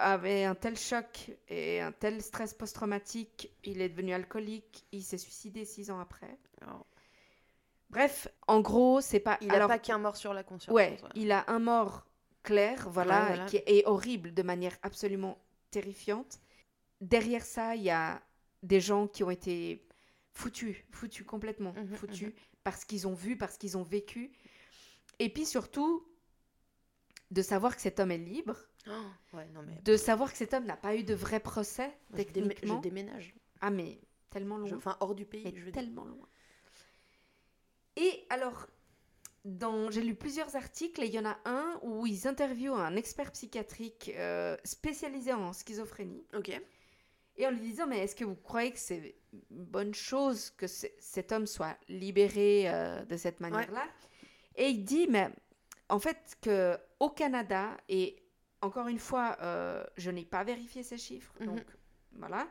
[SPEAKER 3] avait un tel choc et un tel stress post-traumatique, il est devenu alcoolique, il s'est suicidé six ans après.
[SPEAKER 2] Alors,
[SPEAKER 3] Bref, en gros, c'est pas.
[SPEAKER 2] Il
[SPEAKER 3] alors,
[SPEAKER 2] a pas qu'un mort sur la conscience.
[SPEAKER 3] ouais,
[SPEAKER 2] quoi.
[SPEAKER 3] il a un mort clair, voilà,
[SPEAKER 2] Ouais, voilà.
[SPEAKER 3] qui est horrible de manière absolument terrifiante. Derrière ça, il y a des gens qui ont été foutus, foutus complètement,
[SPEAKER 2] Mhm,
[SPEAKER 3] foutus
[SPEAKER 2] mhm.
[SPEAKER 3] parce qu'ils ont vu, parce qu'ils ont vécu. Et puis surtout, de savoir que cet homme est libre,
[SPEAKER 2] Oh, ouais, non, mais.
[SPEAKER 3] de savoir que cet homme n'a pas eu de vrai procès,
[SPEAKER 2] Moi, je, démé-
[SPEAKER 3] techniquement.
[SPEAKER 2] je déménage.
[SPEAKER 3] Ah, mais tellement
[SPEAKER 2] Je-
[SPEAKER 3] loin.
[SPEAKER 2] Enfin, hors du pays,
[SPEAKER 3] Mais
[SPEAKER 2] je
[SPEAKER 3] tellement loin. Et alors, dans, j'ai lu plusieurs articles et il y en a un où ils interviewent un expert psychiatrique euh, spécialisé en schizophrénie.
[SPEAKER 2] Ok.
[SPEAKER 3] Et en lui disant, mais est-ce que vous croyez que c'est une bonne chose que cet homme soit libéré euh, de cette manière-là? Et il dit, mais en fait, que au Canada, et encore une fois, euh, je n'ai pas vérifié ces chiffres,
[SPEAKER 2] Mhm.
[SPEAKER 3] donc voilà.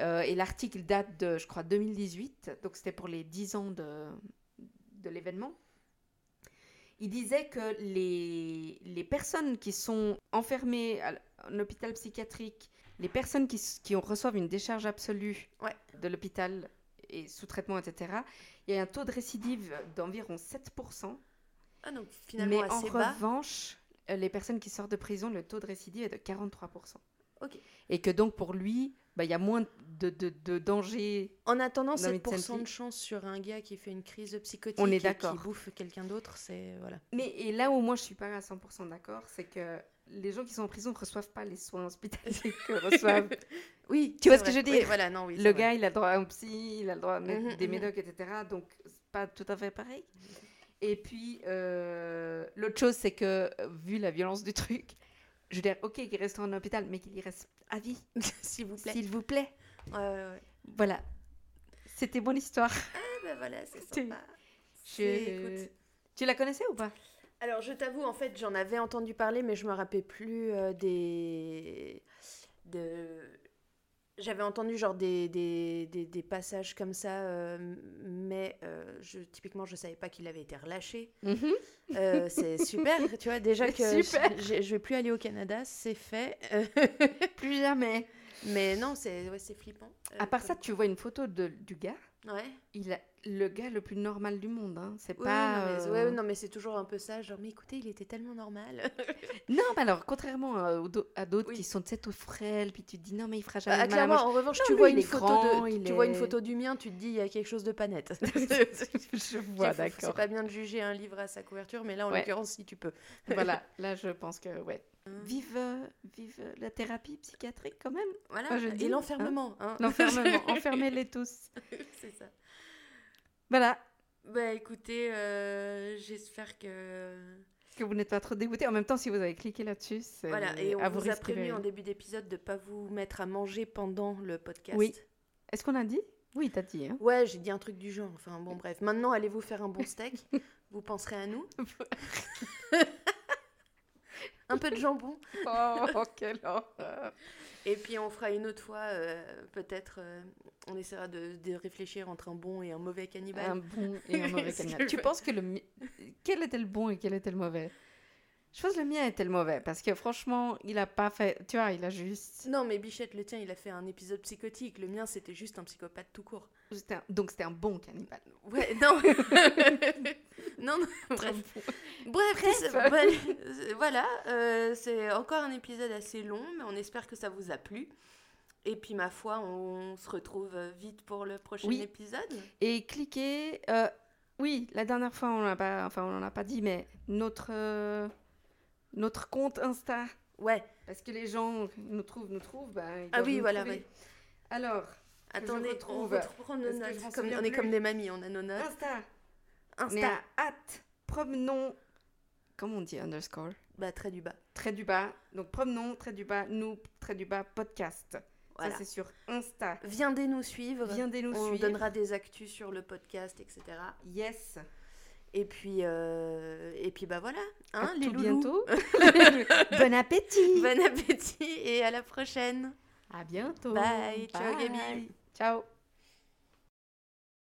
[SPEAKER 3] Euh, et l'article date de, je crois, 2018, donc c'était pour les 10 ans de, de l'événement. Il disait que les, les personnes qui sont enfermées à en hôpital psychiatrique, les personnes qui, qui reçoivent une décharge absolue
[SPEAKER 2] Ouais.
[SPEAKER 3] de l'hôpital et sous traitement, etc., il y a un taux de récidive d'environ 7%.
[SPEAKER 2] Ah, donc finalement
[SPEAKER 3] mais en
[SPEAKER 2] bas.
[SPEAKER 3] revanche, les personnes qui sortent de prison, le taux de récidive est de 43%.
[SPEAKER 2] Ok.
[SPEAKER 3] Et que donc pour lui, bah, il y a moins de, de, de danger.
[SPEAKER 2] En attendant,
[SPEAKER 3] Dans Mid
[SPEAKER 2] 7%
[SPEAKER 3] Century.
[SPEAKER 2] de chance sur un gars qui fait une crise psychotique
[SPEAKER 3] On est
[SPEAKER 2] et qui bouffe quelqu'un d'autre, c'est. Voilà.
[SPEAKER 3] Mais et là où moi je suis pas à 100% d'accord, c'est que les gens qui sont en prison ne reçoivent pas les soins hospitaliers que reçoivent.
[SPEAKER 2] Oui,
[SPEAKER 3] Tu vois ce que je dire
[SPEAKER 2] Oui, voilà, non, oui.
[SPEAKER 3] le
[SPEAKER 2] vrai.
[SPEAKER 3] gars, il a le droit à un psy, il a le droit à
[SPEAKER 2] Mhm,
[SPEAKER 3] des
[SPEAKER 2] mhm.
[SPEAKER 3] médocs, etc. Donc pas tout à fait pareil. Et puis euh, l'autre chose, c'est que vu la violence du truc, je veux dire, ok, qu'il reste en hôpital, mais qu'il y reste à vie,
[SPEAKER 2] S'il vous plaît.
[SPEAKER 3] s'il vous plaît.
[SPEAKER 2] Ouais, ouais, ouais.
[SPEAKER 3] Voilà. C'était mon histoire.
[SPEAKER 2] Ah, bah voilà, c'est sympa.
[SPEAKER 3] Je-. Tu la connaissais ou pas?
[SPEAKER 2] Alors, je t'avoue, en fait, j'en avais entendu parler, mais je me rappelais plus euh, des. De... J'avais entendu genre des, des, des, des passages comme ça, euh, mais je, typiquement, je savais pas qu'il avait été relâché. Euh, c'est super, tu vois, déjà que
[SPEAKER 3] super.
[SPEAKER 2] je, je- vais plus aller au Canada, c'est fait.
[SPEAKER 3] Plus jamais.
[SPEAKER 2] mais non, c'est ouais, c'est flippant. Euh,
[SPEAKER 3] À part ça, tu vois une photo de, du gars?
[SPEAKER 2] Ouais.
[SPEAKER 3] Il a le gars le plus normal du monde. Hein. C'est
[SPEAKER 2] Oui,
[SPEAKER 3] pas.
[SPEAKER 2] non, mais,
[SPEAKER 3] euh,
[SPEAKER 2] ouais, non, mais c'est toujours un peu ça, genre, mais écoutez, il était tellement normal.
[SPEAKER 3] Non, mais alors, contrairement à, d'autres
[SPEAKER 2] Oui.
[SPEAKER 3] qui sont, tu sais, tout frêles, puis tu te dis non, mais il fera
[SPEAKER 2] Bah,
[SPEAKER 3] jamais mal à
[SPEAKER 2] clairement, en revanche,
[SPEAKER 3] Non,
[SPEAKER 2] tu
[SPEAKER 3] lui,
[SPEAKER 2] vois une photo
[SPEAKER 3] grand,
[SPEAKER 2] de,
[SPEAKER 3] il
[SPEAKER 2] tu vois une photo du mien, tu te dis il y a quelque chose de pas net.
[SPEAKER 3] Je vois,
[SPEAKER 2] C'est
[SPEAKER 3] d'accord.
[SPEAKER 2] pas bien de juger un livre à sa couverture, mais là en
[SPEAKER 3] Ouais.
[SPEAKER 2] l'occurrence si tu peux.
[SPEAKER 3] voilà, là, je pense que, ouais.
[SPEAKER 2] Hum.
[SPEAKER 3] Vive, euh, vive euh, la thérapie psychiatrique, quand même.
[SPEAKER 2] Voilà.
[SPEAKER 3] Je dis,
[SPEAKER 2] Et l'enfermement. hein.
[SPEAKER 3] L'enfermement, enfermez-les tous.
[SPEAKER 2] C'est ça.
[SPEAKER 3] Voilà,
[SPEAKER 2] Bah écoutez, euh, j'espère que
[SPEAKER 3] que vous n'êtes pas trop dégoûtés. En même temps, si vous avez cliqué là-dessus, c'est
[SPEAKER 2] voilà et on
[SPEAKER 3] à
[SPEAKER 2] vous,
[SPEAKER 3] vous
[SPEAKER 2] a prévenu
[SPEAKER 3] de-
[SPEAKER 2] en début d'épisode de pas vous mettre à manger pendant le podcast.
[SPEAKER 3] Oui. Est-ce qu'on a dit? Oui, t'as dit. Hein.
[SPEAKER 2] Ouais, j'ai dit un truc du genre. Enfin bon bref. Maintenant allez vous faire un bon steak? vous penserez à nous? un peu de jambon?
[SPEAKER 3] Oh, quelle horreur.
[SPEAKER 2] Et puis on fera une autre fois, euh, peut-être, euh, on essaiera de, de réfléchir entre un bon et un mauvais cannibale.
[SPEAKER 3] Un bon et un mauvais cannibale. Tu penses que le... Quel était le bon et quel était le mauvais? Je pense que le mien était le mauvais parce que franchement, il a pas fait. Tu vois, il a juste.
[SPEAKER 2] Non, mais Bichette, le tien, il a fait un épisode psychotique. Le mien, c'était juste un psychopathe tout court.
[SPEAKER 3] un- Donc c'était un bon cannibale.
[SPEAKER 2] Ouais, non. non, non, bref. Bref, voilà, euh, euh, c'est encore un épisode assez long, mais on espère que ça vous a plu. Et puis, ma foi, on se retrouve vite pour le prochain
[SPEAKER 3] Oui.
[SPEAKER 2] épisode.
[SPEAKER 3] Et cliquez. euh, oui, la dernière fois, on l'a pas, enfin, a pas dit, mais notre euh, notre compte Insta,
[SPEAKER 2] Ouais,
[SPEAKER 3] parce que les gens nous trouvent, nous trouvent. Ils
[SPEAKER 2] Ah oui,
[SPEAKER 3] nous
[SPEAKER 2] voilà, ouais.
[SPEAKER 3] Alors,
[SPEAKER 2] attendez, on
[SPEAKER 3] retrouve,
[SPEAKER 2] reprend nos notes. Comme, on est comme des mamies, on a nos notes.
[SPEAKER 3] Insta, on
[SPEAKER 2] Insta,
[SPEAKER 3] hâte, promenons. Comment on dit underscore?
[SPEAKER 2] Bah, trait du bas.
[SPEAKER 3] Trait du bas. Donc promenons, trait du bas, nous, trait du bas, podcast.
[SPEAKER 2] Voilà.
[SPEAKER 3] Ça, c'est sur Insta.
[SPEAKER 2] Viendez nous suivre.
[SPEAKER 3] Viendez nous
[SPEAKER 2] on
[SPEAKER 3] suivre.
[SPEAKER 2] donnera des actus sur le podcast, etc.
[SPEAKER 3] Yes.
[SPEAKER 2] Et puis, euh, et puis bah voilà, hein,
[SPEAKER 3] à
[SPEAKER 2] les
[SPEAKER 3] tout bientôt. bon appétit.
[SPEAKER 2] Bon appétit et à la prochaine.
[SPEAKER 3] À bientôt.
[SPEAKER 2] Bye. Ciao, Gabi.
[SPEAKER 3] Ciao.